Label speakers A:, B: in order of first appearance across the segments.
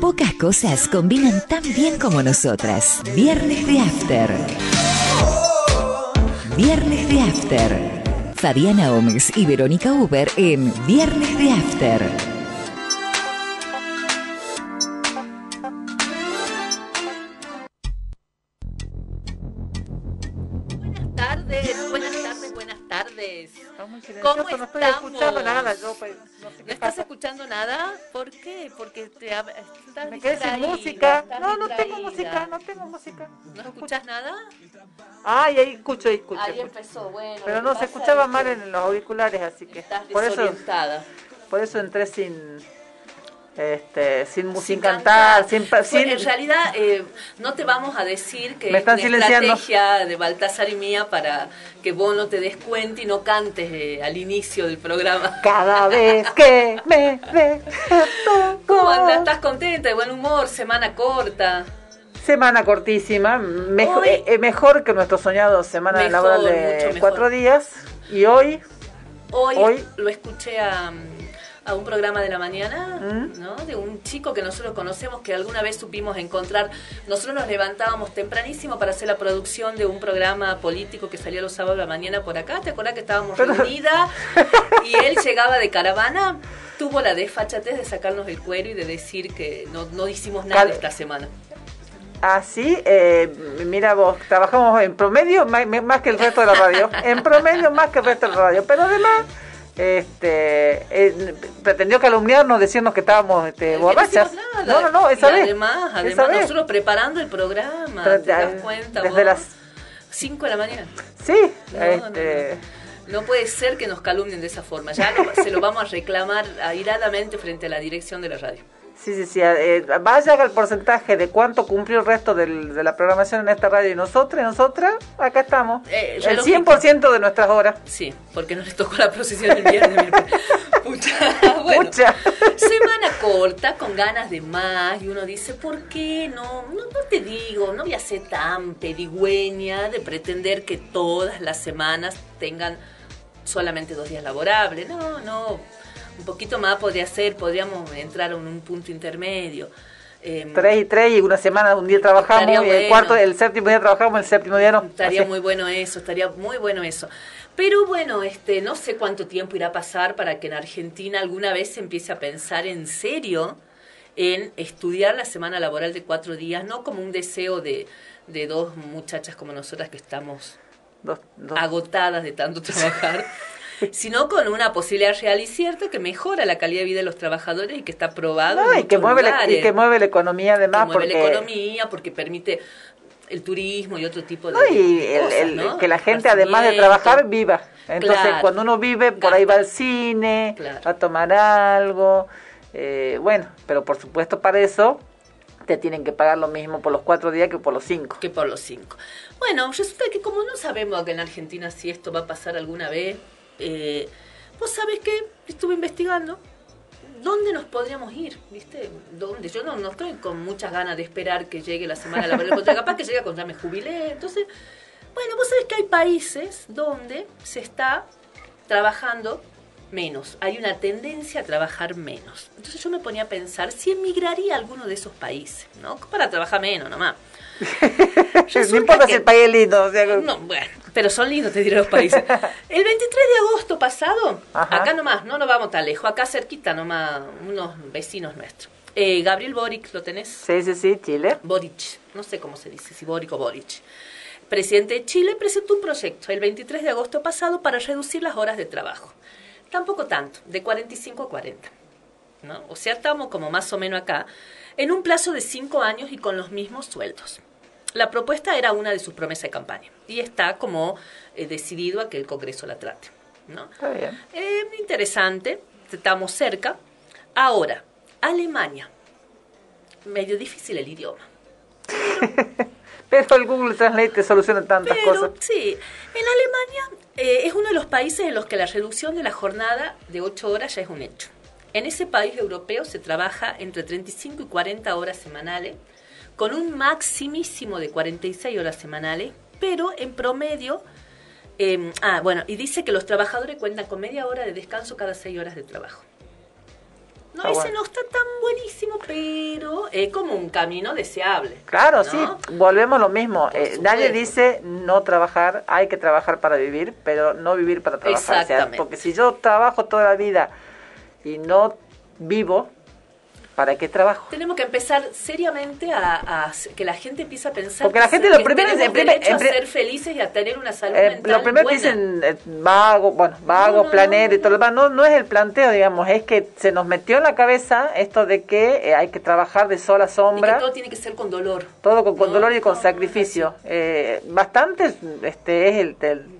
A: Pocas cosas combinan tan bien como nosotras. Viernes de After. Viernes de After. Fabiana Gómez y Verónica Uber en Viernes de After.
B: Música. No, no tengo música, no tengo música.
C: ¿No escuchas nada?
B: Ay, ahí escucho, ahí escucho.
C: Ahí empezó, bueno.
B: Pero no, se escuchaba mal en los auriculares, así que...
C: Estás por eso,
B: por eso entré sin este, sin, sin, cantar, sin,
C: En realidad, eh, no te vamos a decir que es una estrategia de Baltasar y mía para que vos no te des cuenta y no cantes eh, al inicio del programa.
B: Cada vez que me
C: ¿Cómo andas? ¿Estás contenta? De buen humor, semana corta.
B: Semana cortísima, mejor, eh, mejor que nuestro soñado semana laboral de cuatro días. Y hoy,
C: hoy, hoy lo escuché a a un programa de la mañana, ¿Mm? ¿no? De un chico que nosotros conocemos, que alguna vez supimos encontrar. Nosotros nos levantábamos tempranísimo para hacer la producción de un programa político que salía los sábados de la mañana por acá. ¿Te acuerdas que estábamos reunidas? y él llegaba de caravana, tuvo la desfachatez de sacarnos el cuero y de decir que no, no hicimos nada esta semana.
B: Así, ah, eh, mira vos, trabajamos en promedio más, más que el resto de la radio, en promedio más que el resto de la radio, pero además este eh, pretendió calumniarnos, decirnos que estábamos este, borrachas.
C: No, no, no, esa vez. Además, además nosotros preparando el programa, ¿te das cuenta?
B: Desde las
C: 5 de la mañana.
B: Sí, este...
C: no, puede ser que nos calumnien de esa forma. Ya se lo vamos a reclamar airadamente frente a la dirección de la radio.
B: Sí, sí, sí. Eh, vaya al porcentaje de cuánto cumplió el resto del, de la programación en esta radio y nosotros, nosotras, acá estamos. Eh, el 100% de nuestras horas.
C: Sí, porque no les tocó la procesión del viernes. Pucha, bueno, semana corta, con ganas de más, y uno dice, ¿por qué no? no? No te digo, no voy a ser tan pedigüeña de pretender que todas las semanas tengan solamente dos días laborables. No, no un poquito más podría ser, podríamos entrar en un punto intermedio.
B: Em, tres y tres y una semana, un día trabajamos y el cuarto, el séptimo día trabajamos, el séptimo día no.
C: Estaría muy bueno eso, estaría muy bueno eso. Pero bueno, este, no sé cuánto tiempo irá a pasar para que en Argentina alguna vez se empiece a pensar en serio en estudiar la semana laboral de cuatro días, no como un deseo de, de dos muchachas como nosotras que estamos agotadas de tanto trabajar. sino con una posibilidad real y cierta que mejora la calidad de vida de los trabajadores y que está probado.
B: y, que mueve la, y que mueve la economía además.
C: Que mueve la economía porque permite el turismo y otro tipo de,
B: no, y que la gente además de trabajar viva. Entonces cuando uno vive por ahí va al cine, va a tomar algo. Eh, bueno, pero por supuesto para eso te tienen que pagar lo mismo por los cuatro días que por los cinco.
C: Que por los cinco. Bueno, resulta que como no sabemos que en Argentina si esto va a pasar alguna vez, eh, vos sabés que estuve investigando dónde nos podríamos ir, ¿viste? ¿Dónde? Yo no, no estoy con muchas ganas de esperar que llegue la semana laboral, porque capaz que llegue cuando ya me jubilé. Entonces, bueno, vos sabés que hay países donde se está trabajando menos, hay una tendencia a trabajar menos. Entonces yo me ponía a pensar si emigraría a alguno de esos países, ¿no? Para trabajar menos nomás.
B: no importa si el país es lindo.
C: No, bueno, pero son lindos, te diré los países. El 23 de agosto pasado, acá nomás, no nos vamos tan lejos, acá cerquita nomás, unos vecinos nuestros. Eh, Gabriel Boric, ¿lo tenés?
B: Sí, sí, sí, Chile.
C: Boric, no sé cómo se dice, si Boric o Boric. Presidente de Chile presentó un proyecto el 23 de agosto pasado para reducir las horas de trabajo. Tampoco tanto, de 45 a 40. ¿no? O sea, estamos como más o menos acá, en un plazo de 5 años y con los mismos sueldos. La propuesta era una de sus promesas de campaña y está como eh, decidido a que el Congreso la trate. ¿no?
B: Está bien.
C: Eh, interesante, estamos cerca. Ahora, Alemania. Medio difícil el idioma.
B: Pero el Google Translate te soluciona tantas cosas.
C: Sí, en Alemania eh, es uno de los países en los que la reducción de la jornada de 8 horas ya es un hecho. En ese país europeo se trabaja entre 35 y 40 horas semanales con un maximísimo de 46 horas semanales, pero en promedio, em, ah, bueno, y dice que los trabajadores cuentan con media hora de descanso cada 6 horas de trabajo. No, ese no está tan buenísimo, pero es como un camino deseable.
B: Claro, sí, volvemos a lo mismo. Eh, nadie dice no trabajar, hay que trabajar para vivir, pero no vivir para trabajar. porque si yo trabajo toda la vida y no vivo, ¿Para qué trabajo?
C: Tenemos que empezar seriamente a, que la gente empiece a pensar.
B: Porque la gente lo primero
C: es a ser felices y a tener una salud eh, mental
B: Lo primero que dicen eh, vago, bueno, vago, planero y todo lo demás. No, no es el planteo, digamos, es que se nos metió en la cabeza esto de que eh, hay que trabajar de sol a sombra. Y
C: que todo tiene que ser con dolor.
B: Todo con, dolor y con sacrificio. bastante este es el el,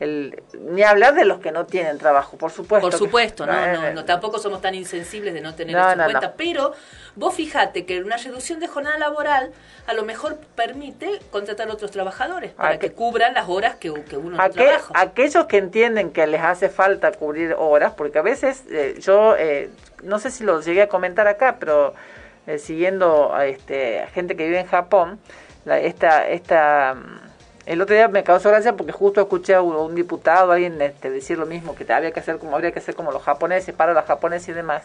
B: ni hablar de los que no tienen trabajo, por supuesto.
C: Por supuesto, no, no, no, tampoco somos tan insensibles de no tener eso en cuenta, pero vos fíjate que una reducción de jornada laboral a lo mejor permite contratar otros trabajadores para que, cubran las horas que, que uno no trabaja.
B: Aquellos que entienden que les hace falta cubrir horas, porque a veces eh, yo, eh, no sé si lo llegué a comentar acá, pero eh, siguiendo a este, gente que vive en Japón, la, esta... esta el otro día me causó gracia porque justo escuché a un, diputado, alguien este, decir lo mismo, que había que hacer como habría que hacer como los japoneses, para los japoneses y demás,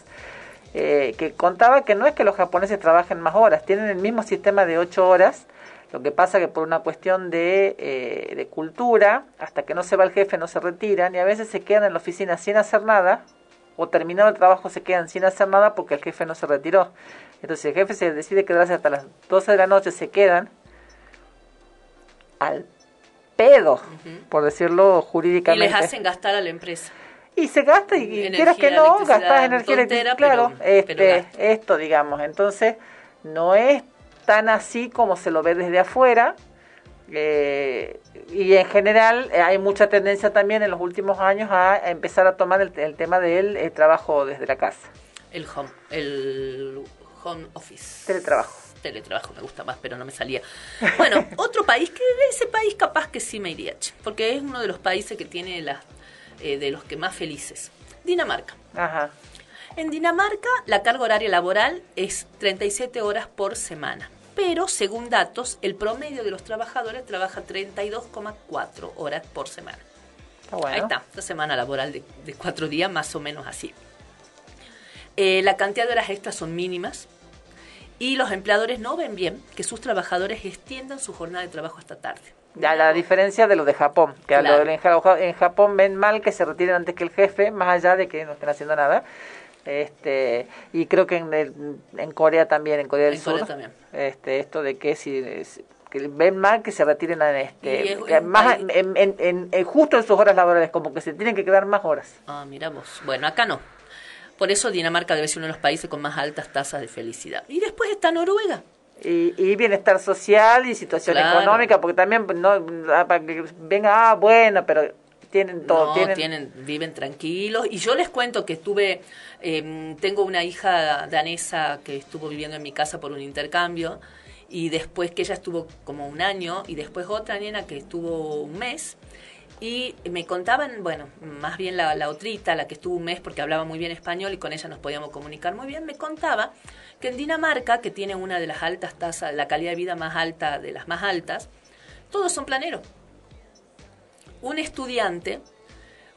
B: eh, que contaba que no es que los japoneses trabajen más horas, tienen el mismo sistema de ocho horas, lo que pasa que por una cuestión de, eh, de cultura, hasta que no se va el jefe no se retiran y a veces se quedan en la oficina sin hacer nada, o terminado el trabajo se quedan sin hacer nada porque el jefe no se retiró. Entonces el jefe se decide quedarse hasta las 12 de la noche, se quedan al pedo, por decirlo jurídicamente.
C: Y les hacen gastar a la empresa.
B: Y se gasta, y quieras que no, gastas energía eléctrica. Claro, este, esto, digamos. Entonces, no es tan así como se lo ve desde afuera. Eh, y en general eh, hay mucha tendencia también en los últimos años a, empezar a tomar el, tema del eh, trabajo desde la casa.
C: El home, el home office.
B: Teletrabajo
C: teletrabajo me gusta más, pero no me salía. Bueno, otro país que ese país capaz que sí me iría, porque es uno de los países que tiene las eh, de los que más felices. Dinamarca. Ajá. En Dinamarca la carga horaria laboral es 37 horas por semana, pero según datos, el promedio de los trabajadores trabaja 32,4 horas por semana. Ahí está, la semana laboral de, cuatro días, más o menos así. Eh, la cantidad de horas extras son mínimas, y los empleadores no ven bien que sus trabajadores extiendan su jornada de trabajo hasta tarde.
B: Ya, la diferencia de lo de Japón, que en Japón ven mal que se retiren antes que el jefe, más allá de que no estén haciendo nada. Este, y creo que en, en Corea también, en Corea del Sur, también. Este, esto de que si que ven mal que se retiren en este más en, en, justo en sus horas laborales como que se tienen que quedar más horas
C: ah miramos bueno acá no por eso Dinamarca debe ser uno de los países con más altas tasas de felicidad. Y después está Noruega.
B: Y, bienestar social y situación económica, porque también no ah, para que venga, ah, bueno, pero tienen todo.
C: No, tienen... viven tranquilos. Y yo les cuento que estuve, em, tengo una hija danesa que estuvo viviendo en mi casa por un intercambio, y después que ella estuvo como un año, y después otra nena que estuvo un mes, y me contaban, bueno, más bien la, la otrita, la que estuvo un mes porque hablaba muy bien español y con ella nos podíamos comunicar muy bien, me contaba que en Dinamarca, que tiene una de las altas tasas, la calidad de vida más alta de las más altas, todos son planeros. Un estudiante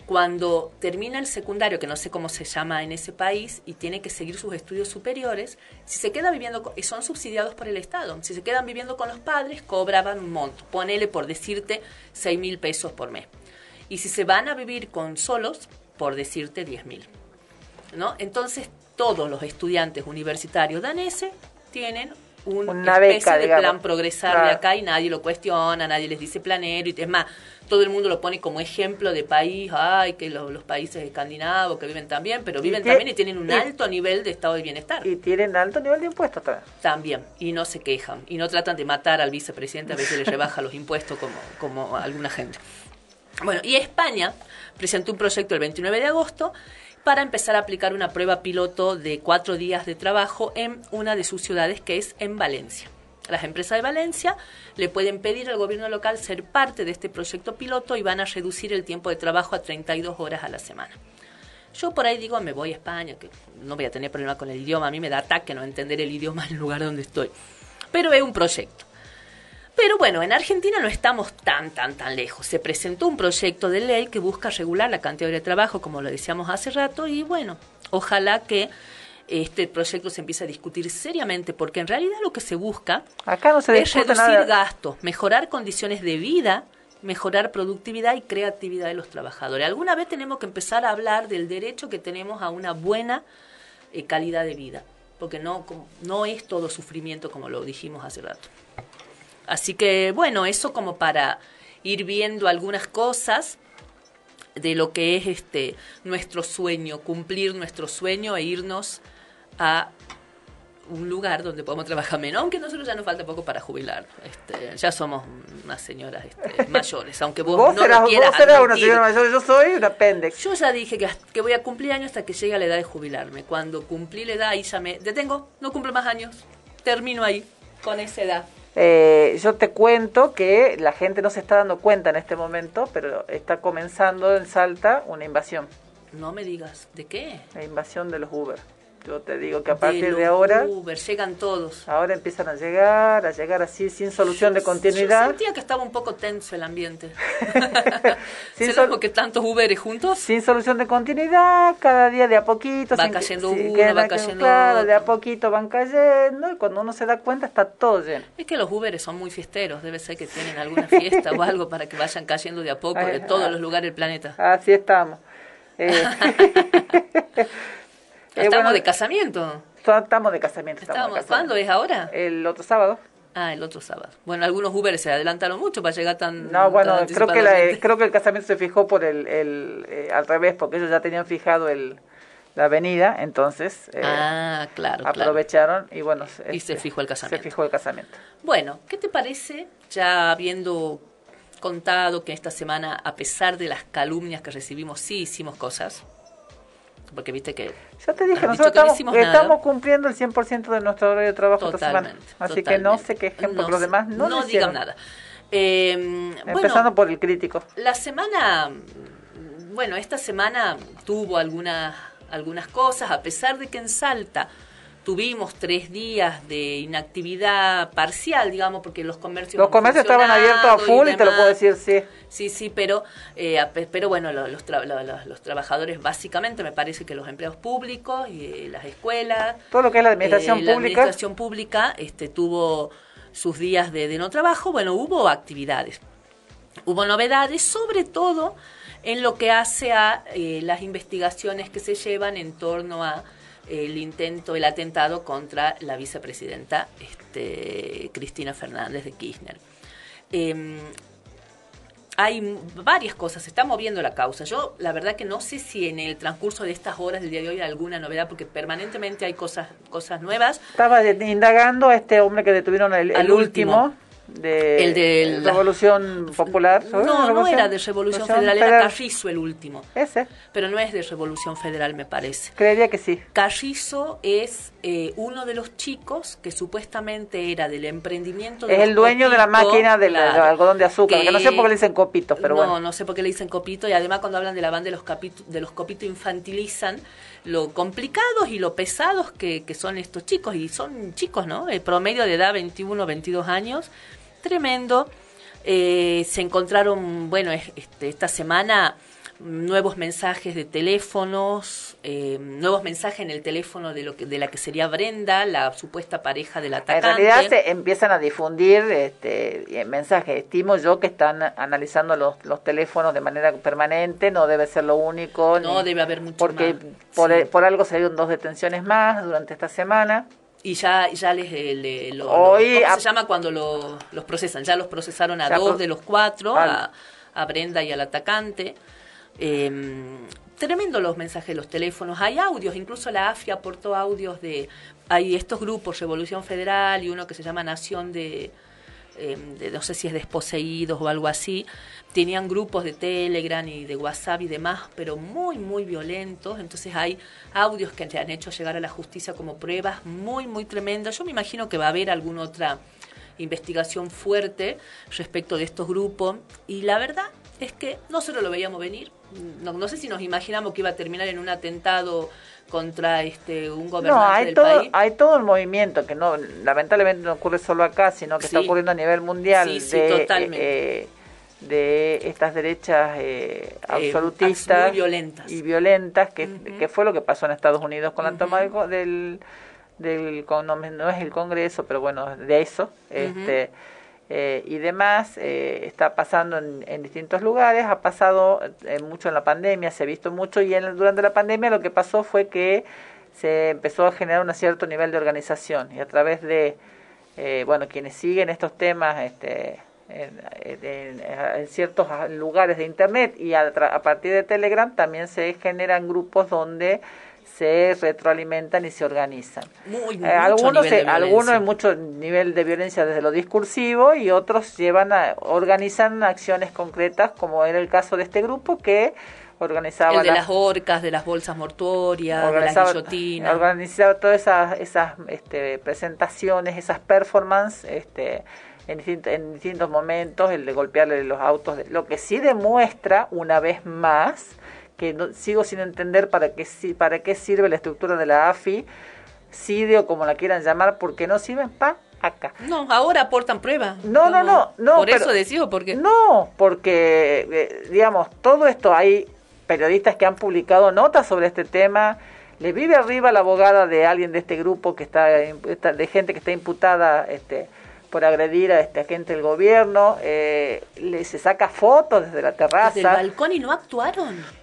C: cuando termina el secundario, que no sé cómo se llama en ese país, y tiene que seguir sus estudios superiores, si se queda viviendo, y son subsidiados por el Estado, si se quedan viviendo con los padres, cobraban un monto, ponele por decirte 6 mil pesos por mes. Y si se van a vivir con solos, por decirte 10 mil. ¿no? Entonces, todos los estudiantes universitarios daneses tienen una especie de plan progresar de acá y nadie lo cuestiona, nadie les dice planero y es más, todo el mundo lo pone como ejemplo de país, ay, que los países escandinavos que viven también, pero viven también y tienen un alto nivel de estado de bienestar.
B: Y tienen alto nivel de impuestos también.
C: También, y no se quejan, y no tratan de matar al vicepresidente, a veces le rebaja los impuestos como, como alguna gente. Bueno, y España presentó un proyecto el 29 de agosto para empezar a aplicar una prueba piloto de cuatro días de trabajo en una de sus ciudades, que es en Valencia. Las empresas de Valencia le pueden pedir al gobierno local ser parte de este proyecto piloto y van a reducir el tiempo de trabajo a 32 horas a la semana. Yo por ahí digo, me voy a España, que no voy a tener problema con el idioma, a mí me da ataque no entender el idioma en el lugar donde estoy. Pero es un proyecto. Pero bueno, en Argentina no estamos tan, tan, tan lejos. Se presentó un proyecto de ley que busca regular la cantidad de trabajo, como lo decíamos hace rato, y bueno, ojalá que este proyecto se empiece a discutir seriamente, porque en realidad lo que se busca
B: Acá no se
C: es reducir gastos, mejorar condiciones de vida, mejorar productividad y creatividad de los trabajadores. Alguna vez tenemos que empezar a hablar del derecho que tenemos a una buena eh, calidad de vida, porque no, no es todo sufrimiento como lo dijimos hace rato. Así que bueno, eso como para ir viendo algunas cosas de lo que es este nuestro sueño, cumplir nuestro sueño e irnos a un lugar donde podemos trabajar menos, aunque nosotros ya nos falta poco para jubilar. Este, ya somos unas señoras este, mayores, aunque vos, no lo quieras.
B: Vos una señora mayor, yo soy un apéndice.
C: Yo ya dije que, que voy a cumplir años hasta que llegue a la edad de jubilarme. Cuando cumplí la edad, ahí ya me detengo, no cumplo más años, termino ahí, con esa edad.
B: Eh, yo te cuento que la gente no se está dando cuenta en este momento, pero está comenzando en Salta una invasión.
C: No me digas, ¿de qué?
B: La invasión de los Uber. Yo te digo que a partir de, ahora...
C: Uber, llegan todos.
B: Ahora empiezan a llegar, a llegar así sin solución de continuidad. Yo
C: sentía que estaba un poco tenso el ambiente. sin porque tantos Uberes juntos?
B: Sin solución de continuidad, cada día de a poquito.
C: Va cayendo uno, va cayendo
B: claro, de a poquito van cayendo y cuando uno se da cuenta está todo lleno.
C: Es que los Uberes son muy fiesteros, debe ser que tienen alguna fiesta o algo para que vayan cayendo de a poco de todos los lugares del planeta.
B: Así estamos. Eh.
C: Eh, estamos de casamiento.
B: Estamos de casamiento.
C: Estamos, ¿Cuándo es ahora?
B: El otro sábado.
C: Ah, el otro sábado. Bueno, algunos Uber se adelantaron mucho para llegar tan.
B: No, bueno, creo que, creo que el casamiento se fijó por el, el eh, al revés, porque ellos ya tenían fijado el, la avenida, entonces
C: eh, ah, claro,
B: aprovecharon y bueno.
C: y se este, fijó el casamiento.
B: Se fijó el casamiento.
C: Bueno, ¿qué te parece, ya habiendo contado que esta semana, a pesar de las calumnias que recibimos, sí hicimos cosas? Porque viste que...
B: Ya te dije, nosotros estamos, cumpliendo el 100% de nuestro horario de trabajo esta semana. Así que no sé qué ejemplo, los demás no
C: No digan nada.
B: Em, Empezando por el crítico.
C: La semana, bueno, esta semana tuvo algunas, algunas cosas, a pesar de que en Salta tuvimos tres días de inactividad parcial, digamos, porque los comercios...
B: Los comercios estaban abiertos a full y, te lo puedo decir, sí.
C: Sí, sí, pero, eh, pero bueno, los, los, trabajadores básicamente, me parece que los empleados públicos y eh, las escuelas...
B: Todo lo que es la administración pública.
C: La administración pública este, tuvo sus días de, no trabajo, bueno, hubo actividades, hubo novedades, sobre todo en lo que hace a eh, las investigaciones que se llevan en torno a el intento, el atentado contra la vicepresidenta este, Cristina Fernández de Kirchner. Em, hay varias cosas, se está moviendo la causa. Yo la verdad que no sé si en el transcurso de estas horas del día de hoy hay alguna novedad, porque permanentemente hay cosas, cosas nuevas.
B: Estaba indagando a este hombre que detuvieron el, último de,
C: el de
B: Revolución Popular.
C: No, no era de Revolución, Federal, era Carrizo el último.
B: Ese.
C: Pero no es de Revolución Federal, me parece.
B: Creería que sí.
C: Carrizo es eh, uno de los chicos que supuestamente era del emprendimiento
B: de Es el dueño de la máquina del algodón de azúcar, que, no sé por qué le dicen copito, pero
C: no,
B: bueno.
C: No, sé por qué le dicen copito, y además cuando hablan de la banda de los, de los copitos infantilizan lo complicados y lo pesados que, que son estos chicos, y son chicos, ¿no? El promedio de edad 21, 22 años, tremendo. Eh, se encontraron, bueno, este, esta semana nuevos mensajes de teléfonos, eh, nuevos mensajes en el teléfono de lo que, de la que sería Brenda, la supuesta pareja del atacante.
B: En realidad se empiezan a difundir este, mensajes. Estimo yo que están analizando los, los teléfonos de manera permanente, no debe ser lo único.
C: No, debe haber mucho
B: porque Por, por algo salieron dos detenciones más durante esta semana.
C: Y ya, ya les, eh, lo, ¿cómo se llama cuando los procesan? Ya los procesaron a dos de los cuatro, a, a, Brenda y al atacante. Eh, tremendo los mensajes los teléfonos. Hay audios, incluso la AFIA aportó audios de... Hay estos grupos, Revolución Federal y uno que se llama Nación de... Em, de no sé si es desposeídos o algo así, tenían grupos de Telegram y de WhatsApp y demás, pero muy, muy violentos. Entonces hay audios que han hecho llegar a la justicia como pruebas muy, muy tremendas. Yo me imagino que va a haber alguna otra investigación fuerte respecto de estos grupos. Y la verdad es que no solo lo veíamos venir. No, no sé si nos imaginamos que iba a terminar en un atentado contra este un gobernante no,
B: hay
C: del
B: todo,
C: país.
B: Hay todo el movimiento que no lamentablemente no ocurre solo acá, sino que está ocurriendo a nivel mundial
C: sí, sí, totalmente.
B: Eh, de estas derechas eh, absolutistas
C: violentas.
B: y violentas, que, que, fue lo que pasó en Estados Unidos con la toma del, del, no, es el Congreso, pero bueno, de eso, este, eh, y demás, eh, está pasando en, en, distintos lugares, ha pasado mucho en la pandemia, se ha visto mucho, y en, durante la pandemia lo que pasó fue que se empezó a generar un cierto nivel de organización, y a través de, bueno, quienes siguen estos temas, este, en, ciertos lugares de Internet y a, partir de Telegram también se generan grupos donde se retroalimentan y se organizan.
C: Muy, eh, algunos
B: algunos en mucho nivel de violencia desde lo discursivo y otros llevan a, organizan acciones concretas como era el caso de este grupo que organizaba
C: el de las orcas, de las bolsas mortuorias, de las guillotinas.
B: Organizaba todas esas, esas este, presentaciones, esas performances este, en, distintos momentos, el de golpearle los autos, lo que sí demuestra una vez más que no, sigo sin entender para qué, para qué sirve la estructura de la AFI, CIDE o como la quieran llamar, porque no sirven para acá.
C: No, ahora aportan pruebas.
B: No, no, no, no.
C: Por eso decido, porque...
B: No, porque, eh, digamos, todo esto hay periodistas que han publicado notas sobre este tema. Le vive arriba la abogada de alguien de este grupo que está, de gente que está imputada este, por agredir a este agente del gobierno, eh, le, se saca fotos desde la terraza.
C: Desde el balcón y no actuaron.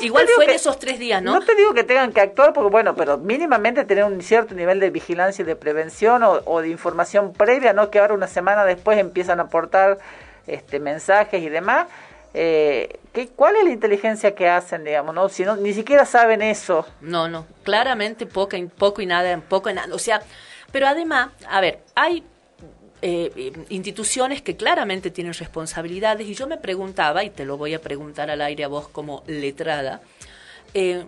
C: Igual fue en esos tres días, ¿no?
B: No te digo que tengan que actuar, porque bueno, pero mínimamente tener un cierto nivel de vigilancia y de prevención o, de información previa, no que ahora una semana después empiezan a aportar este, mensajes y demás. Eh, ¿qué, ¿Cuál es la inteligencia que hacen, digamos, no? Si no, ni siquiera saben eso.
C: No, no, claramente poco, poco y nada, poco y nada. O sea, pero además, a ver, hay eh, instituciones que claramente tienen responsabilidades. Y yo me preguntaba, y te lo voy a preguntar al aire a vos como letrada, eh,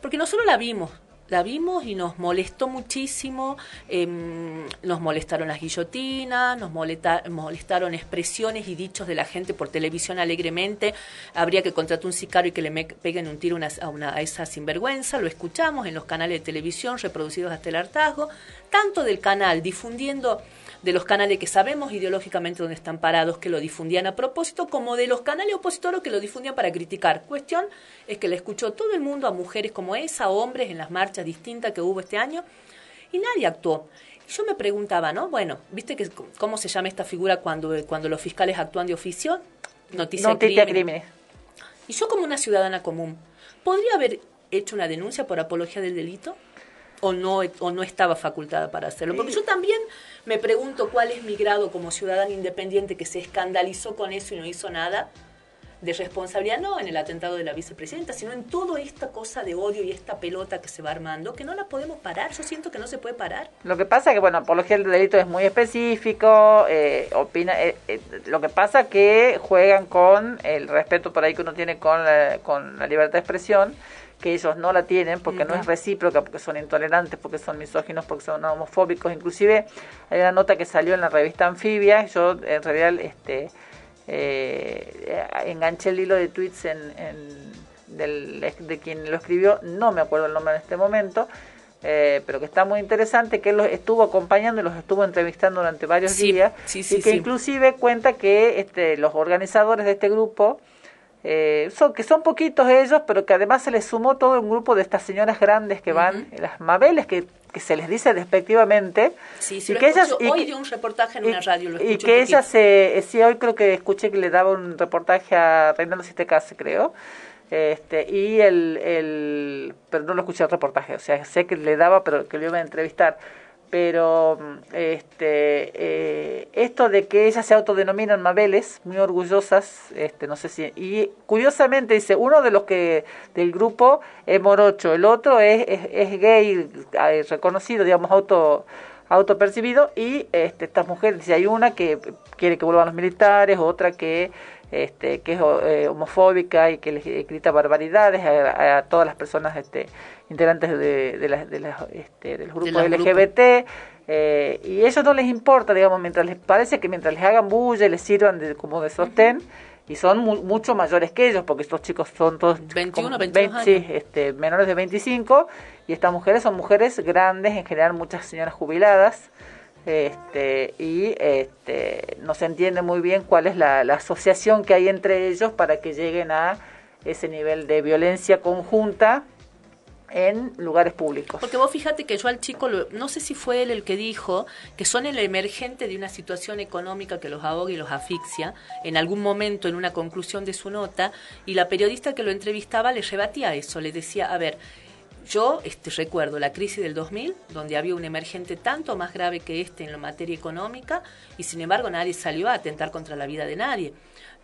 C: porque nosotros la vimos, la vimos y nos molestó muchísimo, em, nos molestaron las guillotinas, nos molestaron expresiones y dichos de la gente por televisión alegremente, habría que contratar un sicario y que le peguen un tiro a, una, a esa sinvergüenza, lo escuchamos en los canales de televisión reproducidos hasta el hartazgo, tanto del canal difundiendo de los canales que sabemos ideológicamente dónde están parados, que lo difundían a propósito, como de los canales opositores que lo difundían para criticar. Cuestión es que le escuchó todo el mundo a mujeres como esa, hombres en las marchas distintas que hubo este año, y nadie actuó. Yo me preguntaba, ¿no? Bueno, ¿viste que, cómo se llama esta figura cuando, cuando los fiscales actúan de oficio? Noticia,
B: Noticia crimen.
C: Y yo como una ciudadana común, ¿podría haber hecho una denuncia por apología del delito? O no, o no estaba facultada para hacerlo. Porque yo también me pregunto cuál es mi grado como ciudadana independiente que se escandalizó con eso y no hizo nada de responsabilidad, no en el atentado de la vicepresidenta, sino en toda esta cosa de odio y esta pelota que se va armando, que no la podemos parar. Yo siento que no se puede parar.
B: Lo que pasa es que, bueno, apología del delito es muy específico, eh, opina, eh, eh, lo que pasa es que juegan con el respeto por ahí que uno tiene con con la libertad de expresión que ellos no la tienen porque no es recíproca, porque son intolerantes, porque son misóginos, porque son homofóbicos. Inclusive hay una nota que salió en la revista Anfibia, yo en realidad este, eh, enganché el hilo de tweets en, del, de quien lo escribió, no me acuerdo el nombre en este momento, eh, pero que está muy interesante, que él los estuvo acompañando y los estuvo entrevistando durante varios días, y que inclusive cuenta que este, los organizadores de este grupo eh, son, que son poquitos ellos, pero que además se les sumó todo un grupo de estas señoras grandes que van, las Mabeles, que, que se les dice despectivamente.
C: Sí, y que ellas, hoy dio un reportaje en una radio. Lo
B: y que ella se, sí, hoy creo que escuché que le daba un reportaje a Reinaldo Sitecase, creo. Este, y el, el, pero no lo escuché el reportaje, o sea, sé que le daba, pero que lo iba a entrevistar pero este eh, esto de que ellas se autodenominan Mabeles, muy orgullosas, este no sé si y curiosamente dice uno de los que del grupo es morocho, el otro es, es, gay eh, reconocido, digamos auto autopercibido y este, estas mujeres, dice, hay una que quiere que vuelvan los militares, otra que este, que es eh, homofóbica y que les grita barbaridades a, todas las personas este, integrantes de, de, de, este, de los grupos LGBT. Eh, y eso no les importa, digamos, mientras les parece que mientras les hagan bulla y les sirvan de, como de sostén, y son mucho mayores que ellos, porque estos chicos son todos
C: 21, 22 años.
B: Sí, este, menores de 25, y estas mujeres son mujeres grandes, en general muchas señoras jubiladas, este, y este, no se entiende muy bien cuál es la, asociación que hay entre ellos para que lleguen a ese nivel de violencia conjunta en lugares públicos.
C: Porque vos fíjate que yo al chico, no sé si fue él el que dijo que son el emergente de una situación económica que los ahoga y los asfixia, en algún momento en una conclusión de su nota, y la periodista que lo entrevistaba le rebatía eso, le decía, a ver, yo este, recuerdo la crisis del 2000, donde había un emergente tanto más grave que este en la materia económica, y sin embargo nadie salió a atentar contra la vida de nadie.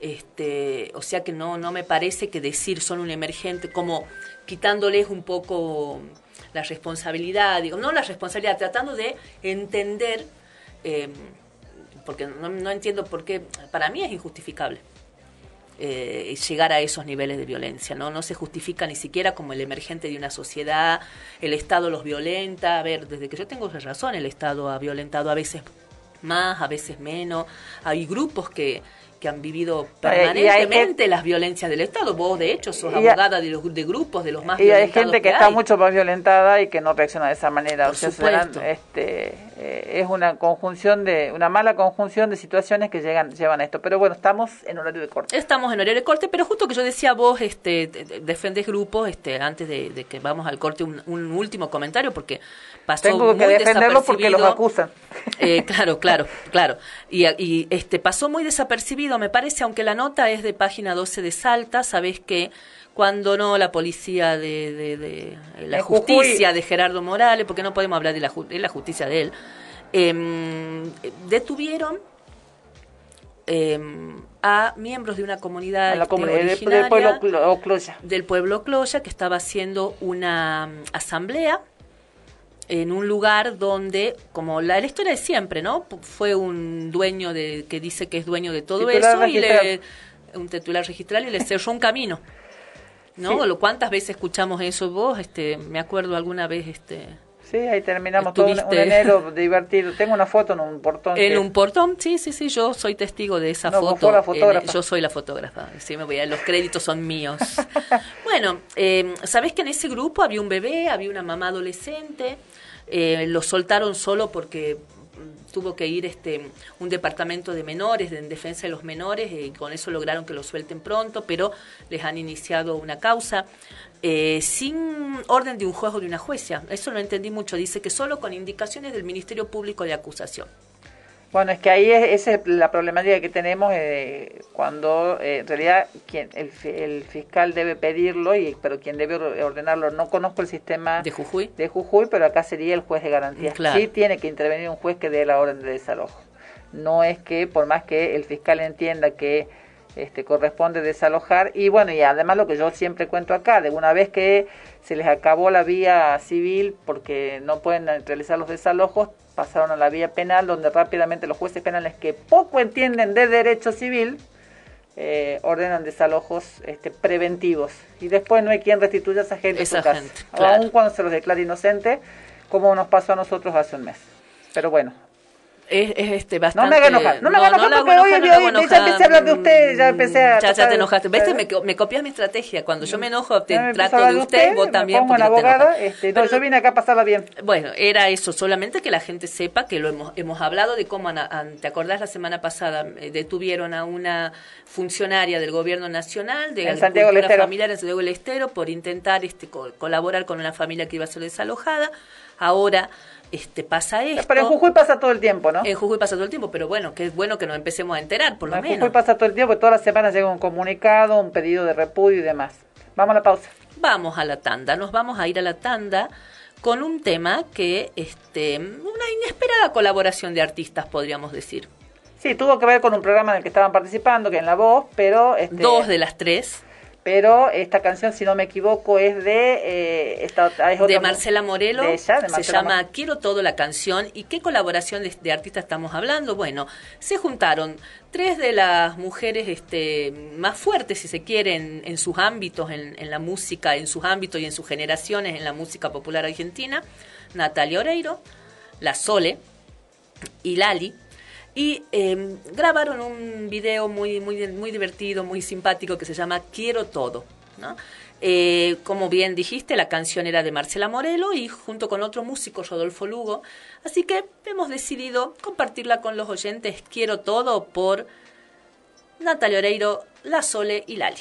C: Este, o sea que no, no me parece que decir son un emergente como quitándoles un poco la responsabilidad, digo, no la responsabilidad, tratando de entender, em, porque no, no entiendo por qué, para mí es injustificable eh, llegar a esos niveles de violencia. ¿no? no se justifica ni siquiera como el emergente de una sociedad, el Estado los violenta. A ver, desde que yo tengo razón, el Estado ha violentado a veces más, a veces menos. Hay grupos que, que han vivido permanentemente las violencias del Estado. Vos, de hecho, sos abogada de, los, de grupos de los más
B: y hay gente que, está mucho más violentada y que no reacciona de esa manera. Por supuesto. este, eh, es una conjunción de una mala conjunción de situaciones que llegan llevan a esto. Pero bueno, estamos en horario de corte.
C: Estamos en horario de corte, pero justo que yo decía vos, este, defendés grupos, este, antes de, que vamos al corte, un, un último comentario porque pasó
B: Tengo que defenderlos porque los acusan.
C: Eh, claro, claro, claro. Y, y este pasó muy desapercibido me parece, aunque la nota es de página 12 de Salta, sabes que cuando no la policía de, la justicia de Gerardo Morales, porque no podemos hablar de la, la justicia de él, em, detuvieron em, a miembros de una comunidad,
B: la del pueblo Cloya.
C: del pueblo Cloya que estaba haciendo una mm, asamblea en un lugar donde, como la, historia de siempre, ¿no? Fue un dueño de que dice que es dueño de todo eso y le, un titular registral y le cerró un camino. ¿No? lo ¿Cuántas veces escuchamos eso vos? Este, me acuerdo alguna vez este
B: Sí, ahí terminamos todo un, enero divertido. Tengo una foto en un portón.
C: En un portón, sí, sí, sí, yo soy testigo de esa foto.
B: La fotógrafa.
C: yo soy la fotógrafa, sí, me voy a, los créditos son míos. bueno, eh, ¿sabés que en ese grupo había un bebé, había una mamá adolescente? Eh, lo soltaron solo porque tuvo que ir este un departamento de menores, en defensa de los menores, y con eso lograron que lo suelten pronto, pero les han iniciado una causa eh, sin orden de un juez o de una jueza. Eso lo entendí mucho. Dice que solo con indicaciones del Ministerio Público de Acusación.
B: Bueno, es que ahí es, esa es la problemática que tenemos eh, cuando eh, en realidad quien, el, el, fiscal debe pedirlo, y pero quien debe ordenarlo, no conozco el sistema
C: de Jujuy,
B: de Jujuy pero acá sería el juez de garantía. Sí tiene que intervenir un juez que dé la orden de desalojo. No es que, por más que el fiscal entienda que este, corresponde desalojar, y bueno, y además lo que yo siempre cuento acá, de una vez que se les acabó la vía civil porque no pueden realizar los desalojos, pasaron a la vía penal, donde rápidamente los jueces penales que poco entienden de derecho civil, eh, ordenan desalojos este, preventivos. Y después no hay quien restituya a esa gente
C: esa
B: su
C: gente,
B: Aún cuando se los declara inocente, como nos pasó a nosotros hace un mes. Pero bueno,
C: es, este bastante...
B: No me haga enojar, no me haga enojar porque hoy, hoy, hoy ya empecé a hablar de usted, ya empecé a...
C: Ya, ya te enojaste, ¿ves? Me, me copias mi estrategia, cuando yo me enojo te trato de usted, vos también
B: pongo abogada, este, Pero, yo vine acá a pasarla bien.
C: Bueno, era eso, solamente que la gente sepa que lo hemos, hemos hablado de cómo, ¿te acordás la semana pasada? Eh, detuvieron a una funcionaria del gobierno nacional, de
B: Santiago del
C: familiar en Santiago del Estero, por intentar este, colaborar con una familia que iba a ser desalojada. Ahora este, pasa esto.
B: Pero en Jujuy pasa todo el tiempo, ¿no?
C: En Jujuy pasa todo el tiempo, pero bueno, que es bueno que nos empecemos a enterar, por lo menos.
B: En Jujuy pasa todo el tiempo, todas las semanas llega un comunicado, un pedido de repudio y demás. Vamos a la pausa.
C: Vamos a la tanda, nos vamos a ir a la tanda con un tema que, este, una inesperada colaboración de artistas, podríamos decir.
B: Sí, tuvo que ver con un programa en el que estaban participando, que en La Voz, pero... Este,
C: Dos de las tres
B: pero esta canción, si no me equivoco, es de... Eh, esta,
C: de Marcela Morelo, se llama Quiero Todo la canción. ¿Y qué colaboración de, artistas estamos hablando? Bueno, se juntaron tres de las mujeres este, más fuertes, si se quiere, en, sus ámbitos, en, en, la música, en sus ámbitos y en sus generaciones en la música popular argentina, Natalia Oreiro, La Sole y Lali, y em, grabaron un video muy, muy, muy divertido, muy simpático que se llama Quiero Todo. ¿no? Eh, como bien dijiste, la canción era de Marcela Morelo y junto con otro músico, Rodolfo Lugo. Así que hemos decidido compartirla con los oyentes Quiero Todo por Natalia Oreiro, La Sole y Lali.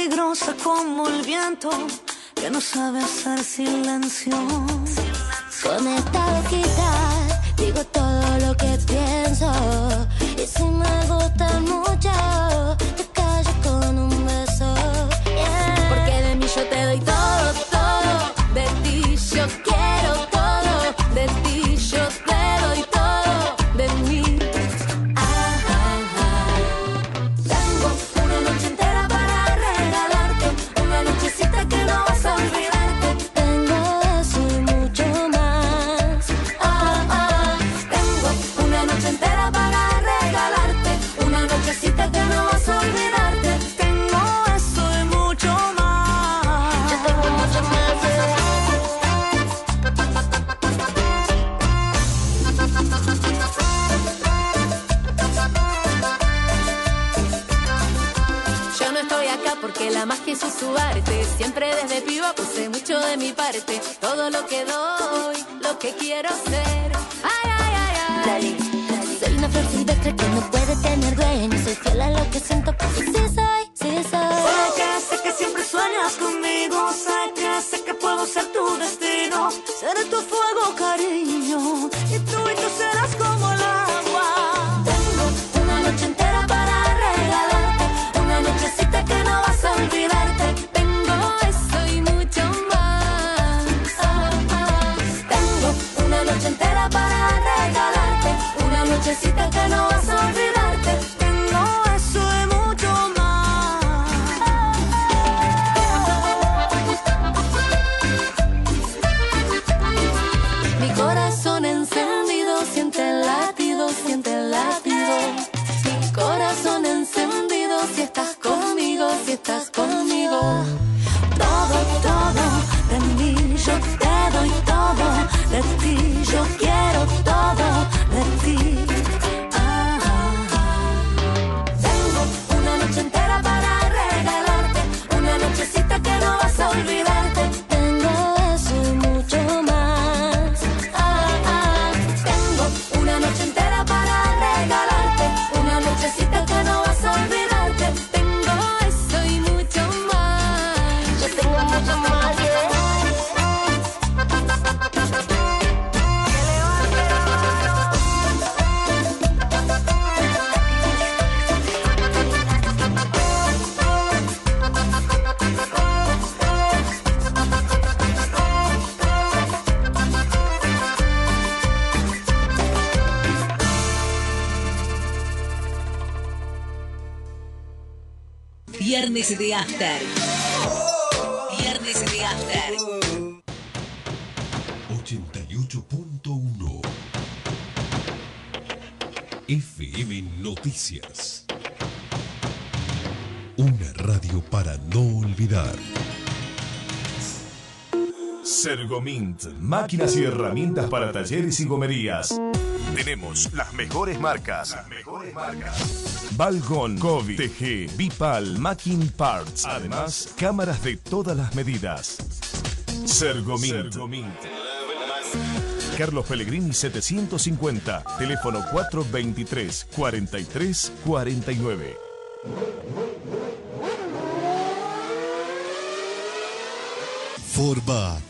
D: Peligrosa como el viento, que no sabe hacer silencio.
E: Con esta boquita digo todo lo que
A: Viernes de After. Viernes de After.
F: 88.1 FM Noticias. Una radio para no olvidar.
G: Sergomint, máquinas y herramientas para talleres y gomerías. Tenemos las mejores marcas. Las mejores marcas. Balgon, Kovi, TG, Bipal, Macking Parts. Además, cámaras de todas las medidas. Sergomint. Carlos Pellegrini 750, teléfono 423 43 49.
F: Forbat,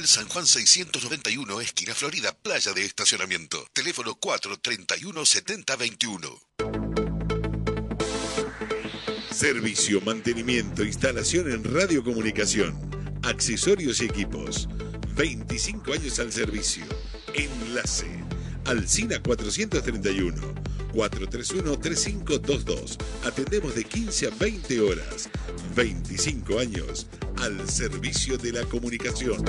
F: San Juan 691, esquina Florida, playa de estacionamiento. Teléfono 431 7021. Servicio, mantenimiento, instalación en radiocomunicación, accesorios y equipos. 25 años al servicio. Enlace. Alcina 431. 431-3522. Atendemos de 15 a 20 horas. 25 años al servicio de la comunicación.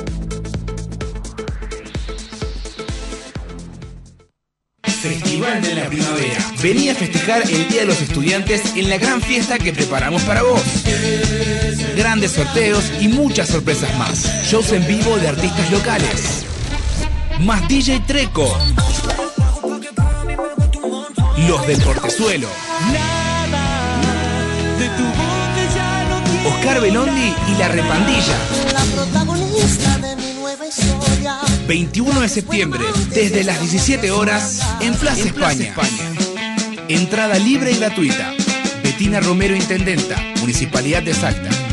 H: Festival de la Primavera. Vení a festejar el Día de los Estudiantes en la gran fiesta que preparamos para vos. Grandes sorteos y muchas sorpresas más. Shows en vivo de artistas locales. Más DJ Treco. Los del Portezuelo. Oscar Belondi y la Repandilla. 21 de septiembre, desde las 17 horas, en Plaza, España. Entrada libre y gratuita. Betina Romero Intendenta, Municipalidad de Salta.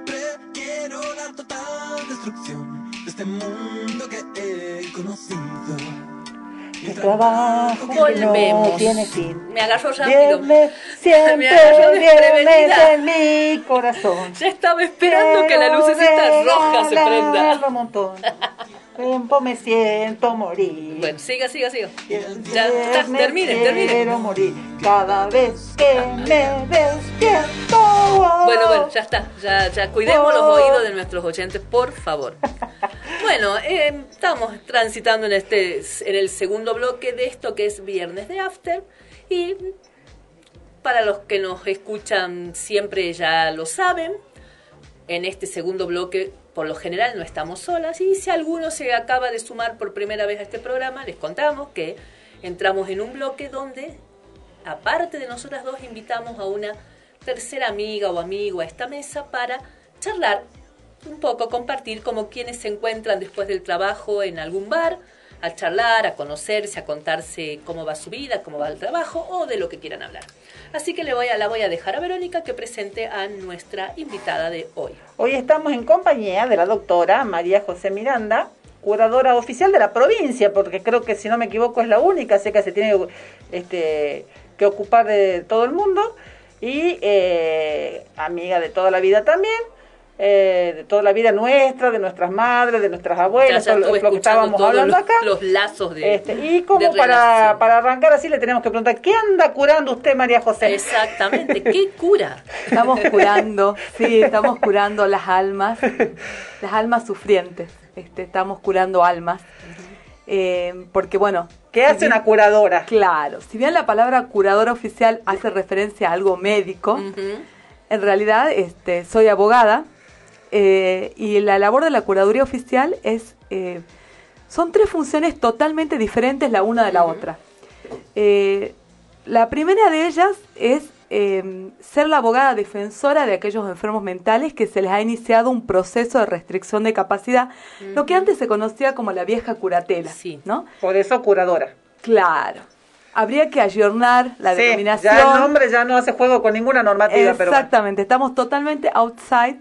I: quiero la total destrucción de este mundo que he conocido.
B: El trabajo no
C: Volvemos.
B: tiene fin.
C: Me agarró rápido.
B: Viernes, siempre
C: Me agarró desprevenida.
B: en mi corazón.
C: Ya estaba esperando que la lucecita roja se prenda.
B: Un montón. Tiempo me siento morir.
C: Bueno, siga, siga, siga. Ya, está, terminen, terminen.
B: Quiero morir cada vez que me despierto.
C: Bueno, bueno, ya está. Ya, ya cuidemos los oídos de nuestros oyentes, por favor. Bueno, eh, estamos transitando en este, en el segundo bloque de esto que es Viernes de After y para los que nos escuchan siempre ya lo saben. En este segundo bloque, por lo general, no estamos solas. Y si alguno se acaba de sumar por primera vez a este programa, les contamos que entramos en un bloque donde, aparte de nosotras dos, invitamos a una tercera amiga o amigo a esta mesa para charlar un poco, compartir como quienes se encuentran después del trabajo en algún bar, a charlar, a conocerse, a contarse cómo va su vida, cómo va el trabajo o de lo que quieran hablar. Así que le voy a, la voy a dejar a Verónica que presente a nuestra invitada de hoy.
B: Hoy estamos en compañía de la doctora María José Miranda, curadora oficial de la provincia, porque creo que si no me equivoco es la única, sé que se tiene este, que ocupar de todo el mundo, y eh, amiga de toda la vida también, eh, de toda la vida nuestra, de nuestras madres, de nuestras abuelas,
C: Ya- ya
B: todo lo, que estábamos hablando
C: los,
B: acá.
C: los lazos de
B: Este, y como
C: de
B: para, para arrancar así le tenemos que preguntar, ¿qué anda curando usted, María José?
C: Exactamente, ¿qué cura?
J: Estamos curando, sí, estamos curando las almas, las almas sufrientes. Este, estamos curando almas. Eh, porque bueno.
B: ¿Qué
J: si
B: hace
J: bien-
B: una curadora?
J: Claro, si bien la palabra curadora oficial hace referencia a algo médico, en realidad este, soy abogada eh, y la labor de la curaduría oficial es eh, son tres funciones totalmente diferentes la una de la otra. Eh, la primera de ellas es ser la abogada defensora de aquellos enfermos mentales que se les ha iniciado un proceso de restricción de capacidad, lo que antes se conocía como la vieja curatela, ¿no?
B: Por eso curadora.
J: Claro. Habría que ayornar la
B: Sí,
J: denominación.
B: ya el nombre ya no hace juego con ninguna normativa, pero bueno.
J: Exactamente, estamos totalmente outside,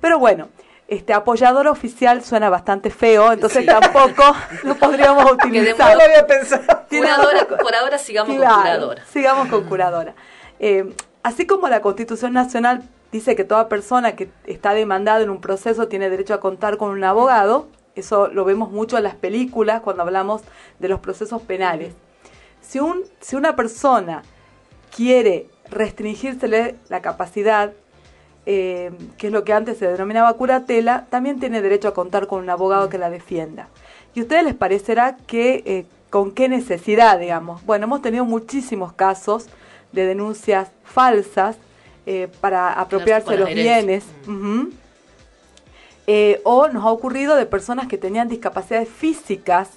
J: pero bueno, este apoyadora oficial suena bastante feo, entonces tampoco lo podríamos utilizar.
C: No lo
B: había pensado.
C: Curadora, por ahora sigamos
J: Claro,
C: con curadora.
J: Sigamos con curadora. Eh, así como la Constitución Nacional dice que toda persona que está demandada en un proceso tiene derecho a contar con un abogado, eso lo vemos mucho en las películas cuando hablamos de los procesos penales. Si, un, si una persona quiere restringírsele la capacidad, eh, que es lo que antes se denominaba curatela, también tiene derecho a contar con un abogado que la defienda. ¿Y a ustedes les parecerá que eh, con qué necesidad, digamos? Bueno, hemos tenido muchísimos casos de denuncias falsas eh, para apropiarse de los bienes. Ujú. Eh, o nos ha ocurrido de personas que tenían discapacidades físicas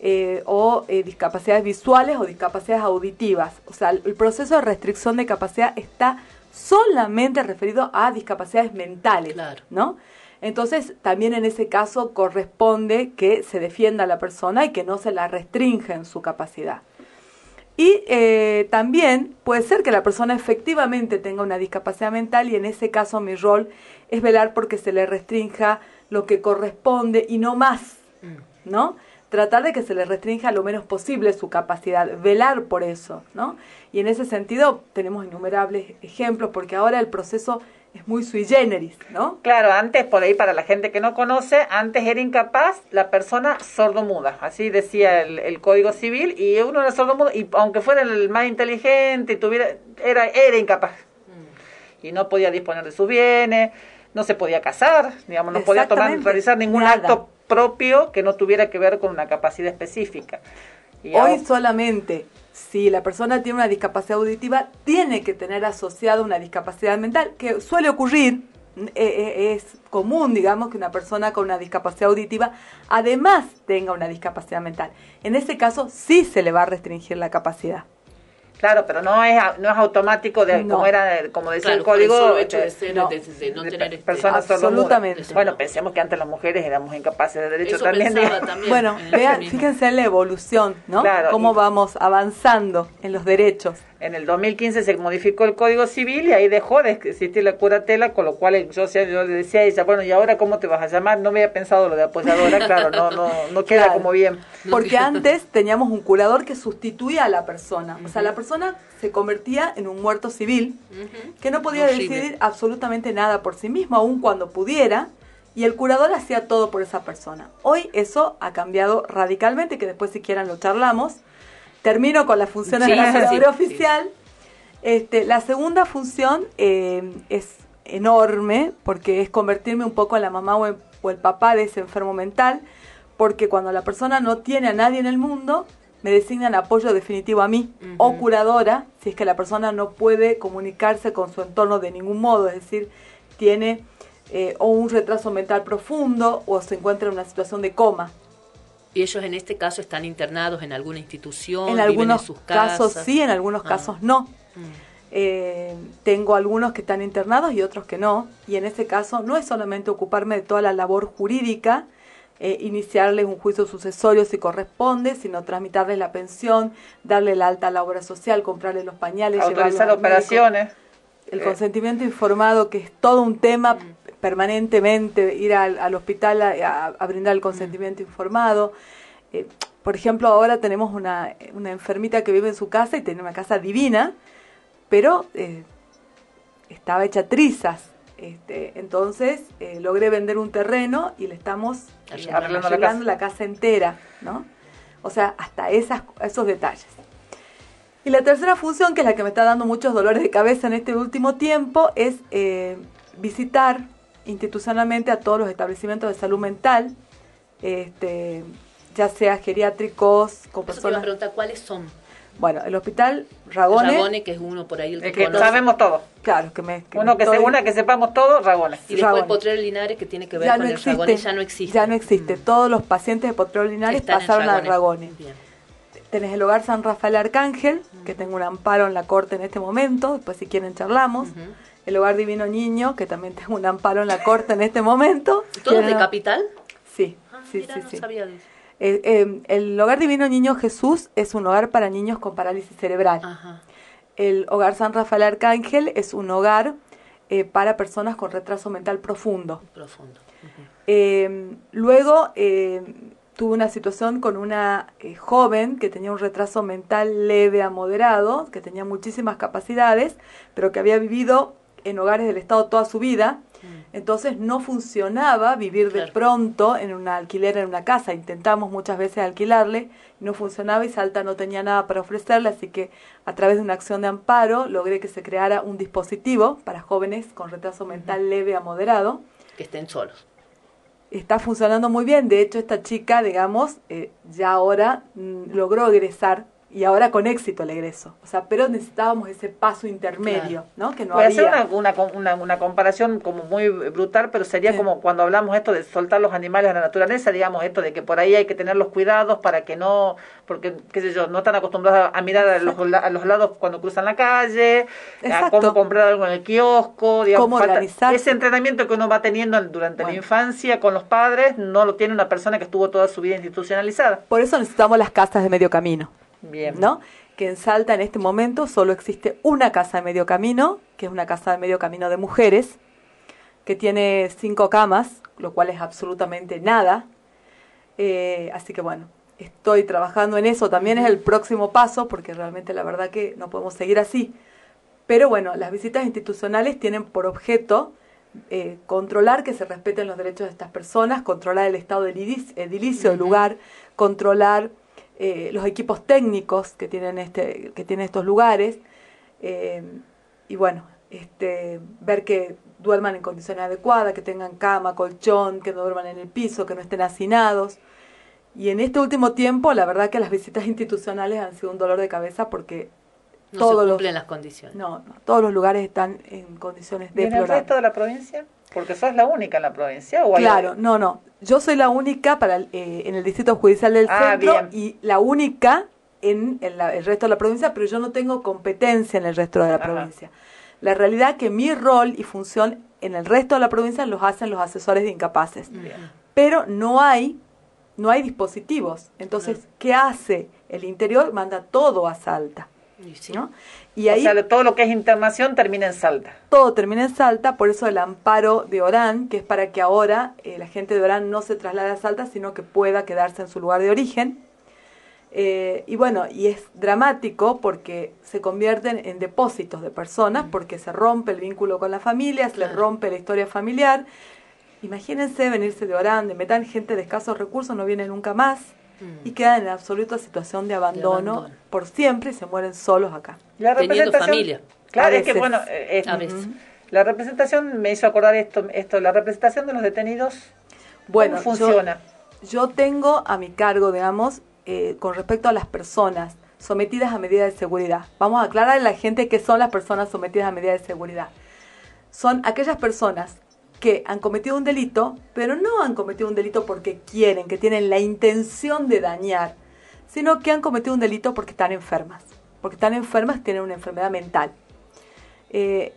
J: eh, o discapacidades visuales o discapacidades auditivas. O sea, el proceso de restricción de capacidad está solamente referido a discapacidades mentales,
C: Claro.
J: ¿no? Entonces, también en ese caso corresponde que se defienda a la persona y que no se la restrinja en su capacidad. Y eh, también puede ser que la persona efectivamente tenga una discapacidad mental y en ese caso mi rol es velar porque se le restrinja lo que corresponde y no más, ¿no? Tratar de que se le restrinja lo menos posible su capacidad, velar por eso, ¿no? Y en ese sentido tenemos innumerables ejemplos porque ahora el proceso es muy sui generis, ¿no?
B: Claro, antes, por ahí para la gente que no conoce, antes era incapaz la persona sordomuda, así decía el, el Código Civil, y uno era sordomudo, y aunque fuera el más inteligente, y tuviera, era, era incapaz. Y no podía disponer de sus bienes, no se podía casar, digamos, no podía tomar, realizar ningún
J: nada.
B: acto propio que no tuviera que ver con una capacidad específica. Y
J: Hoy
B: ahora-
J: solamente si la persona tiene una discapacidad auditiva, tiene que tener asociada una discapacidad mental, que suele ocurrir, eh, eh, es común, digamos, que una persona con una discapacidad auditiva además tenga una discapacidad mental. En ese caso sí se le va a restringir la capacidad.
B: Claro, pero no es, no es automático de
J: No.
B: como era, como decía
C: Claro,
B: el
C: el
B: código.
C: solo hecho de
B: este,
C: ser,
J: no,
C: de, de no
B: de
C: tener este,
B: personas.
J: Absolutamente.
B: Bueno, pensemos que antes las mujeres éramos incapaces de derecho
C: Eso
B: también.
J: Bueno,
C: en el
J: vean, fíjense en la evolución, ¿no?
B: Claro,
J: Cómo
B: y-
J: vamos avanzando en los derechos.
B: En el 2015 se modificó el Código Civil y ahí dejó de existir la curatela, con lo cual yo, yo le decía a ella, bueno, ¿y ahora cómo te vas a llamar? No me había pensado lo de apoyadora, claro, no, no, no queda
J: Claro.
B: como bien.
J: Porque antes teníamos un curador que sustituía a la persona. O sea, la persona se convertía en un muerto civil que no podía decidir absolutamente nada por sí mismo, aun cuando pudiera, y el curador hacía todo por esa persona. Hoy eso ha cambiado radicalmente, que después si quieran lo charlamos. Termino con las funciones
C: Sí,
J: de la
C: sí.
J: oficial. Este, la segunda función eh, es enorme porque es convertirme un poco en la mamá o el, o el papá de ese enfermo mental, porque cuando la persona no tiene a nadie en el mundo, me designan apoyo definitivo a mí o curadora, si es que la persona no puede comunicarse con su entorno de ningún modo, es decir, tiene eh, o un retraso mental profundo o se encuentra en una situación de coma.
C: Y ellos en este caso están internados en alguna institución,
J: En
C: viven
J: algunos
C: en sus casas.
J: casos sí, en algunos
C: Ah.
J: casos no.
C: Mm.
J: Eh, tengo algunos que están internados y otros que no. Y en ese caso no es solamente ocuparme de toda la labor jurídica, eh, iniciarles un juicio sucesorio si corresponde, sino tramitarles la pensión, darle la alta a la obra social, comprarle los pañales,
B: Autorizar
J: médico.
B: operaciones.
J: El
B: Eh,
J: consentimiento informado, que es todo un tema permanentemente, ir al, al hospital a, a- a brindar el consentimiento informado. Eh, por ejemplo, ahora tenemos una, una enfermita que vive en su casa y tiene una casa divina, pero eh, estaba hecha trizas. Este, entonces eh, logré vender un terreno y le estamos
C: Arreglando
B: la casa.
J: la casa entera, ¿no? O sea, hasta esas, esos detalles. Y la tercera función, que es la que me está dando muchos dolores de cabeza en este último tiempo, es eh, visitar institucionalmente a todos los establecimientos de salud mental, este, ya sea geriátricos, con
C: Eso te iba a
J: personas...
C: preguntar cuáles son.
J: Bueno, el hospital Ragone,
C: Ragone, que es uno por ahí el que,
B: Es que sabemos todo.
J: claro, que me... que
B: Uno
J: me
B: que se
J: estoy-
B: una que sepamos todo, Ragones.
C: Y después
J: Ragone.
C: el potrero Linares, que tiene que ver
J: ya
C: con
J: no
C: el
J: existe,
C: Ragone, ya no existe.
J: Ya no existe.
C: Mm.
J: Todos los pacientes de potrero linares
C: Están
J: pasaron al Ragone.
C: Bien.
J: Tenés el hogar San Rafael Arcángel, que tengo un amparo en la corte en este momento, después si quieren charlamos.
C: Ujú.
J: El hogar Divino Niño, que también tengo un amparo en la corte en este momento.
C: ¿Todo de capital?
J: Sí,
C: Ah,
J: sí,
C: mira,
J: sí,
C: no
J: sí.
C: sabía de eso.
J: Eh, eh, el hogar Divino Niño Jesús es un hogar para niños con parálisis cerebral.
C: Ajá.
J: El hogar San Rafael Arcángel es un hogar eh, para personas con retraso mental profundo.
C: Profundo.
J: Eh, luego eh, tuve una situación con una eh, joven que tenía un retraso mental leve a moderado, que tenía muchísimas capacidades, pero que había vivido en hogares del Estado toda su vida. Entonces no funcionaba vivir de pronto en una alquiler en una casa. Intentamos muchas veces alquilarle, no funcionaba y Salta no tenía nada para ofrecerle, así que a través de una acción de amparo logré que se creara un dispositivo para jóvenes con retraso mental leve a moderado
C: Que estén solos.
J: está funcionando muy bien. De hecho, esta chica, digamos, eh, ya ahora mm, logró egresar y ahora con éxito el egreso. O sea, pero necesitábamos ese paso intermedio, ¿no? Que no
B: Voy a hacer una, una, una, una comparación como muy brutal, pero sería como cuando hablamos esto de soltar los animales a la naturaleza, digamos esto de que por ahí hay que tener los cuidados para que no, porque, qué sé yo, no están acostumbrados a mirar a los, a los lados cuando cruzan la calle, a
J: Exacto.
B: cómo comprar algo en el kiosco, digamos,
J: Cómo organizarse.
B: ese entrenamiento que uno va teniendo durante la infancia con los padres, no lo tiene una persona que estuvo toda su vida institucionalizada.
J: Por eso necesitamos las casas de medio camino.
B: Bien.
J: ¿no? Que en Salta en este momento solo existe una casa de medio camino, que es una casa de medio camino de mujeres, que tiene cinco camas, lo cual es absolutamente nada. Eh, así que bueno, estoy trabajando en eso, también es el próximo paso, porque realmente la verdad que no podemos seguir así. Pero bueno, las visitas institucionales tienen por objeto eh, controlar que se respeten los derechos de estas personas, controlar el estado edilic- edilicio del lugar, controlar eh, los equipos técnicos que tienen este que tienen estos lugares eh, y bueno este ver que duerman en condiciones adecuadas que tengan cama colchón que no duerman en el piso que no estén hacinados y en este último tiempo la verdad que las visitas institucionales han sido un dolor de cabeza porque
C: No
J: todos
C: se
J: los
C: cumplen las condiciones.
J: no, no, todos los lugares están en condiciones
B: ¿Y en el
J: deplorables
B: resto de la provincia? Porque sos la única en la provincia. ¿o hay-
J: Claro, no, no. Yo soy la única para el, eh, en el distrito judicial del
B: Ah,
J: centro
B: bien.
J: y la única en, en la- el resto de la provincia, pero yo no tengo competencia en el resto de la
B: Ajá.
J: provincia. La realidad que mi rol y función en el resto de la provincia los hacen los asesores de incapaces. Pero no hay no hay dispositivos. Entonces, ¿qué hace? El interior manda todo a Salta. ¿No? Y ahí
B: o sea, todo lo que es internación termina en Salta.
J: todo termina en Salta, por eso el amparo de Orán, que es para que ahora eh, la gente de Orán no se traslade a Salta, sino que pueda quedarse en su lugar de origen. Eh, y bueno, y es dramático porque se convierten en depósitos de personas, porque se rompe el vínculo con la familia, se les rompe la historia familiar. Imagínense venirse de Orán, de Metán, gente de escasos recursos, no viene nunca más y quedan en absoluta situación de abandono,
C: abandono.
J: por siempre y se mueren solos acá.
B: La
C: Teniendo
B: representación-
C: familia.
B: Claro,
J: A
B: es que bueno, eh, es-
C: A veces.
B: la representación me hizo acordar esto, esto, la representación de los detenidos.
J: Bueno,
B: ¿Cómo
J: yo-
B: funciona?
J: Yo, tengo a mi cargo, digamos, eh, con respecto a las personas sometidas a medidas de seguridad. Vamos a aclarar a la gente qué son las personas sometidas a medidas de seguridad. Son aquellas personas que han cometido un delito, pero no han cometido un delito porque quieren, que tienen la intención de dañar, sino que han cometido un delito porque están enfermas. Porque están enfermas, tienen una enfermedad mental. Eh,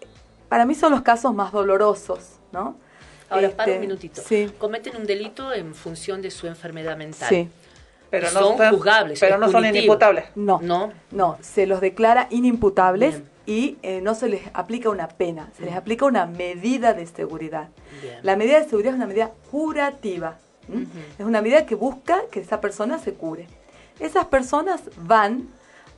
J: para mí son los casos más dolorosos, ¿no?
C: Ahora, para
J: Este,
C: un minutito.
J: Sí.
C: Cometen un delito en función de su enfermedad mental.
J: Sí.
B: Pero no
C: son juzgables.
B: pero no son inimputables.
J: No,
C: No.
J: no, se los declara inimputables
C: Bien.
J: Y eh, no se les aplica una pena, se les aplica una medida de seguridad.
C: Bien.
J: La medida de seguridad es una medida curativa, es una medida que busca que esa persona se cure. Esas personas van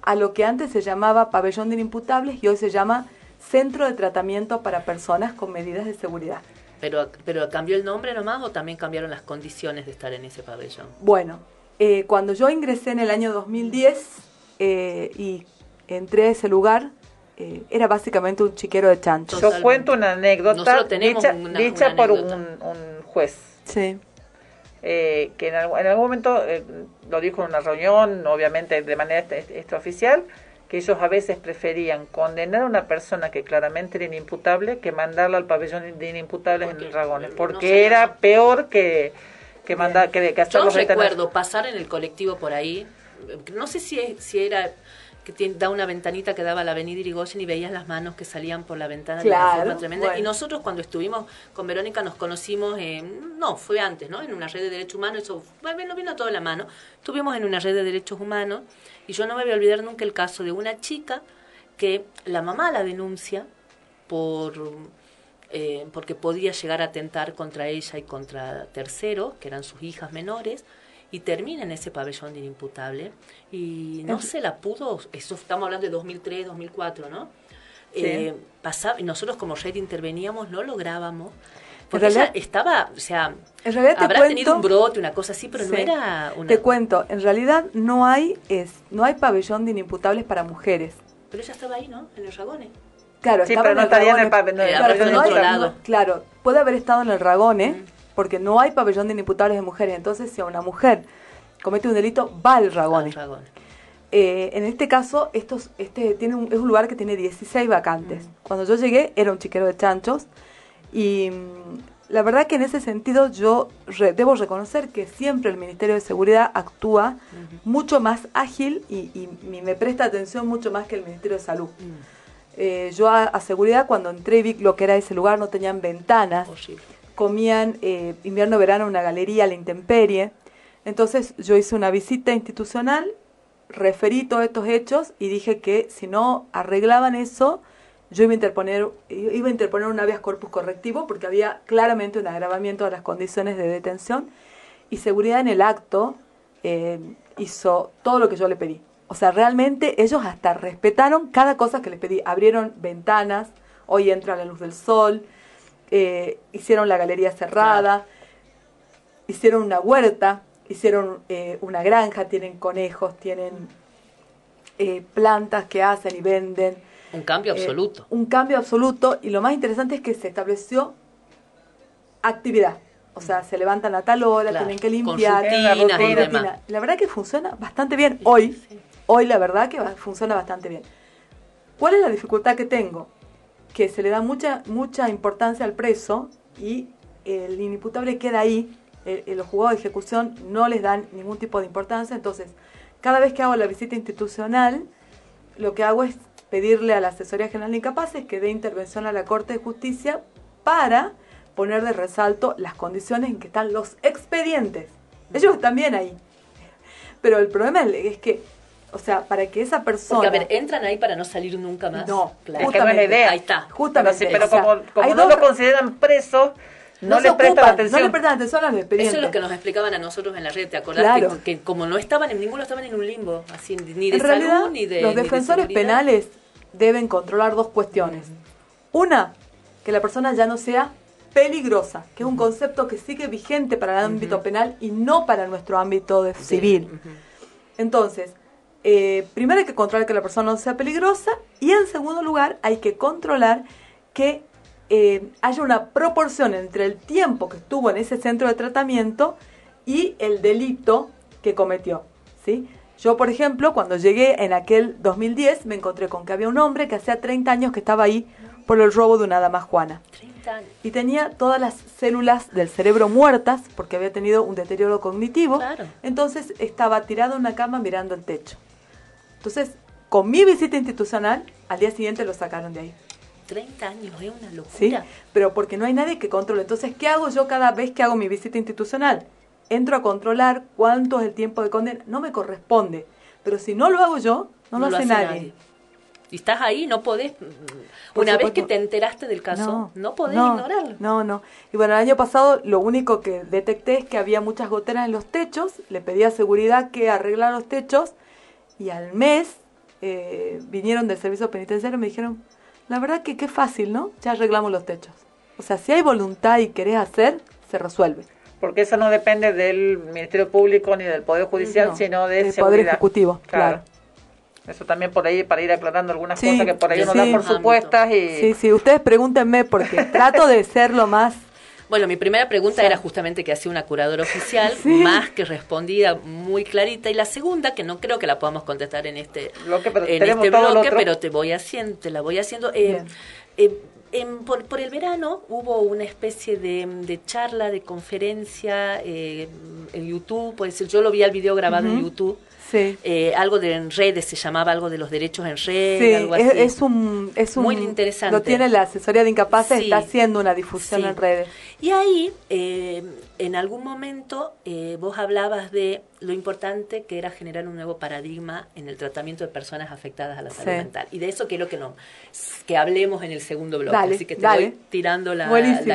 J: a lo que antes se llamaba pabellón de inimputables y hoy se llama centro de tratamiento para personas con medidas de seguridad.
C: Pero, pero cambió el nombre nomás o también cambiaron las condiciones de estar en ese pabellón.
J: Bueno, eh, cuando yo ingresé en el año 2010 eh, y entré a ese lugar, eh, era básicamente un chiquero de chanchos.
B: Yo cuento una anécdota dicha,
C: una-
B: dicha
C: una
B: por
C: anécdota.
B: un, un juez.
J: Sí.
B: eh, que en, algún- en algún momento eh, lo dijo en una reunión, obviamente de manera extraoficial, que ellos a veces preferían condenar a una persona que claramente era inimputable que mandarla al pabellón de inimputables en el Ragones, porque
C: se
B: era peor que que mandar que, que
C: Yo
B: retener.
C: recuerdo pasar en el colectivo por ahí, no sé si, si era que tiene, da una ventanita que daba a la avenida Irigoyen y veías las manos que salían por la ventana de una forma tremenda.
J: bueno.
C: Y nosotros cuando estuvimos con Verónica nos conocimos, en- no, fue antes, ¿no? En una red de derechos humanos, eso bueno, vino todo en la mano. Estuvimos en una red de derechos humanos y yo no me voy a olvidar nunca el caso de una chica que la mamá la denuncia por eh, porque podía llegar a atentar contra ella y contra terceros, que eran sus hijas menores, y termina en ese pabellón de inimputable. Y no
J: Es-
C: se la pudo, eso estamos hablando de 2003, 2004, ¿no?
J: Sí.
C: Eh, pasaba, y nosotros como red interveníamos, no lográbamos.
J: En
C: Porque ella estaba, o sea,
J: En realidad te
C: habrá
J: cuento-
C: tenido un brote, una cosa así, pero no era una...
J: Te cuento, en realidad no hay es no hay pabellón de inimputables para mujeres.
C: Pero ella estaba ahí, ¿no? En el Ragone.
J: Claro,
B: Sí,
J: estaba
B: pero no
J: el
B: estaría en el pabellón, no,
C: Eh,
J: Claro,
C: en
J: no
C: otro
J: hay-
C: lado.
J: no- claro, puede haber estado en el Ragone,
C: Mm.
J: Porque no hay pabellón de inimputables de mujeres. Entonces, si a una mujer comete un delito, va al Ragone. Eh, en este caso, estos, este tiene un, es un lugar que tiene 16 vacantes. Cuando yo llegué era un chiquero de chanchos y mm, la verdad que en ese sentido yo re- debo reconocer que siempre el Ministerio de Seguridad actúa mucho más ágil y, y- y me presta atención mucho más que el Ministerio de Salud. Eh, yo a, a seguridad cuando entré vi lo que era ese lugar no tenían ventanas. Comían eh, invierno-verano una galería a la intemperie. Entonces yo hice una visita institucional, referí todos estos hechos y dije que si no arreglaban eso, yo iba a interponer, iba a interponer un habeas corpus correctivo porque había claramente un agravamiento de las condiciones de detención y seguridad en el acto eh, hizo todo lo que yo le pedí. O sea, realmente ellos hasta respetaron cada cosa que les pedí. Abrieron ventanas, hoy entra la luz del sol, eh, hicieron la galería cerrada, hicieron una huerta, hicieron eh, una granja, tienen conejos, tienen eh, plantas que hacen y venden.
C: Un cambio
J: Eh,
C: absoluto.
J: un cambio absoluto y lo más interesante es que se estableció actividad. O sea, se levantan a tal hora,
C: Claro,
J: tienen que limpiar. con
C: y
J: rutina.
C: demás.
J: La verdad que funciona bastante bien. Hoy, hoy la verdad que va- funciona bastante bien. ¿Cuál es la dificultad que tengo? Que se le da mucha, mucha importancia al preso y el inimputable queda ahí. eh, los juzgados de ejecución no les dan ningún tipo de importancia. Entonces, cada vez que hago la visita institucional, lo que hago es pedirle a la Asesoría General de Incapaces que dé intervención a la Corte de Justicia para poner de resalto las condiciones en que están los expedientes. Ellos están bien ahí. Pero el problema es que, o sea, para que esa persona...
C: Porque, a ver, entran ahí para no salir nunca más.
J: No,
C: claro.
B: Es que no es la idea.
C: Ahí está.
J: Justamente.
B: Sí, pero
J: o sea,
B: como, como no
J: dos-
B: lo consideran preso, no,
J: se
B: le prestan atención.
J: No le prestan atención a los expedientes.
C: Eso es lo que nos explicaban a nosotros en la red, ¿te acordás?
J: Claro.
C: Que, que como no estaban en ninguno, estaban en un limbo, así, ni de
J: en
C: salud,
J: realidad,
C: ni de.
J: los
C: de
J: defensores penales deben controlar dos cuestiones. Una, que la persona ya no sea peligrosa, que es un concepto que sigue vigente para el ámbito penal y no para nuestro ámbito de civil. Entonces, eh, primero hay que controlar que la persona no sea peligrosa y en segundo lugar hay que controlar que eh, haya una proporción entre el tiempo que estuvo en ese centro de tratamiento y el delito que cometió. ¿sí? Yo, por ejemplo, cuando llegué en aquel 2010, me encontré con que había un hombre que hacía 30 años que estaba ahí por el robo de una dama juana.
C: 30 años.
J: Y tenía todas las células del cerebro muertas porque había tenido un deterioro cognitivo.
C: Claro.
J: Entonces estaba tirado en una cama mirando el techo. Entonces, con mi visita institucional, al día siguiente lo sacaron de ahí.
C: 30 años, es una locura.
J: ¿Sí? Pero porque no hay nadie que controle. Entonces, ¿qué hago yo cada vez que hago mi visita institucional? Entro a controlar cuánto es el tiempo de condena. No me corresponde. Pero si no lo hago yo, no, lo, hace, nadie.
C: Y estás ahí, no podés. mm,
J: Por
C: Una vez que te enteraste del caso, no, podés
J: no,
C: ignorarlo.
J: No, no. Y bueno, el año pasado lo único que detecté es que había muchas goteras en los techos. Le pedí a seguridad que arreglara los techos. Y al mes eh, vinieron del servicio penitenciario y me dijeron, la verdad que qué fácil, ¿no? Ya arreglamos los techos. O sea, si hay voluntad y querés hacer, se resuelve.
B: Porque eso no depende del Ministerio Público ni del Poder Judicial,
J: No,
B: sino de
J: del Poder. Ejecutivo, claro.
B: Eso también por ahí, para ir aclarando algunas
J: Sí,
B: cosas que por ahí
J: sí,
B: uno da
J: sí.
B: por supuestas y...
J: Sí, sí, ustedes pregúntenme porque trato de ser lo más...
C: Bueno, mi primera pregunta era justamente que hacía una curadora oficial, más que respondida, muy clarita. Y la segunda, que no creo que la podamos contestar en este
B: Bloque, pero
C: en este bloque, pero te voy haciendo, te la voy haciendo. Eh, eh, en- por, por el verano hubo una especie de, de charla, de conferencia eh, en YouTube, puede ser, yo lo vi al video grabado en. YouTube.
J: Sí.
C: eh, algo de en redes, se llamaba algo de los derechos en red,
J: Sí,
C: algo
J: es,
C: así.
J: es un, es un...
C: Muy interesante.
J: Lo tiene la asesoría de incapaces,
C: Sí.
J: está haciendo una difusión en redes.
C: Y ahí, eh, en algún momento, eh, vos hablabas de lo importante que era generar un nuevo paradigma en el tratamiento de personas afectadas a la salud
J: Sí.
C: mental. Y de eso quiero que no, que hablemos en el segundo bloque.
J: Dale,
C: así que te
J: dale.
C: voy tirando la,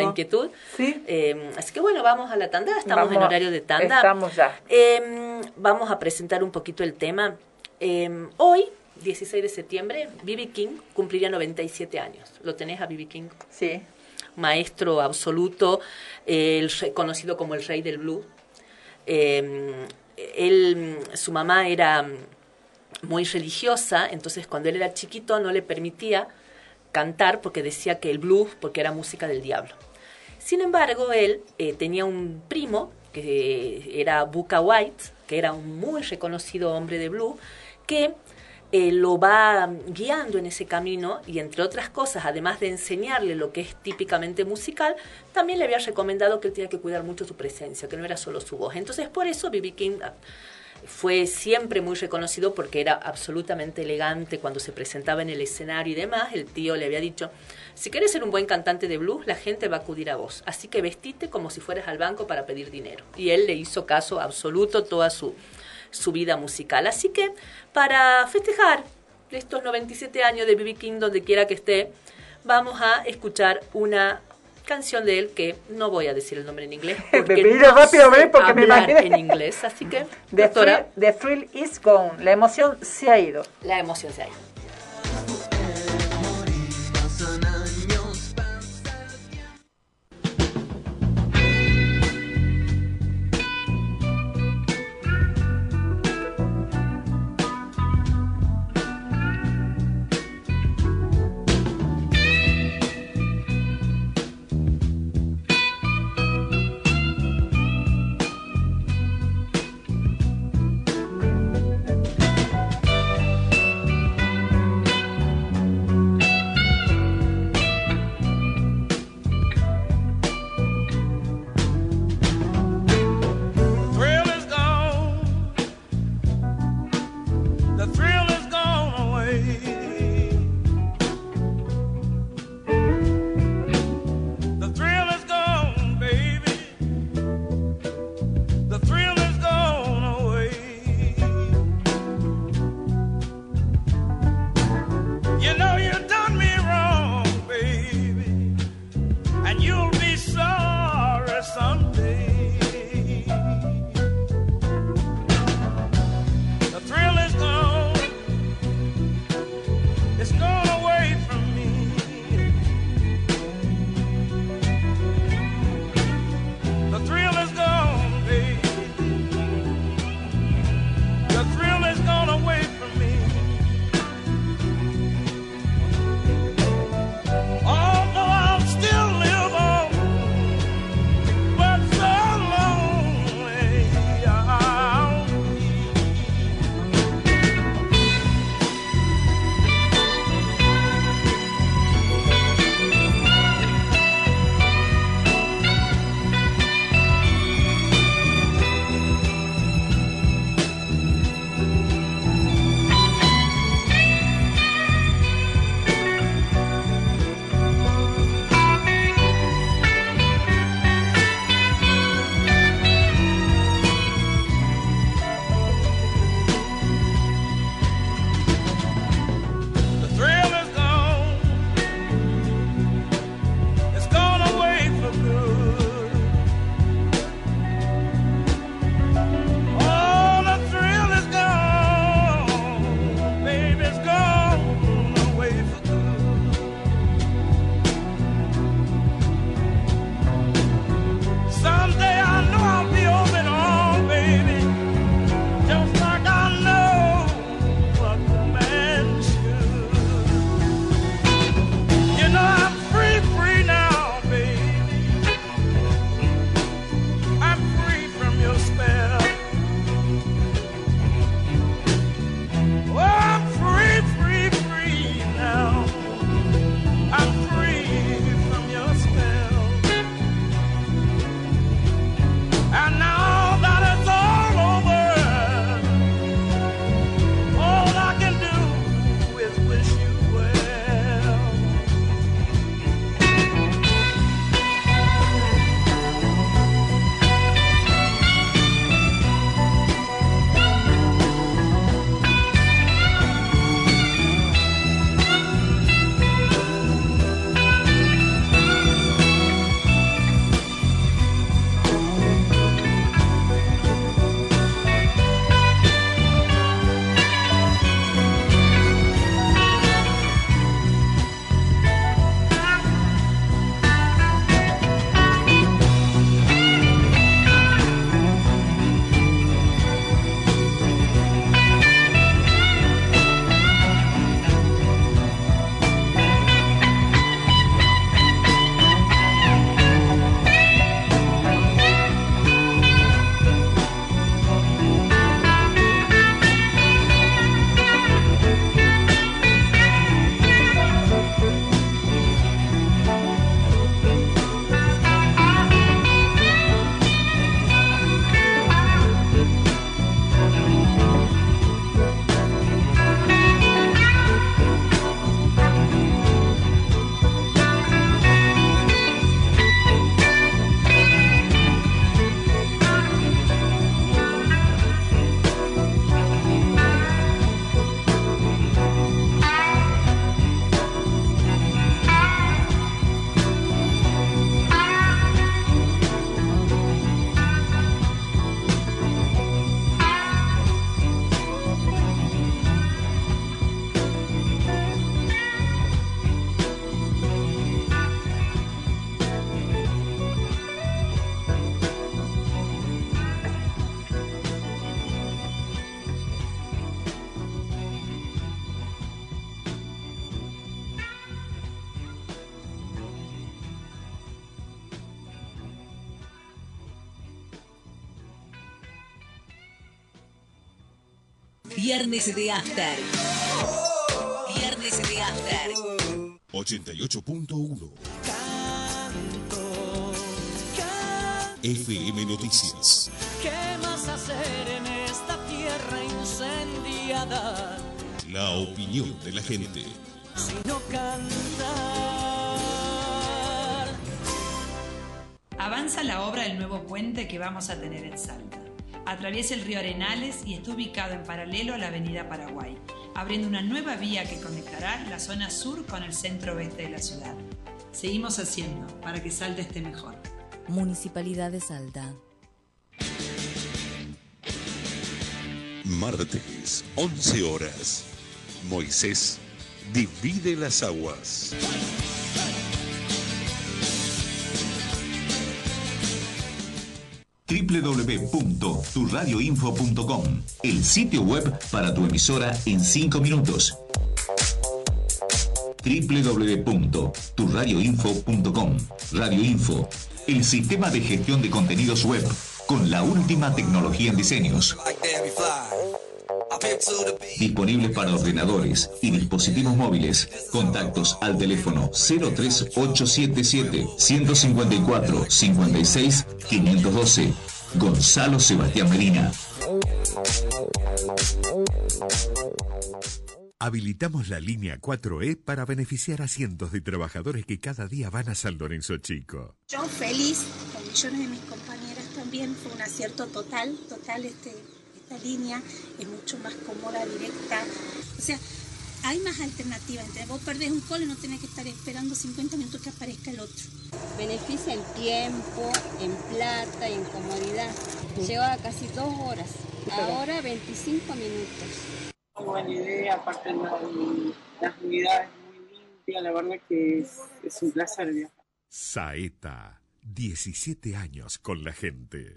C: inquietud.
J: Sí.
C: Eh, así que bueno, vamos a la tanda. Estamos
B: Vamos,
C: en horario de tanda.
B: Estamos ya.
C: Eh, vamos a presentar un poquito el tema. Eh, hoy, 16 de septiembre, B.B. King cumpliría 97 años. ¿Lo tenés a B.B. King?
B: Sí.
C: Maestro absoluto, el conocido como el rey del blues. Eh, él, su mamá era muy religiosa, entonces cuando él era chiquito no le permitía cantar porque decía que el blues, porque era música del diablo. Sin embargo, él eh, tenía un primo que era Buca White, que era un muy reconocido hombre de blues, que eh, lo va guiando en ese camino y entre otras cosas, además de enseñarle lo que es típicamente musical, también le había recomendado que él tenía que cuidar mucho su presencia, que no era solo su voz. Entonces por eso B.B. King ah, fue siempre muy reconocido porque era absolutamente elegante cuando se presentaba en el escenario y demás. El tío le había dicho, si quieres ser un buen cantante de blues, la gente va a acudir a vos. Así que vestite como si fueras al banco para pedir dinero. Y él le hizo caso absoluto toda su, su vida musical. Así que para festejar estos 97 años de B.B. King, donde quiera que esté, vamos a escuchar una canción de él que no voy a decir el nombre en inglés porque
B: no rápido, sé porque me
C: en inglés, así que
B: the doctora, the thrill is gone, la emoción se ha ido.
C: La emoción se ha ido.
A: Viernes de After. Viernes de After.
F: 88.1 FM Noticias.
I: ¿Qué más hacer en esta tierra incendiada?
F: La opinión de la gente.
I: Sino cantar.
K: Avanza la obra del nuevo puente que vamos a tener en Salta. Atraviesa el río Arenales y está ubicado en paralelo a la avenida Paraguay, abriendo una nueva vía que conectará la zona sur con el centro oeste de la ciudad. Seguimos haciendo para que Salta esté mejor.
A: Municipalidad de Salta.
F: Martes, 11 horas. Moisés divide las aguas.
L: www.turradioinfo.com, el sitio web para tu emisora en 5 minutos. www.turradioinfo.com, Radio Info, el sistema de gestión de contenidos web con la última tecnología en diseños. Disponible para ordenadores y dispositivos móviles. Contactos al teléfono 03877 154 56 512. Gonzalo Sebastián Medina.
M: Habilitamos la línea 4E para beneficiar a cientos de trabajadores que cada día van a San Lorenzo Chico.
N: Yo feliz, con millones de mis compañeras también, fue un acierto total, total este, esta línea, es mucho más cómoda, directa. O sea, hay más alternativas. Entonces vos perdés un call y no tenés que estar esperando 50 minutos que aparezca el otro.
O: Beneficia en tiempo, en plata, en comodidad. Lleva casi dos horas, ahora 25 minutos.
P: Muy buena idea, aparte la- las unidades muy limpias, la verdad que es, es un placer viajar.
M: Saeta, 17 años con la gente.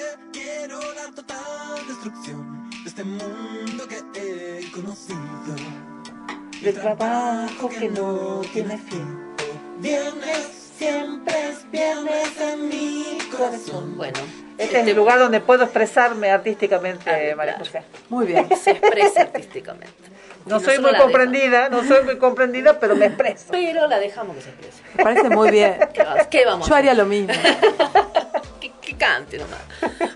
I: la total destrucción de este mundo que he conocido.
B: De trabajo que no tiene fin.
I: Viernes, siempre es viernes en mi corazón.
C: Bueno,
B: Este es el lugar donde puedo expresarme artísticamente, María José.
J: Muy bien.
C: se expresa artísticamente.
B: No
C: Y
B: soy muy comprendida, no soy muy comprendida, pero me expreso.
C: Pero la dejamos que se exprese.
J: Me parece muy bien.
C: ¿Qué, va- qué vamos
J: Yo haría lo mismo.
C: cante nomás.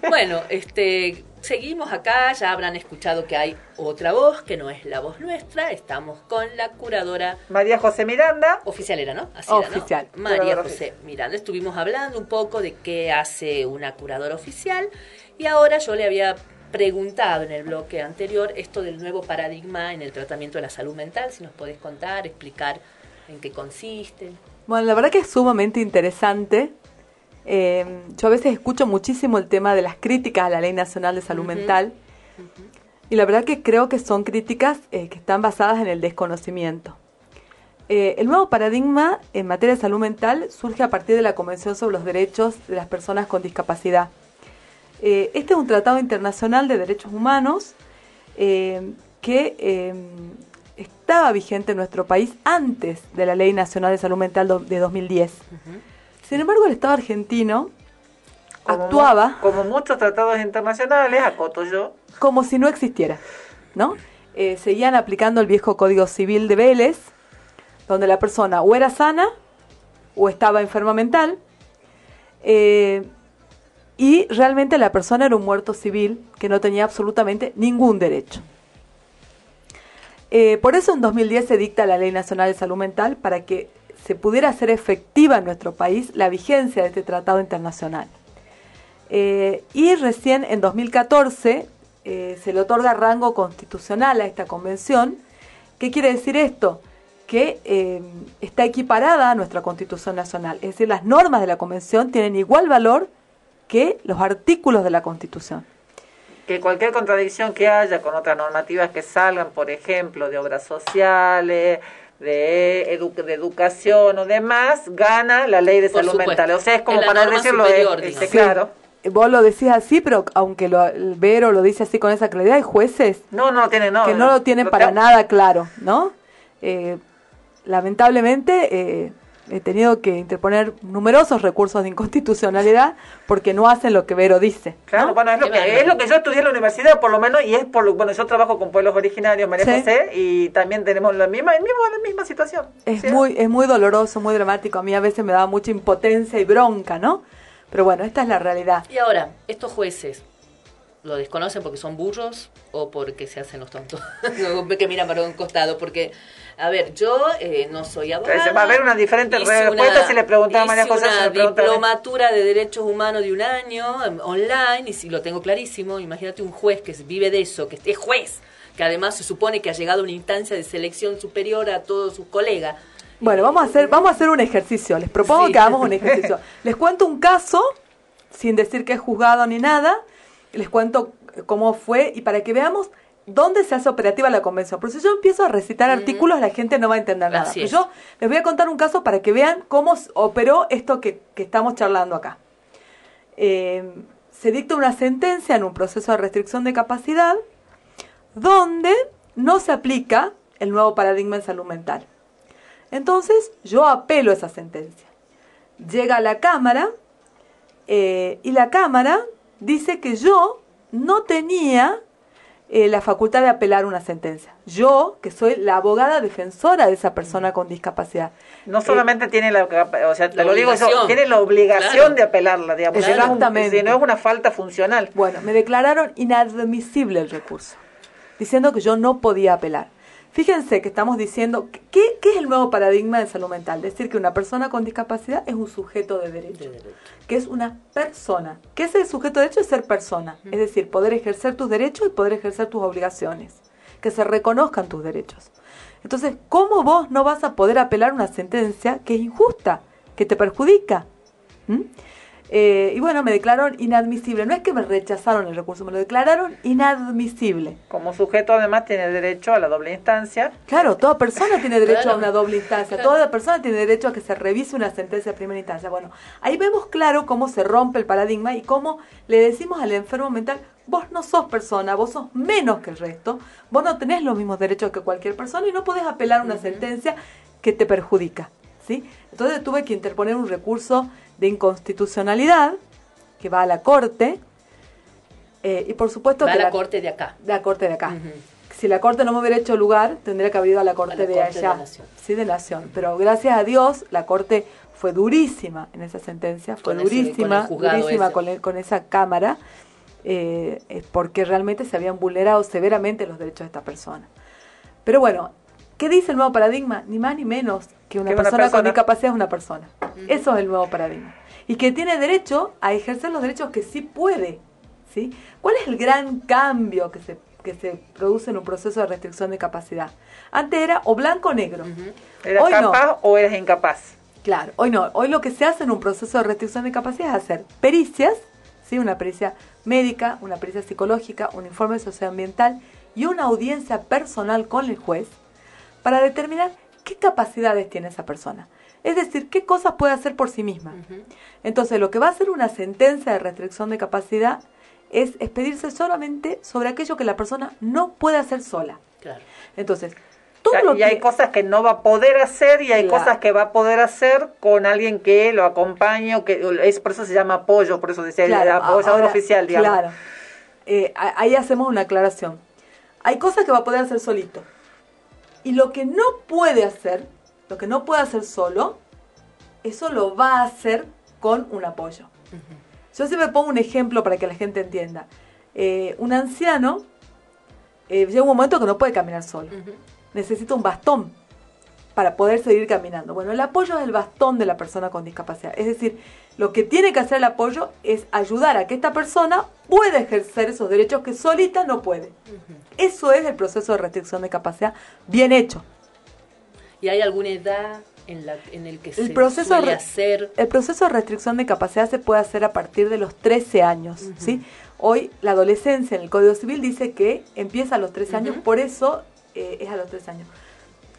C: Bueno, este, seguimos acá, ya habrán escuchado que hay otra voz, que no es la voz nuestra, estamos con la curadora
B: María José Miranda.
C: Oficial era, ¿no? Así era, ¿no?
J: Oficial.
C: María
B: Curadora
C: José Miranda. Estuvimos hablando un poco de qué hace una curadora oficial y ahora yo le había preguntado en el bloque anterior esto del nuevo paradigma en el tratamiento de la salud mental, si nos podés contar, explicar en qué consiste.
J: Bueno, la verdad que es sumamente interesante. Eh, yo a veces escucho muchísimo el tema de las críticas a la Ley Nacional de Salud. Mental y la verdad que creo que son críticas eh, que están basadas en el desconocimiento. Eh, el nuevo paradigma en materia de salud mental surge a partir de la Convención sobre los Derechos de las Personas con Discapacidad. Eh, este es un tratado internacional de derechos humanos que eh, estaba vigente en nuestro país antes de la Ley Nacional de Salud Mental de 2010. Sin embargo, el Estado argentino
B: Como
J: actuaba
B: como muchos tratados internacionales, acoto yo.
J: como si no existiera, ¿no? Eh, seguían aplicando el viejo Código Civil de Vélez, donde la persona o era sana o estaba enferma mental, eh, y realmente la persona era un muerto civil que no tenía absolutamente ningún derecho. Eh, por eso en 2010 se dicta la Ley Nacional de Salud Mental para que se pudiera hacer efectiva en nuestro país la vigencia de este tratado internacional. Eh, y recién en 2014 eh, se le otorga rango constitucional a esta convención. ¿Qué quiere decir esto? Que eh, está equiparada a nuestra constitución nacional. Es decir, las normas de la convención tienen igual valor que los artículos de la Constitución.
B: Que cualquier contradicción que haya con otras normativas que salgan, por ejemplo, de obras sociales, de, edu- de educación o demás, gana la ley de
C: Por
B: salud
C: supuesto.
B: mental. O sea, es como
C: Es
B: para decirlo,
C: superior,
B: eh,
C: digamos.
B: este, claro.
J: Vos lo decís así, pero aunque lo, el Vero lo dice así con esa claridad, hay jueces
B: No, no tiene, no.
J: que no lo tienen
B: Lo
J: para nada claro, ¿no? Eh, lamentablemente eh, he tenido que interponer numerosos recursos de inconstitucionalidad porque no hacen lo que Vero dice.
B: Claro, bueno, es lo, que, es lo que yo estudié en la universidad, por lo menos, y es por lo, bueno, yo trabajo con pueblos originarios, María
J: Sí.
B: José, y también tenemos la misma, el mismo, la misma situación.
J: Es
B: ¿sí?
J: muy, es muy doloroso, muy dramático. A mí a veces me da mucha impotencia y bronca, ¿no? Pero bueno, esta es la realidad.
C: Y ahora, estos jueces, ¿lo desconocen porque son burros o porque se hacen los tontos? que miran para un costado, porque, a ver, yo eh, no soy abogada.
B: Entonces, va a haber una diferente respuesta
C: una-
B: si le preguntaba a María José,
C: una diplomatura de derechos humanos de un año em, online y si lo tengo clarísimo, imagínate un juez que vive de eso, que es juez, que además se supone que ha llegado a una instancia de selección superior a todos sus colegas.
J: Bueno, vamos a hacer, vamos a hacer un ejercicio. Les propongo
C: Sí.
J: que hagamos un ejercicio. Les cuento un caso, sin decir que es juzgado ni nada. Les cuento cómo fue y para que veamos dónde se hace operativa la convención. Porque si yo empiezo a recitar artículos, la gente no va a entender nada.
C: Así
J: Pero
C: es.
J: yo les voy a contar un caso para que vean cómo operó esto que, que estamos charlando acá. Eh, se dicta una sentencia en un proceso de restricción de capacidad donde no se aplica el nuevo paradigma en salud mental. Entonces yo apelo esa sentencia. Llega a la Cámara eh, y la Cámara dice que yo no tenía eh, la facultad de apelar una sentencia. Yo, que soy la abogada defensora de esa persona con discapacidad.
B: No solamente tiene la, o sea, te
J: La
B: lo digo tiene la obligación
J: Claro.
B: de apelarla, digamos.
J: Exactamente.
B: Si no es una falta funcional.
J: Bueno, me declararon inadmisible el recurso, diciendo que yo no podía apelar. Fíjense que estamos diciendo, ¿qué, qué es el nuevo paradigma de salud mental? Decir que una persona con discapacidad es un sujeto de derecho, que es una persona. ¿Qué es el sujeto de derecho? Es ser persona, es decir, poder ejercer tus derechos y poder ejercer tus obligaciones, que se reconozcan tus derechos. Entonces, ¿cómo vos no vas a poder apelar una sentencia que es injusta, que te perjudica? ¿Mm? Eh, y bueno, me declararon inadmisible. No es que me rechazaron el recurso, me lo declararon inadmisible.
B: Como sujeto además tiene derecho a la doble instancia.
J: Claro, toda persona tiene derecho
B: Claro.
J: a una doble instancia,
B: Claro.
J: toda persona tiene derecho a que se revise una sentencia de primera instancia. Bueno, ahí vemos claro cómo se rompe el paradigma y cómo le decimos al enfermo mental, vos no sos persona, vos sos menos que el resto, vos no tenés los mismos derechos que cualquier persona y no podés apelar una sentencia que te perjudica. ¿sí? Entonces tuve que interponer un recurso de inconstitucionalidad que va a la Corte eh, y por supuesto
C: Va a
J: que
C: la corte de acá.
J: de la corte de acá. Si la corte no me hubiera hecho lugar, tendría que haber ido a la corte
C: A la
J: de
C: Corte de
J: allá.
C: Nación.
J: Sí, de Nación. Pero gracias a Dios, la corte fue durísima en esa sentencia, fue
C: Con ese- con
J: durísima, durísima con, el- con esa cámara, eh, eh, porque realmente se habían vulnerado severamente los derechos de esta persona. Pero bueno, ¿qué dice el nuevo paradigma? Ni más ni menos que una
B: Que una
J: persona con discapacidad es una persona. Eso es el nuevo paradigma. Y que tiene derecho a ejercer los derechos que sí puede. ¿sí? ¿Cuál es el gran cambio que se, que se produce en un proceso de restricción de capacidad? Antes era o blanco o negro.
B: ¿Eras
J: Hoy no.
B: capaz o eres incapaz?
J: Claro, hoy no. Hoy lo que se hace en un proceso de restricción de capacidad es hacer pericias, ¿sí? una pericia médica, una pericia psicológica, un informe socioambiental y una audiencia personal con el juez para determinar qué capacidades tiene esa persona. Es decir, qué cosas puede hacer por sí misma. Entonces, lo que va a hacer una sentencia de restricción de capacidad es expedirse solamente sobre aquello que la persona no puede hacer sola.
C: Claro.
J: Entonces,
B: Todo
J: lo
B: y hay
J: que-
B: cosas que no va a poder hacer y hay
J: Claro.
B: cosas que va a poder hacer con alguien que lo acompañe, o que es por eso se llama apoyo, por eso decía el apoyador
J: ahora,
B: oficial, digamos.
J: Claro. Eh, ahí hacemos una aclaración. Hay cosas que va a poder hacer solito. Y lo que no puede hacer, lo que no puede hacer solo, eso lo va a hacer con un apoyo. Yo siempre pongo un ejemplo para que la gente entienda. Eh, un anciano eh, llega un momento que no puede caminar solo. Necesita un bastón para poder seguir caminando. Bueno, el apoyo es el bastón de la persona con discapacidad. Es decir, lo que tiene que hacer el apoyo es ayudar a que esta persona pueda ejercer esos derechos que solita no puede. Eso es el proceso de restricción de capacidad bien hecho.
C: ¿Y hay alguna edad en, la, en el que
J: El
C: se
J: proceso,
C: suele
J: de re-
C: hacer?
J: el proceso de restricción de capacidad se puede hacer a partir de los 13 años, ¿sí? Hoy la adolescencia en el Código Civil dice que empieza a los 13 años, por eso eh, es a los 13 años.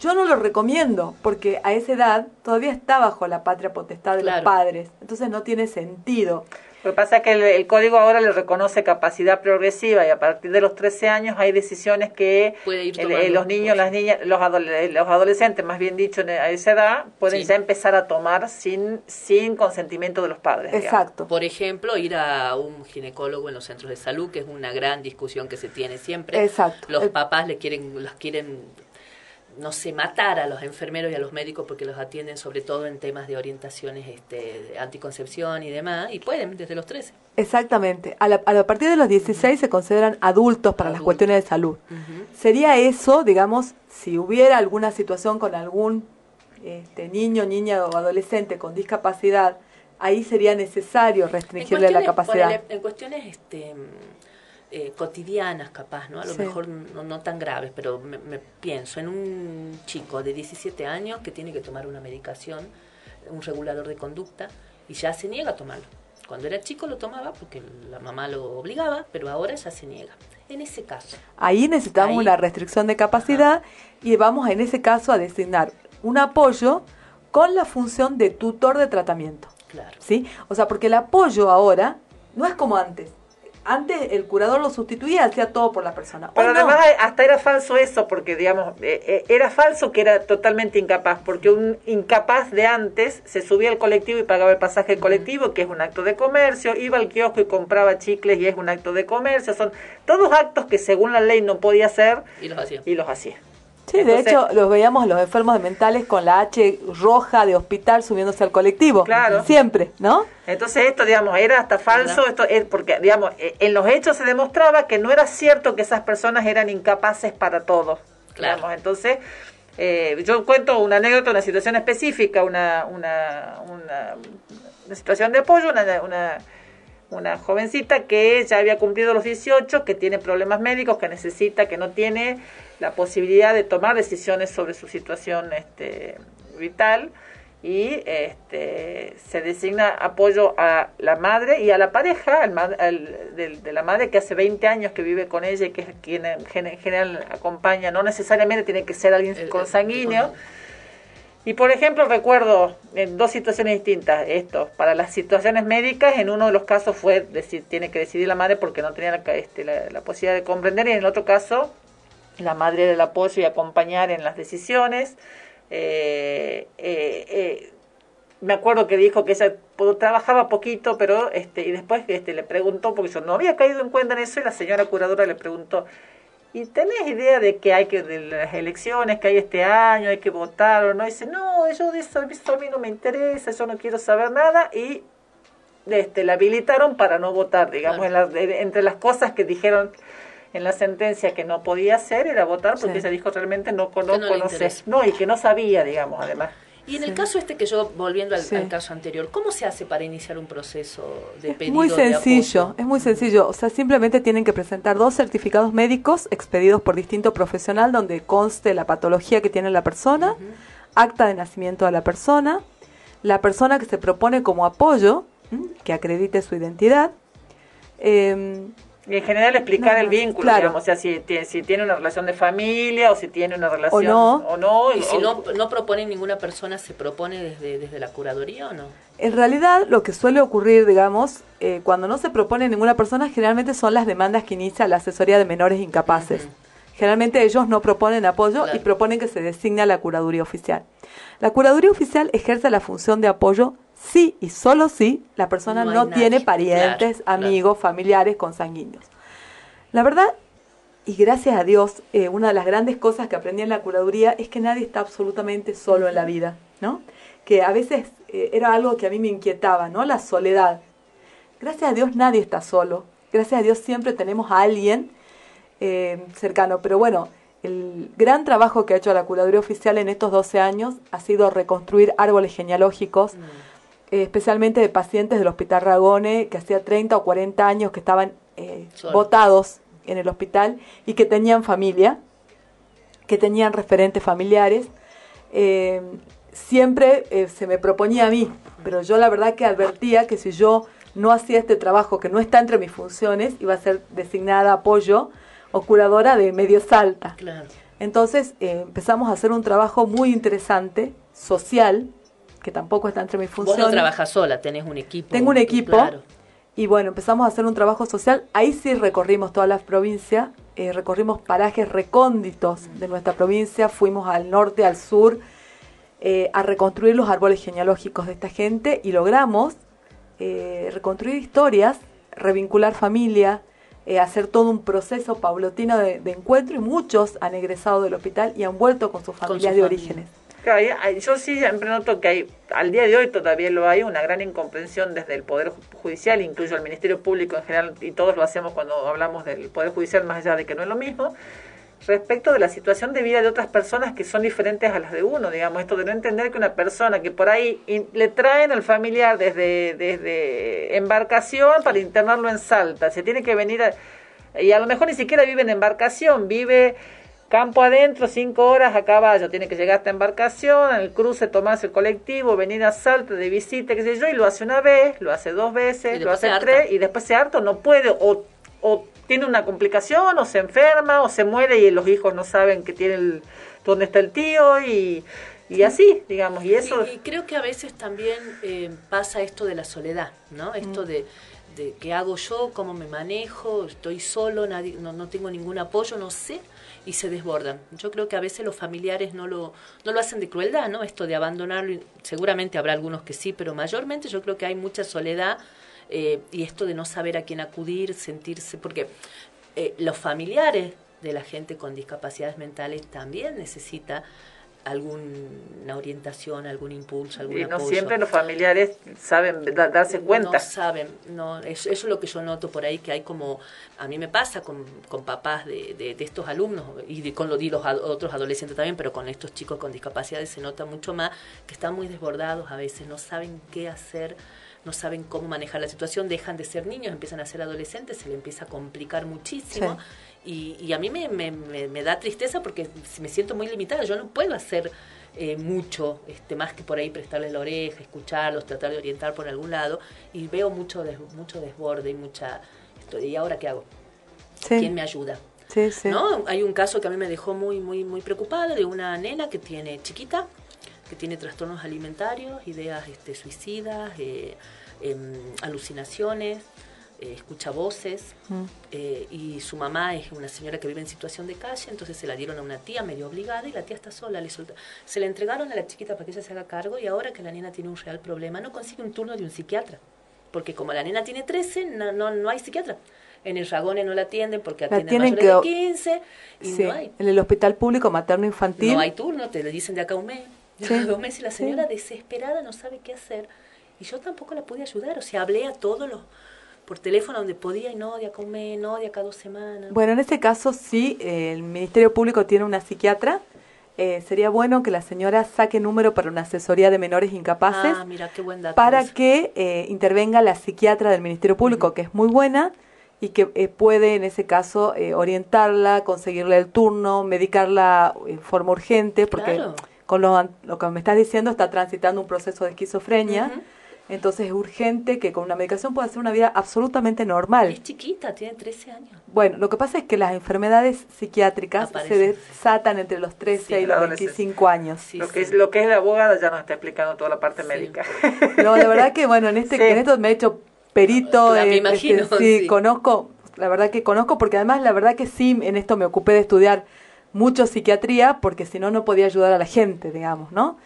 J: Yo no lo recomiendo porque a esa edad todavía está bajo la patria potestad de los padres, entonces no tiene sentido.
B: Lo que pasa es que el, el código ahora le reconoce capacidad progresiva y a partir de los 13 años hay decisiones que
C: ir
B: el- eh, los niños, las niñas, los, adole- los adolescentes, más bien dicho, en- a esa edad, pueden
C: Sí.
B: ya empezar a tomar sin, sin consentimiento de los padres. digamos.
C: Por ejemplo, ir a un ginecólogo en los centros de salud, que es una gran discusión que se tiene siempre.
J: Exacto.
C: Los
J: El-
C: papás le quieren, los quieren, no sé, matar a los enfermeros y a los médicos porque los atienden sobre todo en temas de orientaciones este, de anticoncepción y demás, y pueden desde los 13.
J: Exactamente. A, la- a partir de los 16 se consideran adultos para las cuestiones de salud. Sería eso, digamos, si hubiera alguna situación con algún este, niño, niña o adolescente con discapacidad, ahí sería necesario restringirle la capacidad.
C: en cuestiones este, eh, cotidianas, capaz, ¿no? A lo
J: Sí.
C: mejor no, no tan graves, pero me, me pienso en un chico de 17 años que tiene que tomar una medicación, un regulador de conducta, y ya se niega a tomarlo. Cuando era chico lo tomaba porque la mamá lo obligaba, pero ahora ya se niega. En ese caso,
J: Ahí necesitamos
C: Ahí.
J: una restricción de capacidad y vamos en ese caso a designar un apoyo con la función de tutor de tratamiento.
C: Claro.
J: ¿Sí? O sea, porque el apoyo ahora no es como antes. Antes el curador lo sustituía, hacía todo por la persona.
B: Pero
J: Hoy no.
B: además hasta era falso eso, porque digamos, eh, eh, era falso que era totalmente incapaz, porque un incapaz de antes se subía al colectivo y pagaba el pasaje del colectivo, que es un acto de comercio, iba al kiosco y compraba chicles y es un acto de comercio, son todos actos que según la ley no podía hacer
C: y los hacía.
B: y los hacía.
J: Sí, de hecho, los veíamos a los enfermos de mentales con la H roja de hospital subiéndose al colectivo.
B: Claro.
J: Siempre, ¿no?
B: Entonces esto, digamos, era hasta falso, esto es porque, digamos, eh, en los hechos se demostraba que no era cierto que esas personas eran incapaces para todo. Digamos. Entonces, eh, yo cuento una anécdota, una situación específica, una, una, una, una situación de apoyo, una, una, una jovencita que ya había cumplido los 18, que tiene problemas médicos, que necesita, que no tiene la posibilidad de tomar decisiones sobre su situación este, vital y este, se designa apoyo a la madre y a la pareja al ma- al- de, de la madre que hace 20 años que vive con ella y que es quien en gen- en general acompaña, no necesariamente tiene que ser alguien consanguíneo. Y por ejemplo, recuerdo en dos situaciones distintas esto. Para las situaciones médicas, en uno de los casos fue decir, tiene que decidir la madre porque no tenía la, este, la, la posibilidad de comprender, y en el otro caso, la madre del apoyo y acompañar en las decisiones. Eh, eh, eh, me acuerdo que dijo que ella trabajaba poquito, pero este y después este le preguntó porque yo no había caído en cuenta en eso y la señora curadora le preguntó ¿Y tenés idea de que hay que de las elecciones que hay este año, hay que votar o no? Y dice, no, yo de eso, eso a mí no me interesa, yo no quiero saber nada. Y este, la habilitaron para no votar, digamos, en la- entre las cosas que dijeron en la sentencia que no podía hacer era votar porque
C: Sí.
B: ella dijo realmente no conozco, no sé.
C: interesa.
B: No, y que no sabía, digamos, además.
C: Y en el caso este que yo, volviendo al,
J: Sí.
C: al caso anterior, ¿cómo se hace para iniciar un proceso de pedido
J: Muy sencillo, es muy sencillo. O sea, simplemente tienen que presentar dos certificados médicos expedidos por distinto profesional donde conste la patología que tiene la persona, acta de nacimiento de la persona, la persona que se propone como apoyo, ¿m? que acredite su identidad. em,
B: Y en general explicar
J: No,
B: el
J: no,
B: vínculo,
J: claro.
B: digamos, o sea, si, tiene- si tiene una relación de familia o si tiene una relación
J: no.
B: o no,
C: Y si
B: o-
C: no, no propone ninguna persona, ¿se propone desde, desde la curaduría o no?
J: En realidad, lo que suele ocurrir, digamos, eh, cuando no se propone ninguna persona, generalmente son las demandas que inicia la asesoría de menores incapaces. Generalmente ellos no proponen apoyo y proponen que se designe a la curaduría oficial. La curaduría oficial ejerce la función de apoyo si y solo si la persona
C: No
J: tiene parientes,
C: Claro,
J: amigos, familiares consanguíneos. La verdad, y gracias a Dios, eh, una de las grandes cosas que aprendí en la curaduría es que nadie está absolutamente solo en la vida, ¿no? Que a veces eh, era algo que a mí me inquietaba, ¿no? La soledad. Gracias a Dios nadie está solo. Gracias a Dios siempre tenemos a alguien eh, cercano. Pero bueno, el gran trabajo que ha hecho la curaduría oficial en estos 12 años ha sido reconstruir árboles genealógicos, eh, especialmente de pacientes del Hospital Ragone, que hacía 30 o 40 años que estaban eh,
C: Solos.
J: votados en el hospital y que tenían familia, que tenían referentes familiares. Eh, siempre eh, se me proponía a mí, pero yo la verdad que advertía que si yo no hacía este trabajo que no está entre mis funciones, iba a ser designada apoyo o curadora de medio salta.
C: Claro.
J: Entonces eh, empezamos a hacer un trabajo muy interesante, social, que tampoco está entre mis
C: Vos
J: funciones.
C: no trabajas sola, tenés un equipo.
J: Tengo un equipo.
C: Claro.
J: Y bueno, empezamos a hacer un trabajo social. Ahí sí recorrimos toda la provincia, eh, recorrimos parajes recónditos de nuestra provincia, fuimos al norte, al sur, eh, a reconstruir los árboles genealógicos de esta gente y logramos eh, reconstruir historias, revincular familia, eh, hacer todo un proceso paulatino de, de encuentro y muchos han egresado del hospital y han vuelto con sus familias de
B: familia.
J: orígenes.
B: Yo sí siempre noto que hay, al día de hoy todavía lo hay, una gran incomprensión desde el Poder Ju- Judicial, incluso el Ministerio Público en general, y todos lo hacemos cuando hablamos del Poder Judicial, más allá de que no es lo mismo, respecto de la situación de vida de otras personas que son diferentes a las de uno, digamos, esto de no entender que una persona que por ahí in- le traen al familiar desde, desde embarcación para internarlo en Salta, se tiene que venir a, y a lo mejor ni siquiera vive en embarcación, vive campo adentro, cinco horas a caballo, tiene que llegar hasta embarcación, en el cruce tomarse el colectivo, venir a Salta de visita, qué sé yo, y lo hace una vez, lo hace dos veces, lo hace
C: harta.
B: tres, y después se harto, no puede, o, o tiene una complicación, o se enferma, o se muere y los hijos no saben que tiene el, dónde está el tío, y, y así, digamos, y eso...
C: Y, y creo que a veces también eh, pasa esto de la soledad, ¿no? Esto
B: Mm.
C: de, de qué hago yo, cómo me manejo, estoy solo, nadie, no, no tengo ningún apoyo, no sé, y se desbordan. Yo creo que a veces los familiares no lo, no lo hacen de crueldad, ¿no? Esto de abandonarlo, seguramente habrá algunos que sí, pero mayormente yo creo que hay mucha soledad eh, y esto de no saber a quién acudir, sentirse, porque eh, los familiares de la gente con discapacidades mentales también necesita alguna orientación, algún impulso, algún
B: Y no
C: apoyo.
B: siempre los familiares saben da- darse cuenta.
C: No saben, no, eso, eso es lo que yo noto por ahí, que hay como, a mí me pasa con, con papás de, de, de estos alumnos y de- con los, y los ad- otros adolescentes también, pero con estos chicos con discapacidades se nota mucho más que están muy desbordados a veces, no saben qué hacer, no saben cómo manejar la situación, dejan de ser niños, empiezan a ser adolescentes, se le empieza a complicar muchísimo. Y, y a mí me, me, me- me da tristeza porque me siento muy limitada, yo no puedo hacer eh, mucho, este, más que por ahí prestarles la oreja, escucharlos, tratar de orientar por algún lado, y veo mucho, des- mucho desborde y mucha... esto, ¿Y ahora qué hago?
J: Sí.
C: ¿Quién me ayuda?
J: Sí, sí.
C: ¿No? Hay un caso que a mí me dejó muy, muy, muy preocupada de una nena que tiene chiquita, que tiene trastornos alimentarios, ideas este, suicidas, eh, em, alucinaciones, eh, escucha voces,
J: Mm.
C: eh, y su mamá es una señora que vive en situación de calle, entonces se la dieron a una tía medio obligada y la tía está sola, le solta- se la entregaron a la chiquita para que ella se haga cargo y ahora que la nena tiene un real problema no consigue un turno de un psiquiatra, porque como la nena tiene 13 no, no, no hay psiquiatra. En el Ragone no la atienden porque
J: La
C: atienden
J: tienen
C: mayores
J: que-
C: de 15 y
J: Sí,
C: no hay.
J: en el hospital público materno infantil.
C: No hay turno, te lo dicen de acá un mes, de acá dos meses y la
J: sí.
C: señora desesperada no sabe qué hacer. Y yo tampoco la pude ayudar, o sea, hablé a todos los por teléfono donde podía y no, de acá un mes, no, de acá dos semanas.
J: Bueno, en este caso sí, eh, el Ministerio Público tiene una psiquiatra. Eh, sería bueno que la señora saque número para una asesoría de menores incapaces
C: Ah, mira, qué buen dato.
J: para que eh, intervenga la psiquiatra del Ministerio Público, que es muy buena y que eh, puede en ese caso eh, orientarla, conseguirle el turno, medicarla en forma urgente, porque
C: Claro.
J: con lo, lo que me estás diciendo está transitando un proceso de esquizofrenia. Entonces es urgente que con una medicación pueda hacer una vida absolutamente normal.
C: Es chiquita, tiene 13 años.
J: Bueno, lo que pasa es que las enfermedades psiquiátricas se desatan entre los 13
B: Sí,
J: y
B: la
J: los
B: adolescencia.
J: 25 años.
B: lo, que es, lo que es la abogada ya nos está explicando toda la parte médica.
J: No, la verdad que bueno, en este
B: Sí.
J: en esto me he hecho perito,
C: Ah, me
J: eh,
C: imagino,
J: este, sí,
C: sí.
J: conozco, la verdad que conozco porque además la verdad que sí en esto me ocupé de estudiar mucho psiquiatría porque si no no podía ayudar a la gente, digamos, ¿no?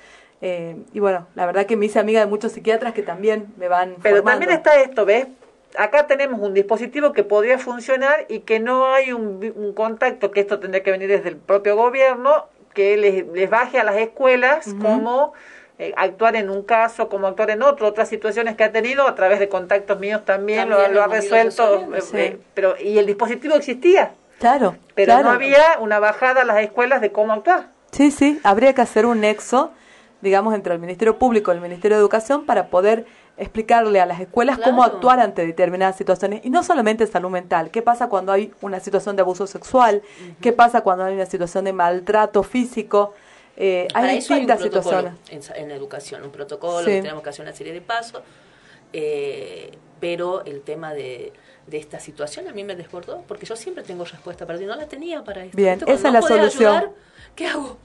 J: Eh, y bueno, la verdad que me hice amiga de muchos psiquiatras que también me van
B: Pero
J: formando.
B: también está esto, ¿ves? Acá tenemos un dispositivo que podría funcionar y que no hay un, vi- un contacto, que esto tendría que venir desde el propio gobierno, que les, les baje a las escuelas
J: Ujú.
B: cómo eh, actuar en un caso, cómo actuar en otro, otras situaciones que ha tenido a través de contactos míos también, lo,
C: También
B: lo ha
C: hemos ido
B: resuelto. eh,
J: sí.
B: eh, pero Y el dispositivo existía,
J: Claro,
B: pero
J: claro.
B: no había una bajada a las escuelas de cómo actuar.
J: Sí, sí, habría que hacer un nexo, digamos, entre el Ministerio Público y el Ministerio de Educación para poder explicarle a las escuelas cómo actuar ante determinadas situaciones. Y no solamente salud mental, qué pasa cuando hay una situación de abuso sexual, qué pasa cuando hay una situación de maltrato físico. Eh,
C: Para
J: hay
C: eso hay un
J: distintas situaciones.
C: en, en educación, un protocolo
J: Sí.
C: que tenemos que hacer una serie de pasos, eh, pero el tema de, de esta situación a mí me desbordó, porque yo siempre tengo respuesta para ti, no la tenía para esto.
J: Bien, esa es la solución.
C: ayudar, ¿Qué hago?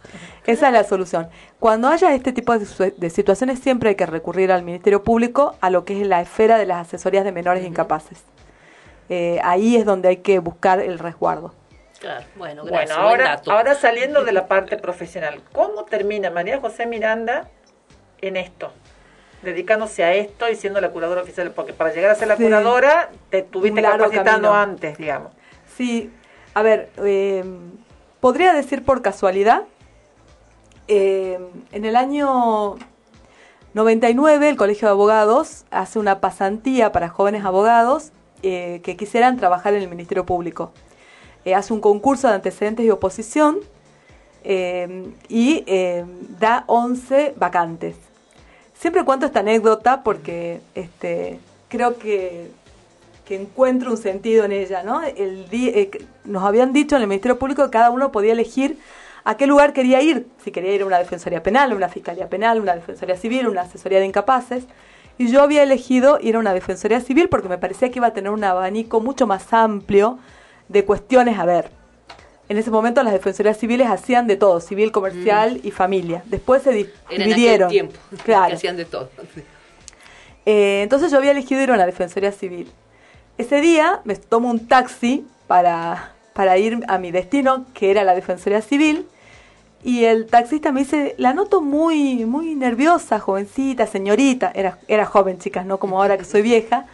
J: Esa es la solución. Cuando haya este tipo de, situaciones, siempre hay que recurrir al Ministerio Público a lo que es la esfera de las asesorías de menores incapaces. Eh, ahí es donde hay que buscar el resguardo.
C: Claro, bueno,
B: Bueno,
C: gracias. buen
B: ahora, ahora saliendo de la parte profesional, ¿cómo termina María José Miranda en esto? Dedicándose a esto y siendo la curadora oficial, porque para llegar a ser la
J: Sí.
B: curadora te tuviste capacitando
J: camino.
B: antes, digamos.
J: Sí, a ver, eh, podría decir por casualidad, eh, en el año 99 el Colegio de Abogados hace una pasantía para jóvenes abogados eh, que quisieran trabajar en el Ministerio Público. Eh, hace un concurso de antecedentes y oposición y da 11 vacantes. Siempre cuento esta anécdota porque este, creo que, que encuentro un sentido en ella. ¿no? El eh, nos habían dicho en el Ministerio Público que cada uno podía elegir a qué lugar quería ir. Si quería ir a una defensoría penal, una fiscalía penal, una defensoría civil, una asesoría de incapaces. Y yo había elegido ir a una defensoría civil porque me parecía que iba a tener un abanico mucho más amplio de cuestiones a ver. En ese momento las defensorías civiles hacían de todo, civil, comercial y familia. Después se di-
C: Era en aquel
J: dividieron.
C: tiempo,
J: Claro.
C: que hacían de todo.
J: Eh, entonces yo había elegido ir a una defensoría civil. Ese día me tomo un taxi para, para ir a mi destino, que era la defensoría civil, y el taxista me dice, la noto muy, muy nerviosa, jovencita, señorita, era, era joven, chicas, no como ahora que soy vieja.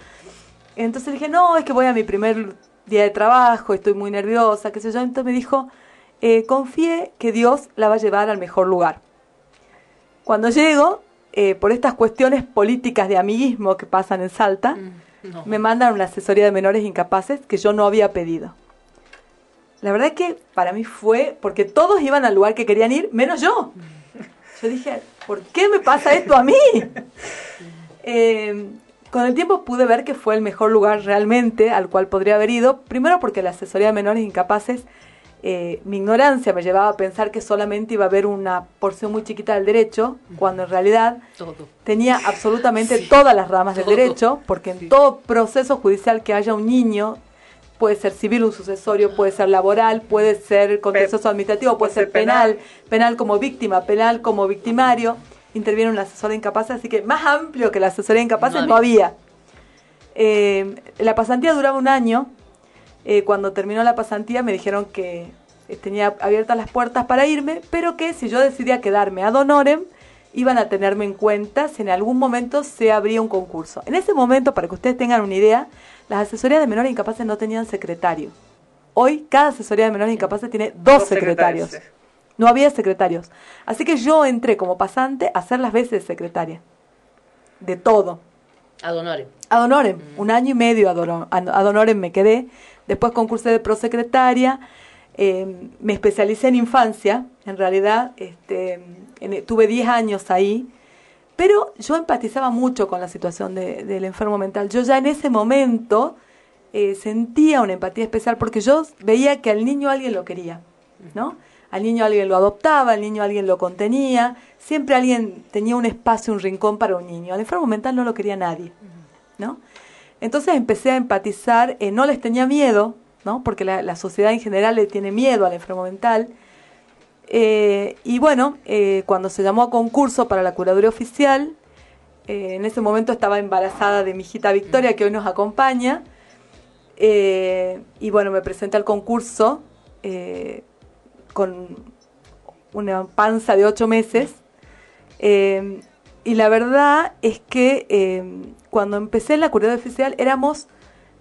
J: Entonces le dije, no, es que voy a mi primer día de trabajo, estoy muy nerviosa, qué sé yo. Entonces me dijo, eh, confíe que Dios la va a llevar al mejor lugar. Cuando llego, eh, por estas cuestiones políticas de amiguismo que pasan en Salta,
C: No.
J: me mandan una asesoría de menores incapaces que yo no había pedido. La verdad que para mí fue porque todos iban al lugar que querían ir, menos yo. Yo dije, ¿por qué me pasa esto a mí? Eh, con el tiempo pude ver que fue el mejor lugar realmente al cual podría haber ido. Primero porque la asesoría de menores incapaces, eh, mi ignorancia me llevaba a pensar que solamente iba a haber una porción muy chiquita del derecho, cuando en realidad
C: Todo.
J: tenía absolutamente todas las ramas del derecho, porque en todo proceso judicial que haya un niño, puede ser civil, un sucesorio, puede ser laboral, puede ser contencioso administrativo, puede ser penal, penal como víctima, penal como victimario, interviene un asesor de incapaces, así que más amplio que la asesoría de incapaces
C: No
J: no había. Eh, la pasantía duraba un año. Eh, cuando terminó la pasantía me dijeron que eh, tenía abiertas las puertas para irme, pero que si yo decidía quedarme a Donorem, iban a tenerme en cuenta si en algún momento se abría un concurso. En ese momento, para que ustedes tengan una idea, las asesorías de menores incapaces no tenían secretario. Hoy cada asesoría de menores incapaces tiene dos,
B: Dos
J: secretarios.
B: secretarios,
J: No había secretarios. Así que yo entré como pasante a hacer las veces de secretaria. De todo.
C: Ad honorem.
J: Ad honorem, un año y medio ad ad honorem me quedé. Después concursé de prosecretaria. eh, me especialicé en infancia. En realidad, este, tuve 10 años ahí. Pero yo empatizaba mucho con la situación de- del enfermo mental. Yo ya en ese momento eh, sentía una empatía especial porque yo veía que al niño alguien lo quería, ¿no? Al niño alguien lo adoptaba, al niño alguien lo contenía, siempre alguien tenía un espacio, un rincón para un niño. Al enfermo mental no lo quería nadie, ¿no? Entonces empecé a empatizar, eh, no les tenía miedo, ¿no? Porque la, sociedad en general le tiene miedo al enfermo mental. Eh, y bueno, eh, cuando se llamó a concurso para la curaduría oficial, en ese momento estaba embarazada de mi hijita Victoria, que hoy nos acompaña. y bueno, me presenté al concurso con una panza de ocho meses. Y la verdad es que eh, cuando empecé en la curaduría oficial éramos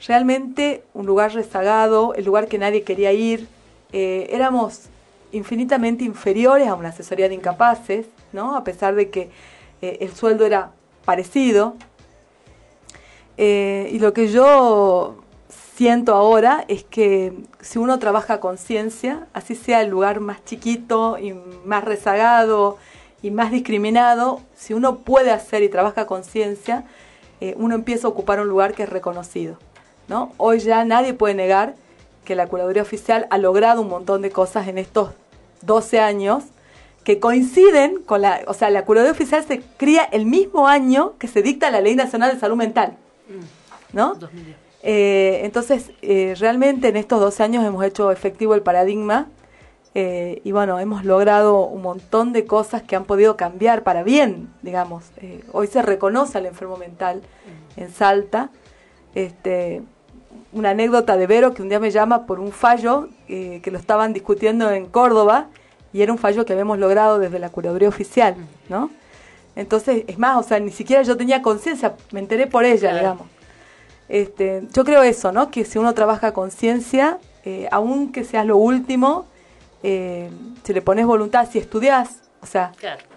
J: realmente un lugar rezagado, el lugar que nadie quería ir. eh, éramos infinitamente inferiores a una asesoría de incapaces, ¿no? A pesar de que eh, el sueldo era parecido. Y lo que yo siento ahora es que si uno trabaja con ciencia, así sea el lugar más chiquito y más rezagado y más discriminado, si uno puede hacer y trabaja con ciencia, eh, uno empieza a ocupar un lugar que es reconocido. ¿no? Hoy ya nadie puede negar que la curaduría oficial ha logrado un montón de cosas en estos 12 años que coinciden con la, o sea, la curaduría oficial se cría el mismo año que se dicta la Ley Nacional de Salud Mental, ¿no? Eh, entonces, eh, realmente en estos 12 años hemos hecho efectivo el paradigma eh, y bueno, hemos logrado un montón de cosas que han podido cambiar para bien, digamos. Eh, hoy se reconoce al enfermo mental en Salta. Este, una anécdota de Vero que un día me llama por un fallo eh, que lo estaban discutiendo en Córdoba y era un fallo que habíamos logrado desde la curaduría oficial, ¿no? Entonces, es más, o sea, ni siquiera yo tenía conciencia, me enteré por ella, digamos. Este, yo creo eso, ¿no? Que si uno trabaja conciencia, eh, aun que seas lo último, eh, si le pones voluntad, si estudias, o sea,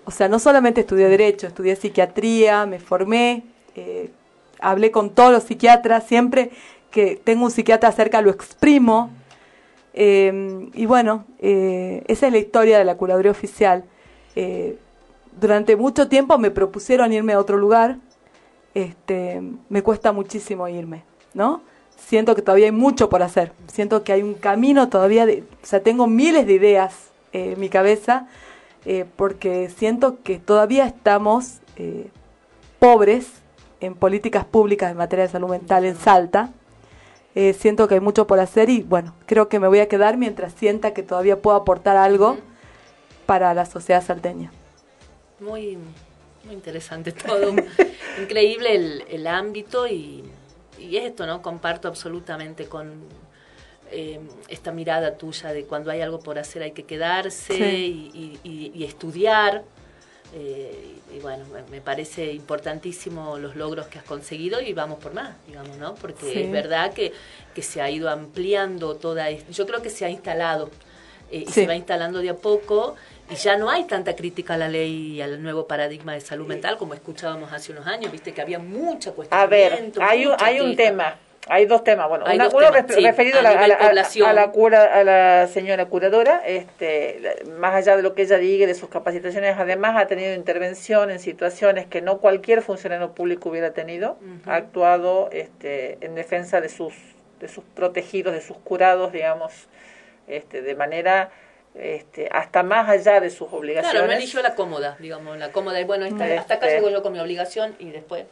J: o sea, no solamente estudié derecho, estudié psiquiatría, me formé, eh, hablé con todos los psiquiatras, siempre que tengo un psiquiatra cerca lo exprimo. eh, y bueno, eh, esa es la historia de la curaduría oficial. Durante mucho tiempo me propusieron irme a otro lugar. Este, me cuesta muchísimo irme, ¿no? Siento que todavía hay mucho por hacer. Siento que hay un camino todavía de, o sea, tengo miles de ideas eh, en mi cabeza eh, porque siento que todavía estamos eh, pobres en políticas públicas en materia de salud mental en Salta. Eh, siento que hay mucho por hacer y bueno, creo que me voy a quedar mientras sienta que todavía puedo aportar algo para la sociedad salteña.
C: Muy, muy interesante todo. Increíble el, el ámbito y, y esto, ¿no? Comparto absolutamente con eh, esta mirada tuya de cuando hay algo por hacer hay que quedarse
J: Sí.
C: y, y- y estudiar. Eh, y bueno, me- parece importantísimo los logros que has conseguido y vamos por más, digamos, ¿no? Porque
J: Sí.
C: es verdad que, que se ha ido ampliando toda esto. Yo creo que se ha instalado eh, y
J: Sí.
C: se va instalando de a poco y ya no hay tanta crítica a la ley y al nuevo paradigma de salud mental como escuchábamos hace unos años, viste que había mucha cuestión.
B: A ver, hay un, hay un tema, hay dos temas. Bueno,
C: Hay
B: una-
C: dos
B: uno
C: temas,
B: ref-
C: sí,
B: referido
C: a
B: la, a,
C: nivel
B: la- a-
C: población.
B: a la cura, a la señora curadora, este, más allá de lo que ella diga y de sus capacitaciones, además ha tenido intervención en situaciones que no cualquier funcionario público hubiera tenido, ha actuado este, en defensa de sus, de sus protegidos, de sus curados, digamos, este, de manera este, hasta más allá de sus obligaciones.
C: Claro, no eligió la cómoda, digamos, la cómoda y bueno, esta- hasta acá
B: Este,
C: llego yo con mi obligación y después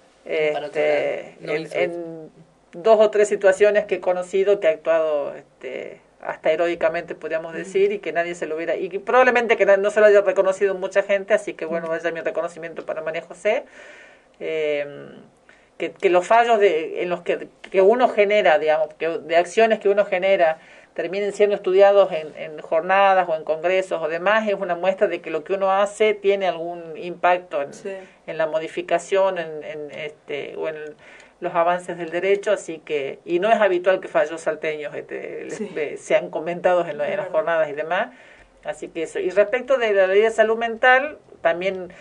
C: para otro
B: este,
C: lado. No
B: en, dos o tres situaciones que he conocido que ha actuado este, hasta heroicamente podríamos decir y que nadie se lo hubiera y probablemente que no se lo haya reconocido mucha gente así que bueno vaya mi reconocimiento para María José. Eh, que, que los fallos de, en los que, que uno genera digamos que de acciones que uno genera terminen siendo estudiados en, en jornadas o en congresos o demás es una muestra de que lo que uno hace tiene algún impacto en, en la modificación en, en este o en los avances del derecho así que y no es habitual que fallos salteños este,
J: Sí.
B: sean comentados en, lo- en las jornadas y demás. Así que eso. Y respecto de la ley de salud mental también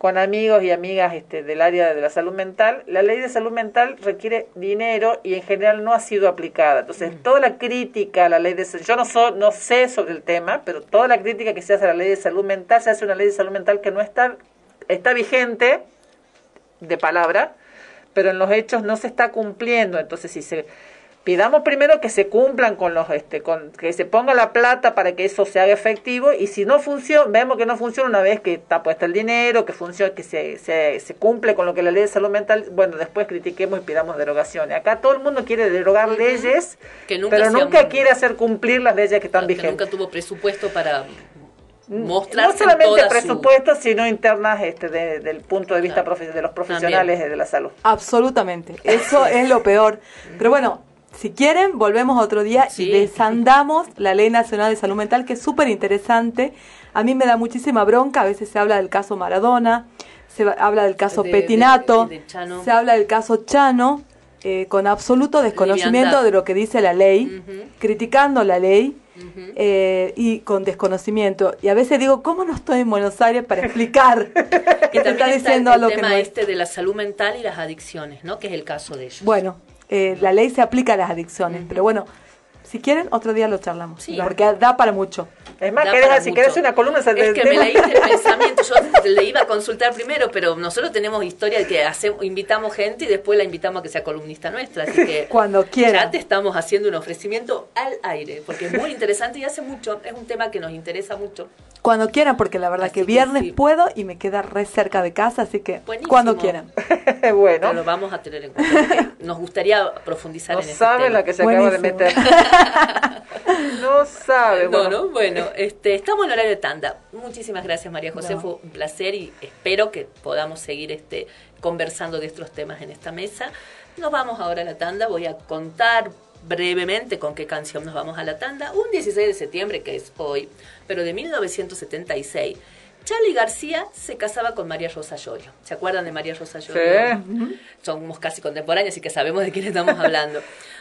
B: con amigos y amigas este, del área de la salud mental, la ley de salud mental requiere dinero y en general no ha sido aplicada. Entonces, toda la crítica a la ley de salud, yo no, so- no sé sobre el tema, pero toda la crítica que se hace a la ley de salud mental, se hace una ley de salud mental que no está, está vigente de palabra, pero en los hechos no se está cumpliendo. Entonces, si se pidamos primero que se cumplan con los este con que se ponga la plata para que eso se haga efectivo y si no funciona vemos que no funciona una vez que está puesto el dinero que funciona que se, se, se cumple con lo que la ley de salud mental bueno después critiquemos y pidamos derogaciones. Acá todo el mundo quiere derogar leyes
C: Que nunca
B: pero nunca quiere hacer cumplir las leyes que están
C: que
B: vigentes.
C: nunca tuvo presupuesto para mostrarse
B: no
C: en
B: solamente
C: toda su-
B: presupuestos sino internas este de- del punto de vista profe- de los profesionales de la salud.
J: Absolutamente, eso es lo peor. Pero bueno, si quieren, volvemos otro día y desandamos la Ley Nacional de Salud Mental, que es súper interesante. A mí me da muchísima bronca, a veces se habla del caso Maradona, se habla del caso
C: De-
J: Petinato,
C: de- de Chano.
J: se habla del caso Chano, eh, con absoluto desconocimiento
C: Liviandad.
J: de lo que dice la ley, criticando la ley. eh, y con desconocimiento. Y a veces digo, ¿cómo no estoy en Buenos Aires para explicar que te está
C: está
J: diciendo
C: el
J: algo que no es?
C: este de la salud mental y las adicciones, ¿no? Que es el caso de ellos.
J: Bueno, eh, la ley se aplica a las adicciones, pero bueno, si quieren, otro día lo charlamos, porque da para mucho.
B: es más querés,
C: para
B: si querés una columna
C: Es que me leíste el pensamiento. Yo le iba a consultar primero, pero nosotros tenemos historia de que hacemos, invitamos gente y después la invitamos a que sea columnista nuestra. Así que
J: Cuando quieran.
C: ya te estamos haciendo un ofrecimiento al aire, porque es muy interesante y hace mucho, es un tema que nos interesa mucho.
J: Cuando quieran, porque la verdad que viernes puedo y me queda re cerca de casa, así que
C: Buenísimo.
J: cuando quieran.
B: bueno.
C: Pero lo vamos a tener en cuenta. Nos gustaría profundizar
B: No
C: en este tema.
B: la que se acaba de meter. no sabe.
C: No,
B: bueno.
C: no, bueno, este, estamos en horario de tanda. Muchísimas gracias, María José,
B: No.
C: fue un placer y espero que podamos seguir este, conversando de estos temas en esta mesa. Nos vamos ahora a la tanda, voy a contar brevemente con qué canción nos vamos a la tanda. Un 16 de septiembre, que es hoy, pero de 1976. Charlie García se casaba con María Rosa Llorio. ¿Se acuerdan de María Rosa Llorio? Somos casi contemporáneos, así que sabemos de quién estamos hablando.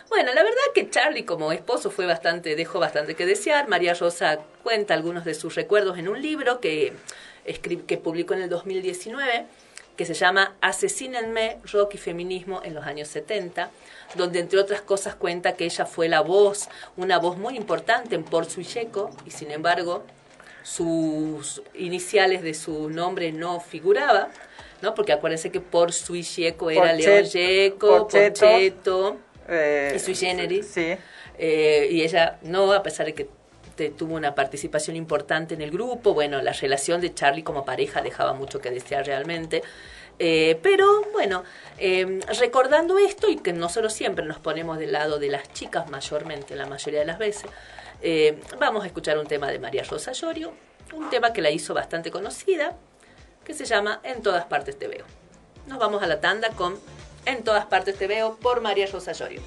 C: Bueno, la verdad que Charlie como esposo fue bastante, dejó bastante que desear. María Rosa cuenta algunos de sus recuerdos en un libro que, que publicó en el 2019, que se llama Asesínenme, Rock y Feminismo en los años 70, donde entre otras cosas cuenta que ella fue la voz, una voz muy importante en Por Suilleco, y sin embargo sus iniciales de su nombre no figuraba, ¿no? Porque acuérdense que por sui Yeco era León Yeco,
B: Porcheto, eh,
C: y sui generis.
B: Sí.
C: Eh, y ella no, a pesar de que te- tuvo una participación importante en el grupo, bueno, la relación de Charlie como pareja dejaba mucho que desear realmente. Eh, pero bueno, eh, recordando esto y que nosotros siempre nos ponemos del lado de las chicas mayormente, la mayoría de las veces, eh, vamos a escuchar un tema de María Rosa Llorio, un tema que la hizo bastante conocida, que se llama En todas partes te veo. Nos vamos a la tanda con En todas partes te veo por María Rosa Llorio.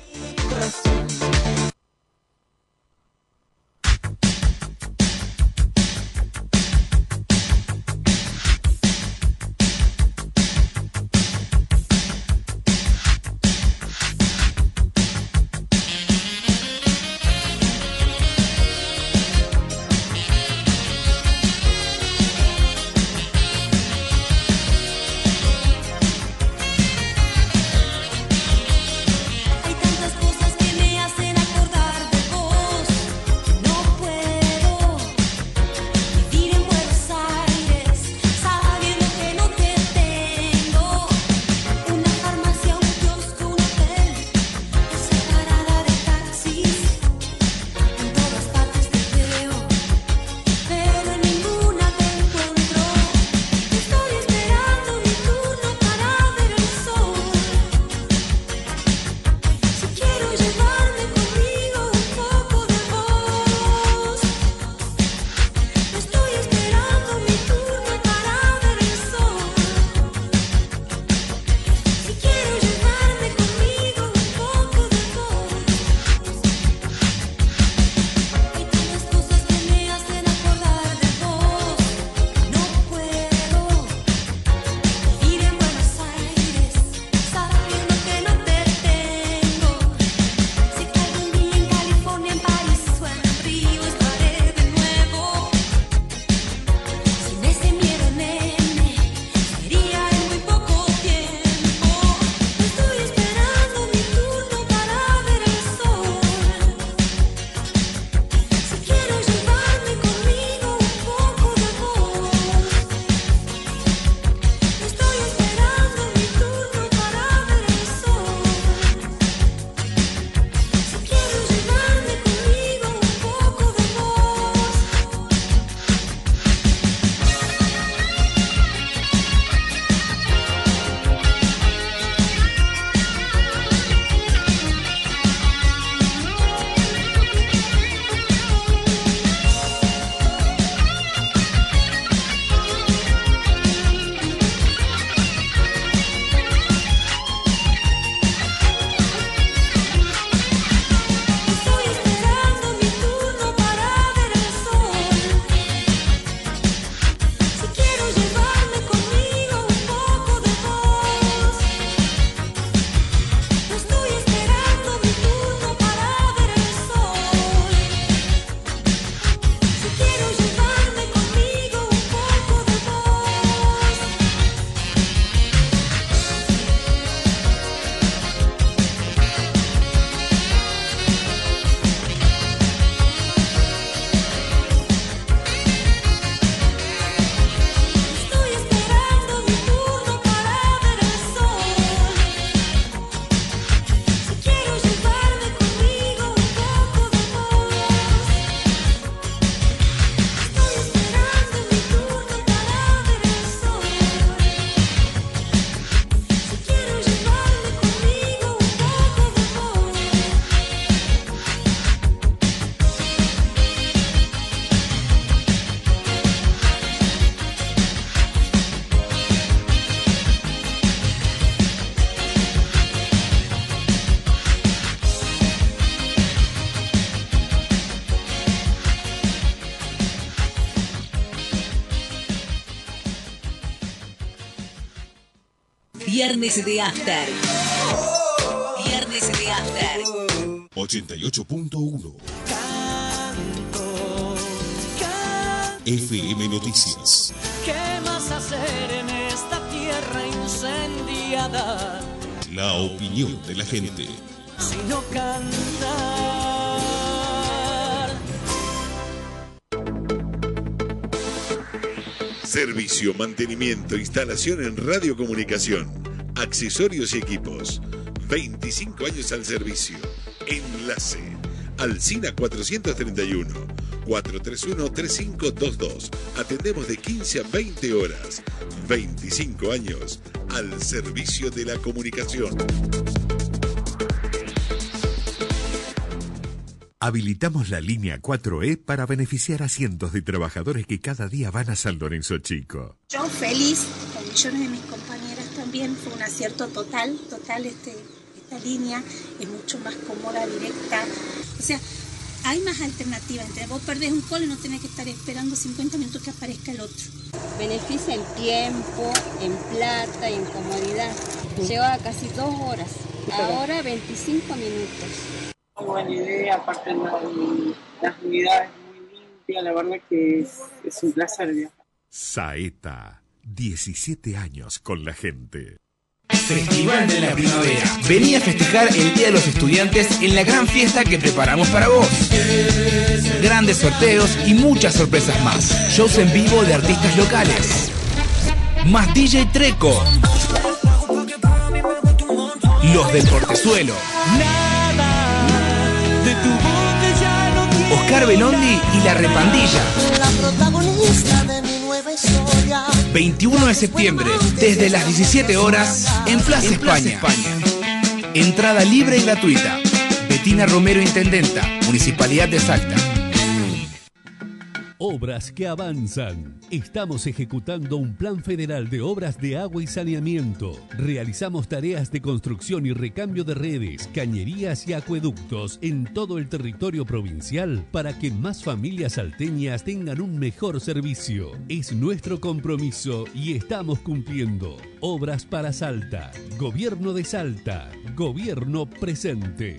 A: Viernes de After. Viernes de After.
Q: 88.1 FM Noticias.
I: ¿Qué más hacer en esta tierra incendiada?
Q: La opinión de la gente.
I: Sino cantar.
F: Servicio, mantenimiento, instalación en radiocomunicación, accesorios y equipos. 25 años al servicio. Enlace. Alcina 431. 431-3522. Atendemos de 15 a 20 horas. 25 años al servicio de la comunicación.
M: Habilitamos la línea 4E para beneficiar a cientos de trabajadores que cada día van a San Lorenzo Chico.
N: Yo feliz, con millones de mis compañeras también, fue un acierto total, total este, esta línea, es mucho más cómoda, directa. O sea, hay más alternativas. Entonces vos perdés un call y no tenés que estar esperando 50 minutos que aparezca el otro.
O: Beneficia en tiempo, en plata y en comodidad. Lleva casi dos horas. Ahora 25 minutos.
P: Muy buena idea, aparte la- las unidades muy limpias, la verdad que es, es un placer viajar.
M: Saeta, 17 años con la gente.
H: Festival de la Primavera. Vení a festejar el Día de los Estudiantes en la gran fiesta que preparamos para vos. Grandes sorteos y muchas sorpresas más. Shows en vivo de artistas locales. Más DJ Treco. Los del Portezuelo. Oscar Belondi y la Repandilla.
I: La protagonista de mi nueva historia.
H: 21 de septiembre, desde las 17 horas, en Plaza, España. Entrada libre y gratuita. Betina Romero Intendenta, Municipalidad de Salta.
R: Obras que avanzan. Estamos ejecutando un plan federal de obras de agua y saneamiento. Realizamos tareas de construcción y recambio de redes, cañerías y acueductos en todo el territorio provincial para que más familias salteñas tengan un mejor servicio. Es nuestro compromiso y estamos cumpliendo. Obras para Salta. Gobierno de Salta. Gobierno presente.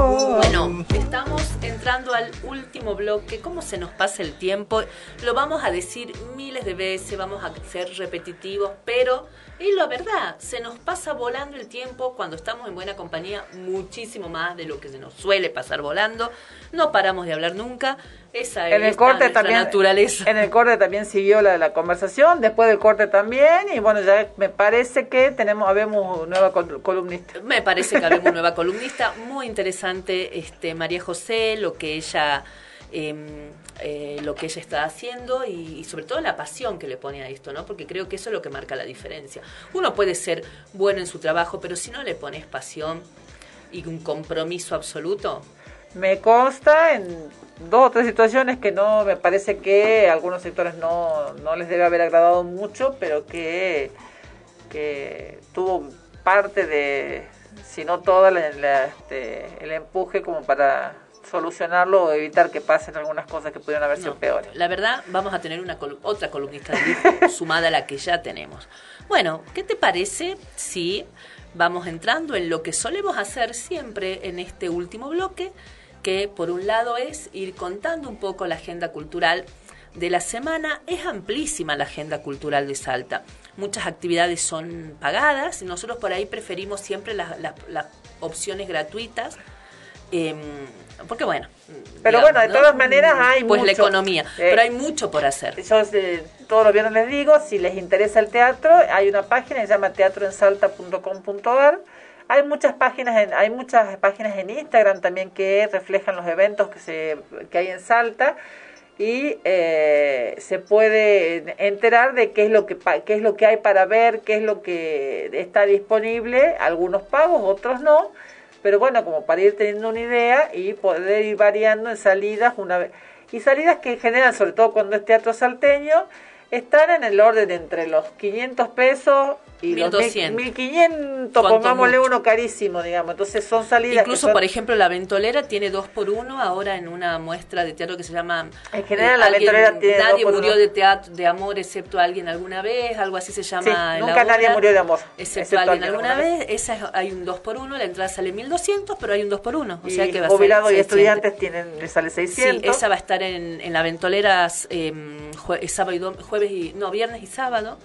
C: Bueno, estamos entrando al último bloque. ¿Cómo se nos pasa el tiempo? Lo vamos a decir miles de veces, vamos a ser repetitivos, pero es la verdad, se nos pasa volando el tiempo cuando estamos en buena compañía, muchísimo más de lo que se nos suele pasar volando. No paramos de hablar nunca. Esa es
B: En el corte también,
C: naturaleza.
B: en el corte también siguió la, la conversación, después del corte también, y bueno, ya me parece que tenemos, habemos nueva col- columnista.
C: Me parece que habemos nueva columnista, muy interesante, este María José, lo que ella eh, eh, lo que ella está haciendo y, y sobre todo la pasión que le pone a esto, ¿no? Porque creo que eso es lo que marca la diferencia. Uno puede ser bueno en su trabajo, pero si no le pones pasión y un compromiso absoluto,
B: Me consta en dos o tres situaciones que no, me parece que a algunos sectores no, no les debe haber agradado mucho, pero que, que tuvo parte de, si no toda, la- la, este, el empuje como para solucionarlo o evitar que pasen algunas cosas que pudieran haber sido peores.
C: La verdad, vamos a tener una colu- otra columnista de sumada a la que ya tenemos. Bueno, ¿qué te parece si vamos entrando en lo que solemos hacer siempre en este último bloque? Que por un lado es ir contando un poco la agenda cultural de la semana, es amplísima la agenda cultural de Salta. Muchas actividades son pagadas y nosotros por ahí preferimos siempre las, las- las opciones gratuitas. em, porque bueno.
B: Pero
C: digamos,
B: bueno, de
C: ¿no?
B: todas maneras hay
C: Pues la
B: mucho.
C: economía.
B: Eh,
C: pero hay mucho por hacer.
B: Yo eh, todos los viernes les digo, si les interesa el teatro, hay una página que se llama teatroensalta.com.ar. Hay muchas páginas en, hay muchas páginas en Instagram también que reflejan los eventos que se que hay en Salta y eh, se puede enterar de qué es lo que qué es lo que hay para ver, qué es lo que está disponible, algunos pagos, otros no, pero bueno, como para ir teniendo una idea y poder ir variando en salidas una vez y salidas que en general, sobre todo cuando es teatro salteño, están en el orden entre los 500 pesos y los
C: 1200.
B: 1500,
C: Cuanto
B: pongámosle
C: mucho.
B: uno carísimo, digamos. Entonces son salidas
C: Incluso,
B: son-
C: por ejemplo, la Ventolera tiene dos por uno ahora en una muestra de teatro que se llama...
B: En general,
C: eh,
B: la
C: alguien-
B: Ventolera tiene
C: Nadie
B: dos por
C: murió
B: uno.
C: de teatro de amor excepto alguien alguna vez, algo así se llama.
B: Sí, nunca nadie
C: obra,
B: murió de amor,
C: Excepto,
B: excepto
C: alguien
B: alguien
C: alguna
B: alguna
C: vez. Esa es- hay un 2 por 1 la entrada sale 1200, pero hay un 2 por 1 O
B: y
C: sea que va a ser
B: y
C: 600.
B: estudiantes tienen, les sale 600.
C: Sí, esa va a estar en, en la Ventoleras eh, sábado y dom- jueves y no viernes y sábado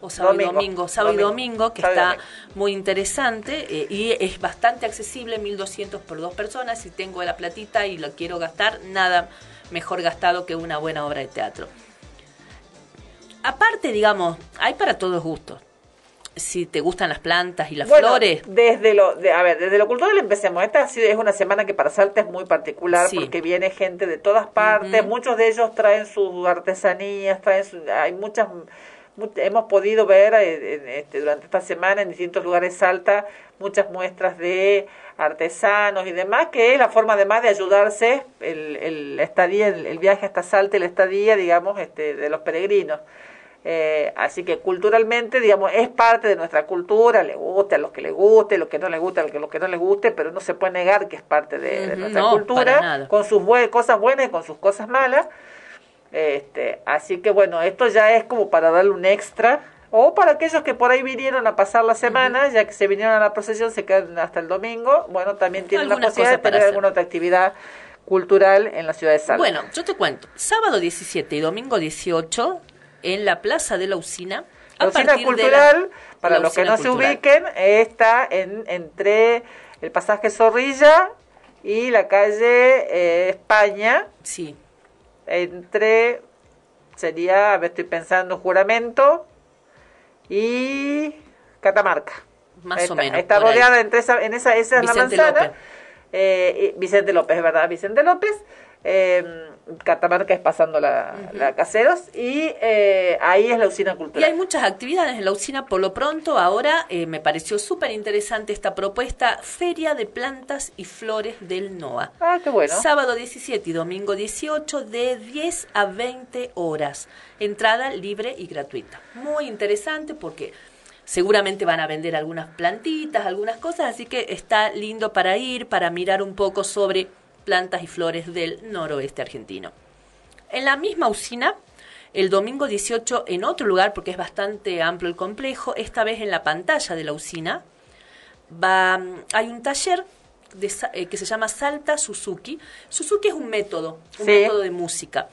C: o sábado
B: Domingo.
C: y domingo, sábado
B: Domingo.
C: y domingo que
B: Sábado
C: está
B: domingo.
C: muy interesante eh, y es bastante accesible, 1200 por dos personas. Si tengo la platita y lo quiero gastar, nada mejor gastado que una buena obra de teatro. Aparte, digamos, hay para todos gustos. Si te gustan las plantas y las
B: Bueno,
C: flores,
B: Desde lo, de, a ver, desde lo cultural empecemos. Esta ha sido- es una semana que para Salta es muy particular
C: Sí.
B: porque viene gente de todas partes. Muchos de ellos traen sus artesanías, traen su- hay muchas, mu- hemos podido ver eh, en este, durante esta semana en distintos lugares de Salta muchas muestras de artesanos y demás, que es la forma además de ayudarse el, el estadía, el, el viaje hasta Salta la estadía, digamos, este, de los peregrinos. Eh, así que culturalmente, digamos, es parte de nuestra cultura, le guste a los que les guste, los que no les guste a los que, los que no les guste, pero no se puede negar que es parte de, nuestra
C: no,
B: cultura, con sus cosas buenas y con sus cosas malas. Este, así que bueno, esto ya es como para darle un extra, o para aquellos que por ahí vinieron a pasar la semana, ya que se vinieron a la procesión, se quedan hasta el domingo, bueno, también tienen la posibilidad de tener
C: hacer.
B: alguna otra actividad cultural en la ciudad de Salta.
C: Bueno, yo te cuento. Sábado 17 y domingo 18 en la Plaza de la Usina. a
B: La usina
C: de
B: cultural,
C: la-
B: para
C: la
B: los que no se ubiquen, está en, entre el pasaje Zorrilla y la calle eh, España.
C: Sí.
B: Entre, sería, a ver, estoy pensando, Juramento y Catamarca.
C: Más
B: está,
C: o menos.
B: Está
C: ahí.
B: rodeada entre esa, en esa, esa es la manzana.
C: López.
B: Eh, y Vicente López, verdad, Vicente López. Eh, Catamarca es pasando la, la Caseros y eh, ahí es la usina
C: Y
B: cultural.
C: hay muchas actividades en la usina. Por lo pronto, ahora eh, me pareció súper interesante esta propuesta: Feria de Plantas y Flores del NOA.
B: Ah, qué bueno.
C: Sábado 17 y domingo 18 de 10 a 20 horas. Entrada libre y gratuita. Muy interesante porque seguramente van a vender algunas plantitas, algunas cosas, así que está lindo para ir, para mirar un poco sobre plantas y flores del noroeste argentino. En la misma usina, el domingo 18 en otro lugar, porque es bastante amplio el complejo, esta vez en la pantalla de la usina, va, hay un taller de eh, que se llama Salta Suzuki. Suzuki es un método, un
B: Sí.
C: método de música.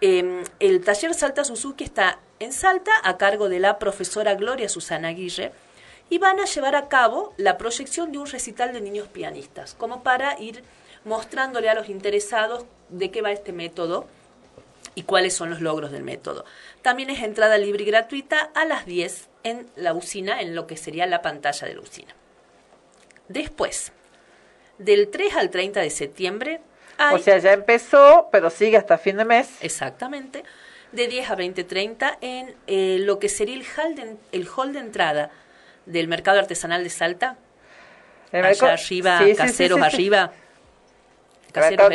C: Eh, el taller Salta Suzuki está en Salta a cargo de la profesora Gloria Susana Aguirre y van a llevar a cabo la proyección de un recital de niños pianistas, como para ir mostrándole a los interesados de qué va este método y cuáles son los logros del método. También es entrada libre y gratuita a las 10 en la usina, en lo que sería la pantalla de la usina. Después, del 3 al 30 de septiembre, hay...
B: O sea, ya empezó, pero sigue hasta fin de mes.
C: Exactamente. De 10 a 20.30 en eh, lo que sería el hall, de, el hall de entrada del mercado artesanal de Salta.
B: El
C: allá
B: mercado-
C: arriba,
B: sí,
C: caseros
B: sí, sí.
C: arriba.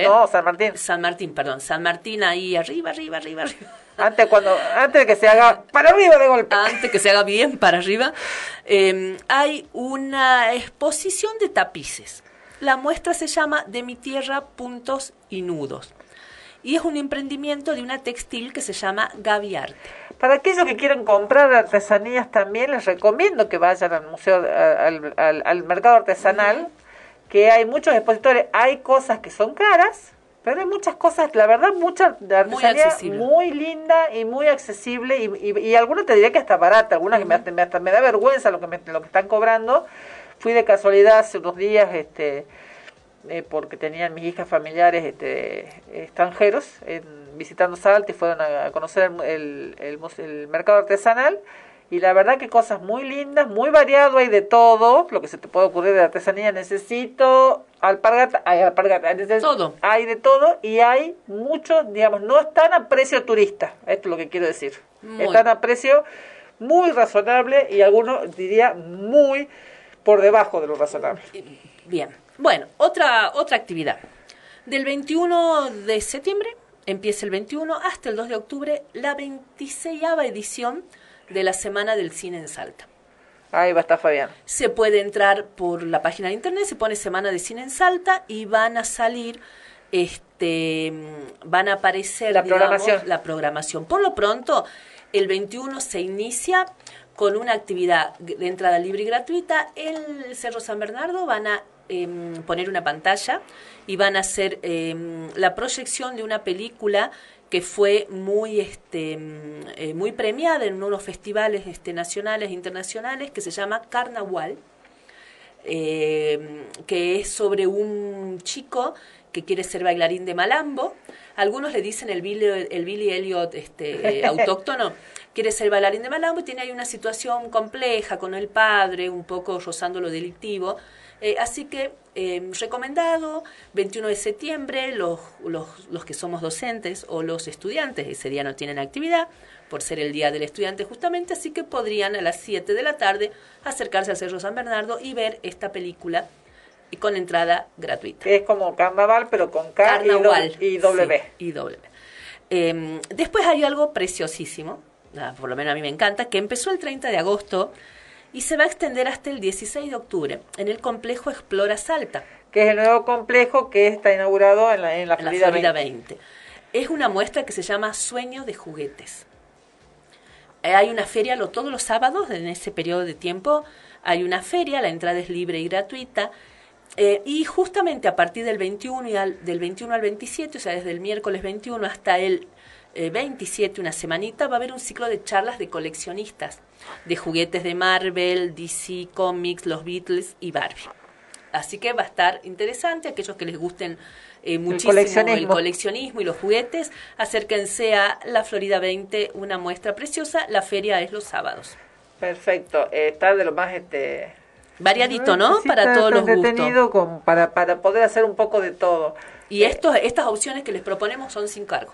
B: No, San Martín.
C: San Martín, perdón. San Martín ahí arriba, arriba, arriba, arriba.
B: Antes, cuando, antes de que se haga para arriba de golpe.
C: Antes que se haga bien para arriba, eh, hay una exposición de tapices. La muestra se llama De mi tierra, puntos y nudos. Y es un emprendimiento de una textil que se llama Gaby Arte.
B: Para aquellos que quieran comprar artesanías también, les recomiendo que vayan al museo, a- al, al- al mercado artesanal, que hay muchos expositores. Hay cosas que son caras, Pero hay muchas cosas, la verdad, mucha de artesanía
C: accesible.
B: muy linda y muy accesible y, y, y te diría que hasta barata, algunas que me, me- hasta me da vergüenza lo que, me- lo que están cobrando. Fui de casualidad hace unos días, este, eh, porque tenían mis hijas familiares este, extranjeros en- visitando Salta y fueron a, a conocer el, el, el el mercado artesanal. Y la verdad que cosas muy lindas, muy variado, hay de todo, lo que se te puede ocurrir de artesanía. Necesito alpargata, hay alpargata, necesito- hay de todo y hay mucho, digamos, no están a precio turista, esto es lo que quiero decir.
C: Muy.
B: Están a precio muy razonable y algunos diría muy por debajo de lo razonable.
C: Bien. Bueno, otra, otra actividad. Del 21 de septiembre, empieza el 21, hasta el 2 de octubre, la 26 edición de la Semana del Cine en Salta.
B: Ahí va a estar Fabián.
C: Se puede entrar por la página de internet, se pone Semana de Cine en Salta y van a salir, este, van a aparecer
B: La
C: digamos,
B: programación.
C: la programación. Por lo pronto, el 21 se inicia con una actividad de entrada libre y gratuita. En el Cerro San Bernardo van a em, poner una pantalla y van a hacer em, la proyección de una película que fue muy este mm, eh, muy premiada en unos festivales este, nacionales e internacionales que se llama Carnaval eh, que es sobre un chico que quiere ser bailarín de malambo. Algunos le dicen el Billy, el Billy Elliot este, autóctono. Quiere ser bailarín de malambo y tiene ahí una situación compleja con el padre, un poco rozando lo delictivo. Eh, así que eh, recomendado, 21 de septiembre, los, los, los que somos docentes o los estudiantes, ese día no tienen actividad, por ser el Día del Estudiante justamente, así que podrían a las 7 de la tarde acercarse al Cerro San Bernardo y ver esta película y con entrada gratuita.
B: Es como carnaval, pero con K
C: Carnaval.
B: y W.
C: Sí, y W. Eh, después hay algo preciosísimo, ah, por lo menos a mí me encanta, que empezó el 30 de agosto y se va a extender hasta el 16 de octubre en el complejo Explora Salta.
B: Que es el nuevo complejo que está inaugurado en la, en la
C: en la
B: Florida,
C: Florida
B: 20.
C: 20. Es una muestra que se llama Sueños de Juguetes. Eh, Hay una feria lo, todos los sábados en ese periodo de tiempo. Hay una feria, la entrada es libre y gratuita. eh, y justamente a partir del 21, y al, del 21 al 27, o sea, desde el miércoles 21 hasta el eh, 27, una semanita, va a haber un ciclo de charlas de coleccionistas de juguetes de Marvel, DC Comics, los Beatles y Barbie. Así que va a estar interesante. Aquellos que les gusten eh, muchísimo el
B: coleccionismo.
C: coleccionismo. y los juguetes, acérquense a la Florida 20, una muestra preciosa. La feria es los sábados.
B: Perfecto. Eh, está de lo más este
C: Variadito, ¿no?
B: Sí,
C: para todos los gustos.
B: como para, para poder hacer un poco de todo.
C: Y estos, estas opciones que les proponemos son sin cargo.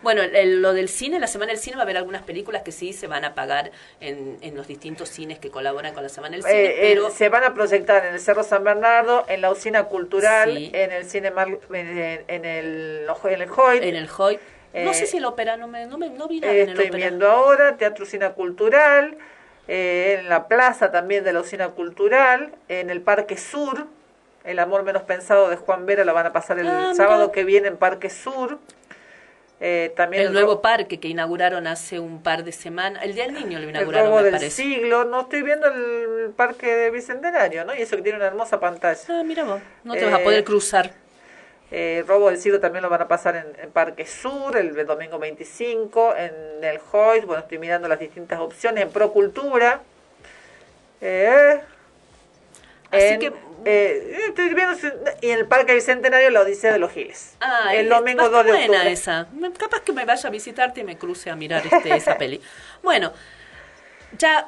C: Bueno, el- lo del cine, la Semana del Cine va a haber algunas películas que sí se van a pagar en, en los distintos cines que colaboran con la Semana del Cine,
B: Eh, eh,
C: pero
B: se van a proyectar en el Cerro San Bernardo, en la usina cultural,
C: Sí.
B: en el cine Mar- en, en el en el Hoyt.
C: en el Hoy. No
B: Eh,
C: sé si el ópera, no, me, no, me, no vi nada en el
B: Estoy viendo ahora Teatro Usina Cultural, eh, en la plaza también de la Usina Cultural, en el Parque Sur, El Amor Menos Pensado de Juan Vera la van a pasar el
C: Ah,
B: sábado que viene en Parque Sur. Eh, también
C: el
B: el,
C: nuevo parque que inauguraron hace un par de semanas, el Día del Niño lo
B: el
C: inauguraron,
B: robo
C: me
B: del
C: parece.
B: siglo, no estoy viendo el Parque de Bicentenario, ¿no? Y eso que tiene una hermosa pantalla.
C: Ah, mira vos, no te vas a
B: Eh,
C: poder cruzar.
B: Eh, Robo del Siglo también lo van a pasar en, en Parque Sur el domingo 25, en el Hoyt, bueno, estoy mirando las distintas opciones, en Procultura. Eh,
C: Así
B: en,
C: que-
B: eh, estoy viendo si- y en el Parque Bicentenario la Odisea de los Giles.
C: Ah,
B: el
C: es-
B: domingo 2 de
C: buena
B: octubre.
C: esa. Capaz que me vaya a visitarte y me cruce a mirar este, esa peli. Bueno, ya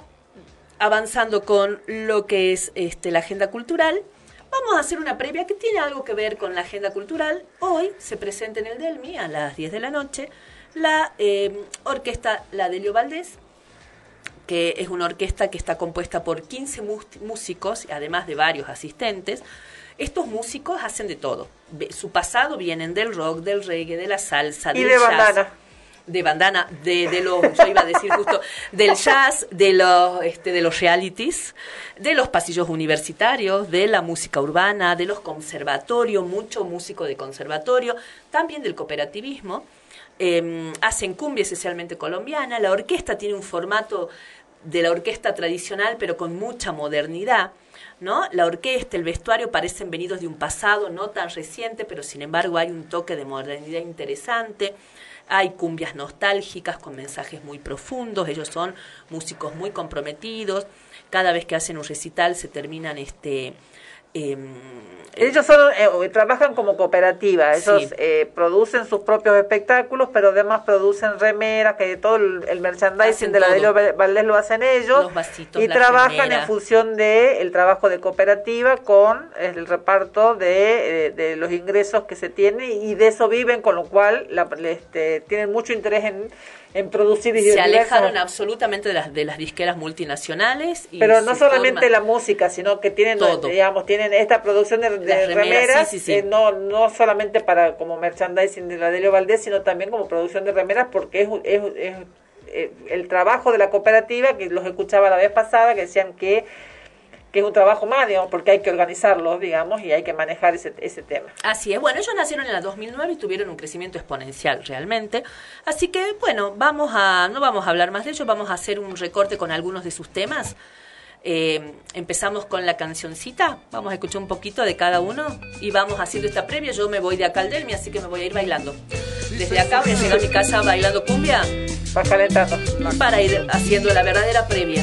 C: avanzando con lo que es este, la agenda cultural, vamos a hacer una previa que tiene algo que ver con la agenda cultural. Hoy se presenta en el Delmi a las 10 de la noche la eh, orquesta La Delio Valdés, que es una orquesta que está compuesta por 15 mus- músicos, además de varios asistentes. Estos músicos hacen de todo. Su pasado vienen del rock, del reggae, de la salsa,
B: Y
C: del
B: de
C: jazz,
B: bandana.
C: de bandana, de, de los, yo iba a decir justo, del jazz, de los, este, de los realities, de los pasillos universitarios, de la música urbana, de los conservatorios, mucho músico de conservatorio, también del cooperativismo. Eh, hacen cumbia esencialmente colombiana, la orquesta tiene un formato de la orquesta tradicional, pero con mucha modernidad. ¿No? La orquesta, el vestuario parecen venidos de un pasado no tan reciente, pero sin embargo hay un toque de modernidad interesante. Hay cumbias nostálgicas con mensajes muy profundos, ellos son músicos muy comprometidos. Cada vez que hacen un recital se terminan este em,
B: ellos son, eh, trabajan como cooperativa, ellos eh, producen sus propios espectáculos, pero además producen remeras, que todo el, merchandising de la Delio Valdés lo hacen ellos, y trabajan en función de el trabajo de cooperativa con el reparto de, eh, de, los ingresos que se tiene y de eso viven, con lo cual la, este, tienen mucho interés en en producir
C: y se alejaron absolutamente de las de las disqueras multinacionales
B: y pero no solamente la música sino que tienen digamos tienen esta producción de, remeras, eh, no no solamente para como merchandising de la Delio Valdés sino también como producción de remeras porque es, es, es eh, el trabajo de la cooperativa que los escuchaba la vez pasada que decían que que es un trabajo más, digamos, porque hay que organizarlo, digamos, y hay que manejar ese, ese tema.
C: Así es, bueno, ellos nacieron en la 2009 y tuvieron un crecimiento exponencial realmente, así que, bueno, vamos a, no vamos a hablar más de ello, vamos a hacer un recorte con algunos de sus temas. Eh, empezamos con la cancioncita, vamos a escuchar un poquito de cada uno y vamos haciendo esta previa. Yo me voy de acá al Delmi, así que me voy a ir bailando. Desde acá voy a llegar a mi casa bailando cumbia. Para ir haciendo la verdadera previa.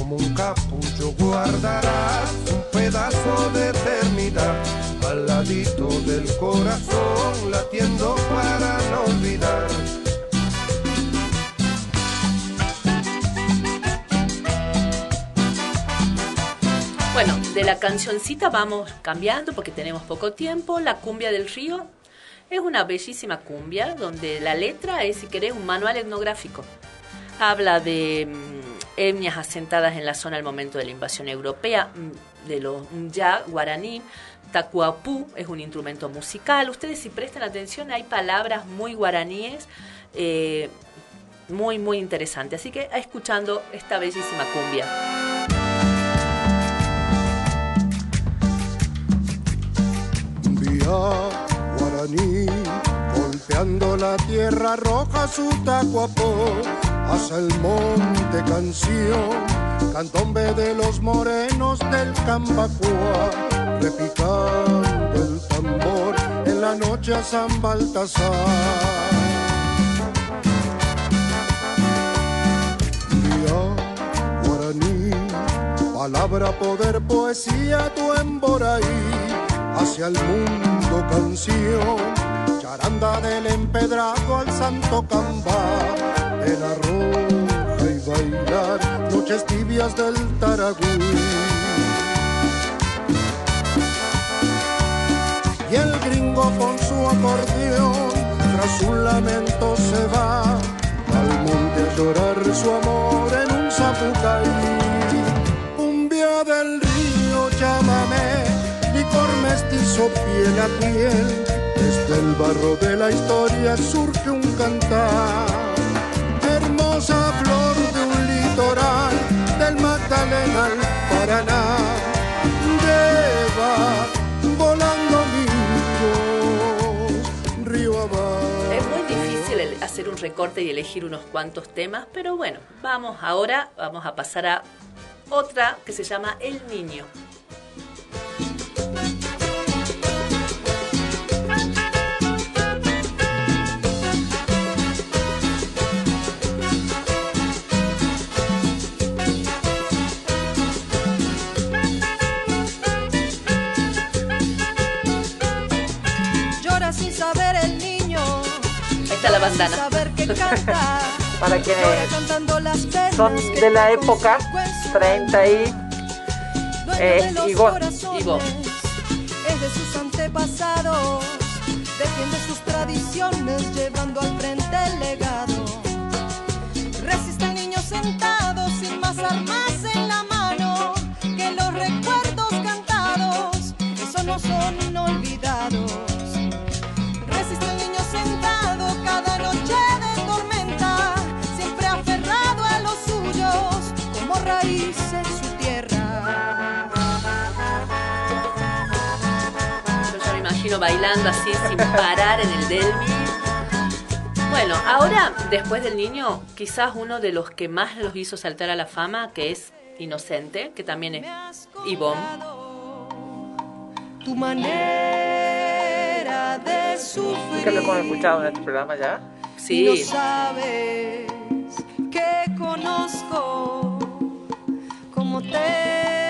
S: como un capullo guardarás un pedazo de eternidad al ladito del corazón latiendo para no olvidar.
C: Bueno, de la cancioncita vamos cambiando porque tenemos poco tiempo. La cumbia del río es una bellísima cumbia donde la letra es, si querés, un manual etnográfico. Habla de mm, etnias asentadas en la zona al momento de la invasión europea, mm, de los ya guaraní. Tacuapú es un instrumento musical. Ustedes si prestan atención hay palabras muy guaraníes, eh, muy, muy interesantes. Así que escuchando esta bellísima cumbia.
S: guaraní, golpeando la tierra roja su tacuapó hacia el monte canción, cantombe de los morenos del Cambacuá, repicando el tambor en la noche a San Baltasar. Guaraní, palabra, poder, poesía, tu emboraí, hacia el mundo canción, charanda del empedrado al santo cambá de la roja y bailar noches tibias del Taragüí. Y el gringo con su acordeón tras un lamento se va al monte a llorar su amor en un zapucaí. Cumbia del río, llámame, licor mestizo piel a piel. Desde el barro de la historia surge un cantar flor de un litoral del Magdalena al Paraná. Lleva volando mi río abajo.
C: Es muy difícil hacer un recorte y elegir unos cuantos temas, pero bueno, vamos ahora, vamos a pasar a otra que se llama El Niño. Bandana.
B: Para quienes son de la época 30 y eh, Igor.
C: Igor.
E: Es de sus antepasados, defiende sus tradiciones llevando al frente el legado.
C: Bailando así sin parar en el Delmi. Bueno, ahora, después del niño, quizás uno de los que más los hizo saltar a la fama, que es Inocente, que también es Ivonne.
E: Tu manera de sufrir.
B: Que lo hemos escuchado en este programa ya.
C: Sí.
E: No sabes que conozco cómo te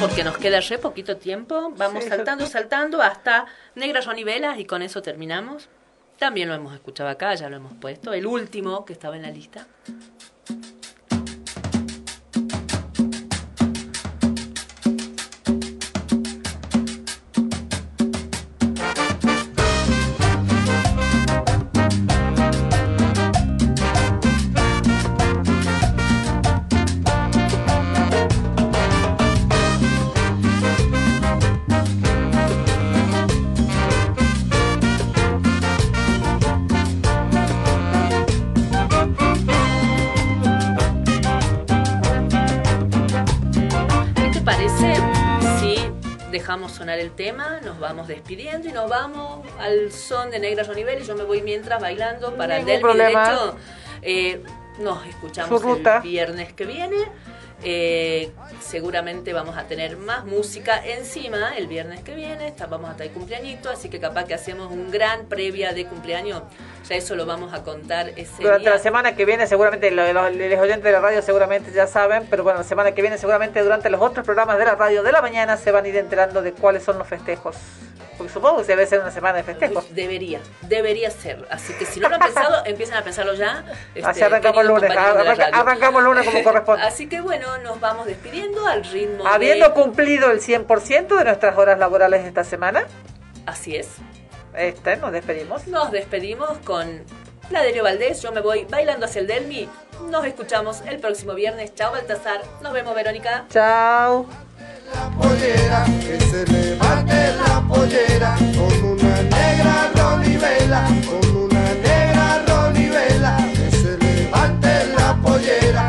C: porque nos queda re poquito tiempo. Vamos
B: Sí,
C: saltando, saltando hasta Negras Ronivelas y con eso terminamos. También lo hemos escuchado acá, ya lo hemos puesto. El último que estaba en la lista. Dejamos sonar el tema, nos vamos despidiendo y nos vamos al son de Negras Ronivel y yo me voy mientras bailando para el Delmi? De
B: problema.
C: hecho, eh, nos escuchamos el viernes que viene. Eh, seguramente vamos a tener más música encima el viernes que viene. Está- vamos a estar cumpleañito, así que capaz que hacemos un gran previa de cumpleaños. Ya eso lo vamos a contar ese
B: Durante
C: día.
B: la semana que viene, seguramente, lo- lo- los oyentes de la radio seguramente ya saben, pero bueno, la semana que viene, seguramente durante los otros programas de la radio de la mañana se van a ir enterando de cuáles son los festejos. Porque supongo que debe ser una semana de festejos.
C: Debería, debería ser. Así que si no lo han pensado, empiecen a pensarlo ya. este,
B: Así arrancamos lunes, arranca- arrancamos lunes como corresponde.
C: Así que bueno, nos vamos despidiendo al ritmo
B: Habiendo
C: de...
B: cumplido el 100% de nuestras horas laborales esta semana,
C: Así es.
B: este, nos despedimos.
C: Nos despedimos con la Delio Valdés. Yo me voy bailando hacia el Delmi. Nos escuchamos el próximo viernes. Chao, Baltasar. Nos vemos, Verónica.
B: Chao.
T: pollera, que se levante la pollera con una negra ronivela, con una negra ronivela, que se levante la pollera,